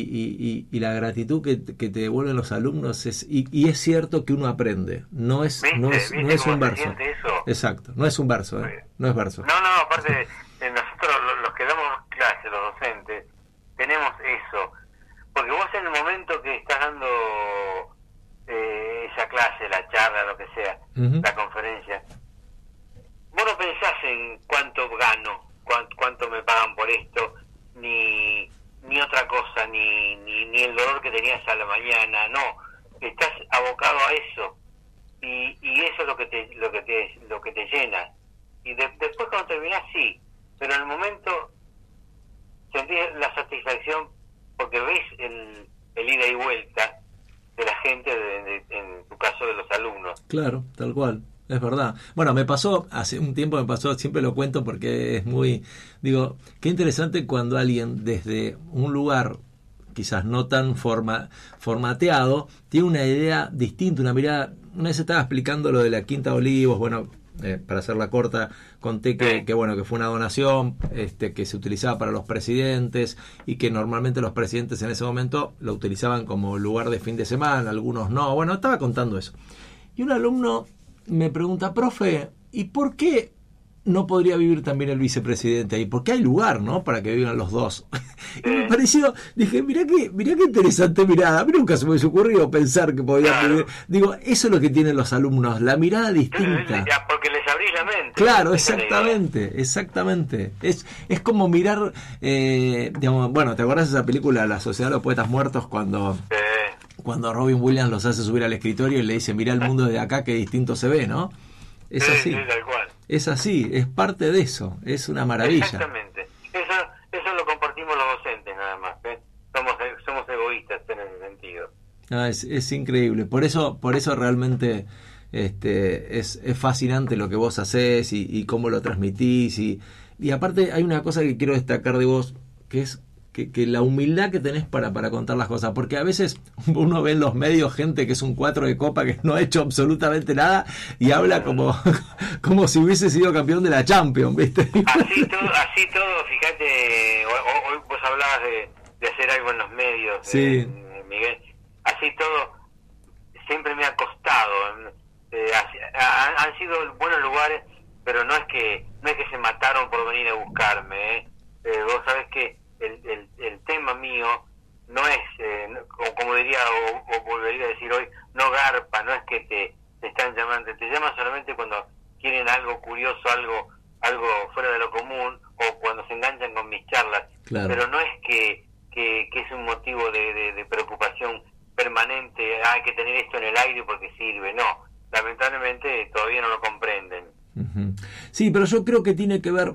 S1: y- la gratitud que, que te devuelven los alumnos es... Y, y es cierto que uno aprende, no es,
S4: ¿Viste?
S1: no es,
S4: ¿Viste
S1: no es un verso.
S4: eso?
S1: Exacto, no es un verso, ¿eh? no es verso.
S4: No, no, aparte, eh, nosotros lo- los que damos clases, los docentes, tenemos eso. Porque vos en el momento que estás dando eh, esa clase, la charla, lo que sea, la conferencia, vos no pensás en cuánto gano, cuán- cuánto me pagan por esto, ni, ni otra cosa, ni, ni, ni el dolor que tenías a la mañana, no. Estás abocado a eso. Y, y eso es lo que te, lo que te, lo que te llena y de- después cuando terminás sí, pero en el momento sentís la satisfacción porque ves el, el ida y vuelta de la gente, de- en tu caso de los alumnos.
S1: Claro, tal cual, es verdad. Bueno, me pasó, hace un tiempo me pasó, siempre lo cuento porque es muy, digo, qué interesante cuando alguien desde un lugar quizás no tan forma, formateado, tiene una idea distinta, una mirada, una vez estaba explicando lo de la Quinta de Olivos, bueno, eh, para hacerla corta, conté que, que, bueno que fue una donación este, que se utilizaba para los presidentes y que normalmente los presidentes en ese momento lo utilizaban como lugar de fin de semana, algunos no. Bueno, estaba contando eso. Y un alumno me pregunta, profe, ¿y por qué no podría vivir también el vicepresidente ahí? Porque hay lugar, ¿no? Para que vivan los dos. [laughs] y me pareció, dije, mirá qué, mirá qué interesante mirada. A mí nunca se me hubiese ocurrido pensar que podía
S4: Claro.
S1: vivir. Digo, eso es lo que tienen los alumnos, la mirada distinta.
S4: Ya, porque les abrís la mente.
S1: Claro, exactamente, exactamente. Es, es como mirar, eh, digamos, bueno, ¿te acuerdas de esa película La Sociedad de los Poetas Muertos cuando,
S4: Eh,
S1: cuando Robin Williams los hace subir al escritorio y le dice, mira el mundo de acá, qué distinto se ve, ¿no? Es
S4: sí,
S1: así,
S4: sí, tal cual.
S1: es así, es parte de eso, es una maravilla.
S4: Exactamente. Eso, eso lo compartimos los docentes nada más. ¿eh? Somos, somos egoístas en ese sentido.
S1: Ah, es, es increíble. Por eso, por eso realmente este, es, es fascinante lo que vos hacés y, y cómo lo transmitís. Y, y aparte hay una cosa que quiero destacar de vos, que es que, que la humildad que tenés para, para contar las cosas. Porque a veces [laughs] uno ve en los medios gente que es un cuatro de copa que no ha hecho absolutamente nada y habla como, [laughs] como si hubiese sido campeón de la Champions, ¿viste?
S4: Así todo, así todo fíjate, hoy, hoy vos hablabas de, de hacer algo en los medios,
S1: Sí.
S4: eh, Miguel. Así todo, siempre me ha costado. eh, ha- han sido buenos lugares, pero no es que no es que se mataron por venir a buscarme. ¿eh? Eh, vos sabés que el, el, el tema mío no es, eh, como, como diría o, o volvería a decir hoy, no garpa, no es que te, te están llamando, te llaman solamente cuando quieren algo curioso, algo algo fuera de lo común o cuando se enganchan con mis charlas,
S1: Claro.
S4: pero no es que, que, que es un motivo de, de- de preocupación permanente, "Ah, hay que tener esto en el aire porque sirve, no, lamentablemente todavía no lo comprenden.
S1: Sí, pero yo creo que tiene que ver,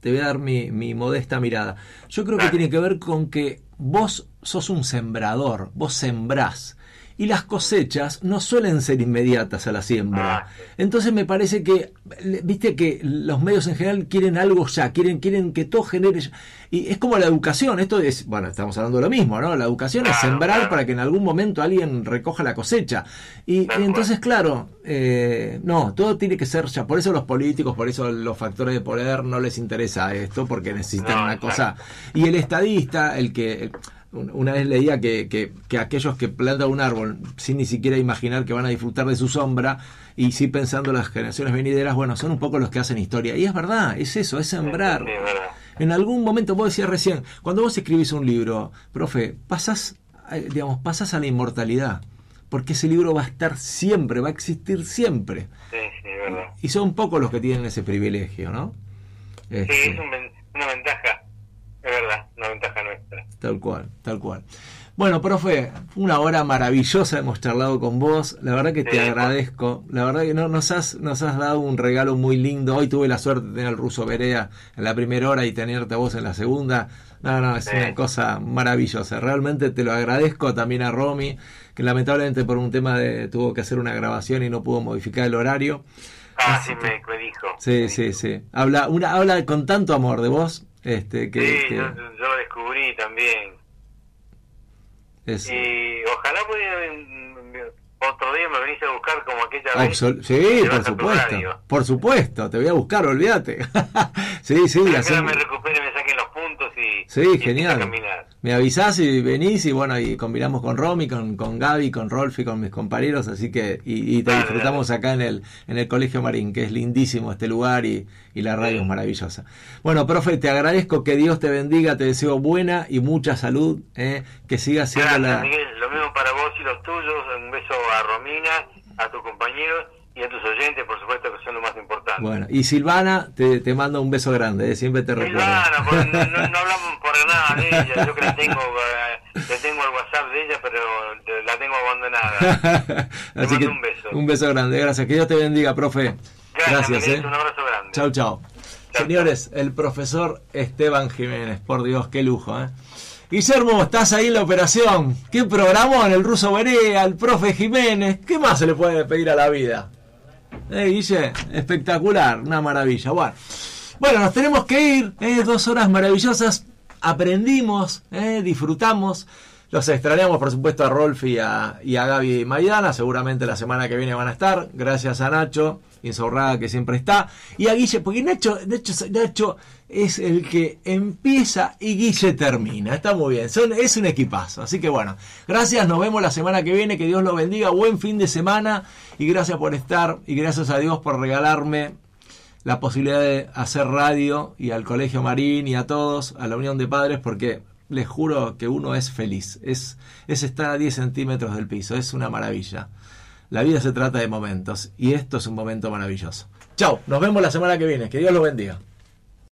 S1: te voy a dar mi, mi modesta mirada, yo creo que tiene que ver con que vos sos un sembrador, vos sembrás. Y las cosechas no suelen ser inmediatas a la siembra.
S4: Ah.
S1: Entonces me parece que, viste que los medios en general quieren algo ya, quieren, quieren que todo genere ya. Y es como la educación, esto es, bueno, estamos hablando de lo mismo, ¿no? La educación es sembrar
S4: claro.
S1: para que en algún momento alguien recoja la cosecha. Y, y entonces, claro, eh, no, todo tiene que ser ya. Por eso los políticos, por eso los factores de poder no les interesa esto, porque necesitan
S4: No,
S1: una cosa. Y el estadista, el que. Una vez leía que, que, que aquellos que plantan un árbol sin ni siquiera imaginar que van a disfrutar de su sombra y sí pensando en las generaciones venideras, bueno, son un poco los que hacen historia. Y es verdad, es eso, es sembrar.
S4: Sí, es.
S1: En algún momento, vos decías recién, cuando vos escribís un libro, profe, pasás, eh, digamos, pasás a la inmortalidad. Porque ese libro va a estar siempre, va a existir siempre.
S4: Sí, sí, es verdad.
S1: Y son pocos los que tienen ese privilegio, ¿no?
S4: Sí,
S1: Este,
S4: es un ven- una ventaja, es verdad, una ventaja nuestra.
S1: Tal cual, tal cual. Bueno, profe, una hora maravillosa, hemos charlado con vos, la verdad que te
S4: Sí,
S1: agradezco, la verdad que no, nos, has, nos has dado un regalo muy lindo, hoy tuve la suerte de tener al ruso Berea en la primera hora y tenerte a vos en la segunda, no, no, es
S4: Sí.
S1: una cosa maravillosa, realmente te lo agradezco también a Romy, que lamentablemente por un tema de tuvo que hacer una grabación y no pudo modificar el horario.
S4: Ah,
S1: Así
S4: sí, me, me dijo.
S1: Sí,
S4: me
S1: sí,
S4: dijo.
S1: sí. Habla, una, habla con tanto amor de vos, este, que,
S4: Sí,
S1: que
S4: yo, yo lo descubrí también.
S1: es-
S4: Y ojalá pudiera mm, otro día me venís a buscar como aquella vez.
S1: Absol- sí, por supuesto. Por supuesto, te voy a buscar, olvídate. [laughs] sí, sí, hacemos-
S4: me recupere, me saquen los puntos y,
S1: Sí,
S4: y
S1: genial.
S4: a.
S1: Me avisás y venís y bueno, y combinamos con Romy, con, con Gaby, con Rolf y con mis compañeros, así que, y, y te
S4: Dale,
S1: disfrutamos acá en el, en el Colegio Marín, que es lindísimo este lugar y, y la radio
S4: Sí.
S1: es maravillosa. Bueno, profe, te agradezco, que Dios te bendiga, te deseo buena y mucha salud, eh, que siga siendo
S4: Gracias,
S1: la...
S4: Miguel. Mismo para vos y los tuyos. Un beso a Romina, a tus compañeros y a tus oyentes, por supuesto, que son lo más importante.
S1: Bueno, y Silvana, te, te mando un beso grande, eh, siempre te recuerdo.
S4: Silvana, [laughs] no, no- hablamos por nada de ella. Yo que la tengo, eh, le tengo el WhatsApp de ella, pero la tengo abandonada. [laughs]
S1: Así
S4: mando
S1: que
S4: un beso.
S1: un beso grande, gracias. Que Dios te bendiga, profe. Gracias,
S4: Miguel,
S1: eh.
S4: Un abrazo grande.
S1: Chau, chau.
S4: Chau,
S1: Señores, el profesor Esteban Jiménez, por Dios, qué lujo, ¿eh? Guillermo, estás ahí en la operación. ¿Qué programó en el ruso Berea, el profe Jiménez? ¿Qué más se le puede pedir a la vida? Eh, Guille, espectacular, una maravilla. Bueno, bueno nos tenemos que ir. eh, dos horas maravillosas. Aprendimos, eh, disfrutamos. Los extrañamos, por supuesto, a Rolf y a, y a Gaby Maidana. Seguramente la semana que viene van a estar. Gracias a Nacho, Insaurrada, que siempre está. Y a Guille, porque Nacho, Nacho, Nacho es el que empieza y Guille termina. Está muy bien. Son, es un equipazo. Así que bueno, gracias. Nos vemos la semana que viene. Que Dios lo bendiga. Buen fin de semana. Y gracias por estar. Y gracias a Dios por regalarme la posibilidad de hacer radio y al Colegio Marín y a todos, a la Unión de Padres, porque les juro que uno es feliz. Es, es estar a 10 centímetros del piso. Es una maravilla. La vida se trata de momentos y esto es un momento maravilloso. Chao, nos vemos la semana que viene. Que Dios lo bendiga.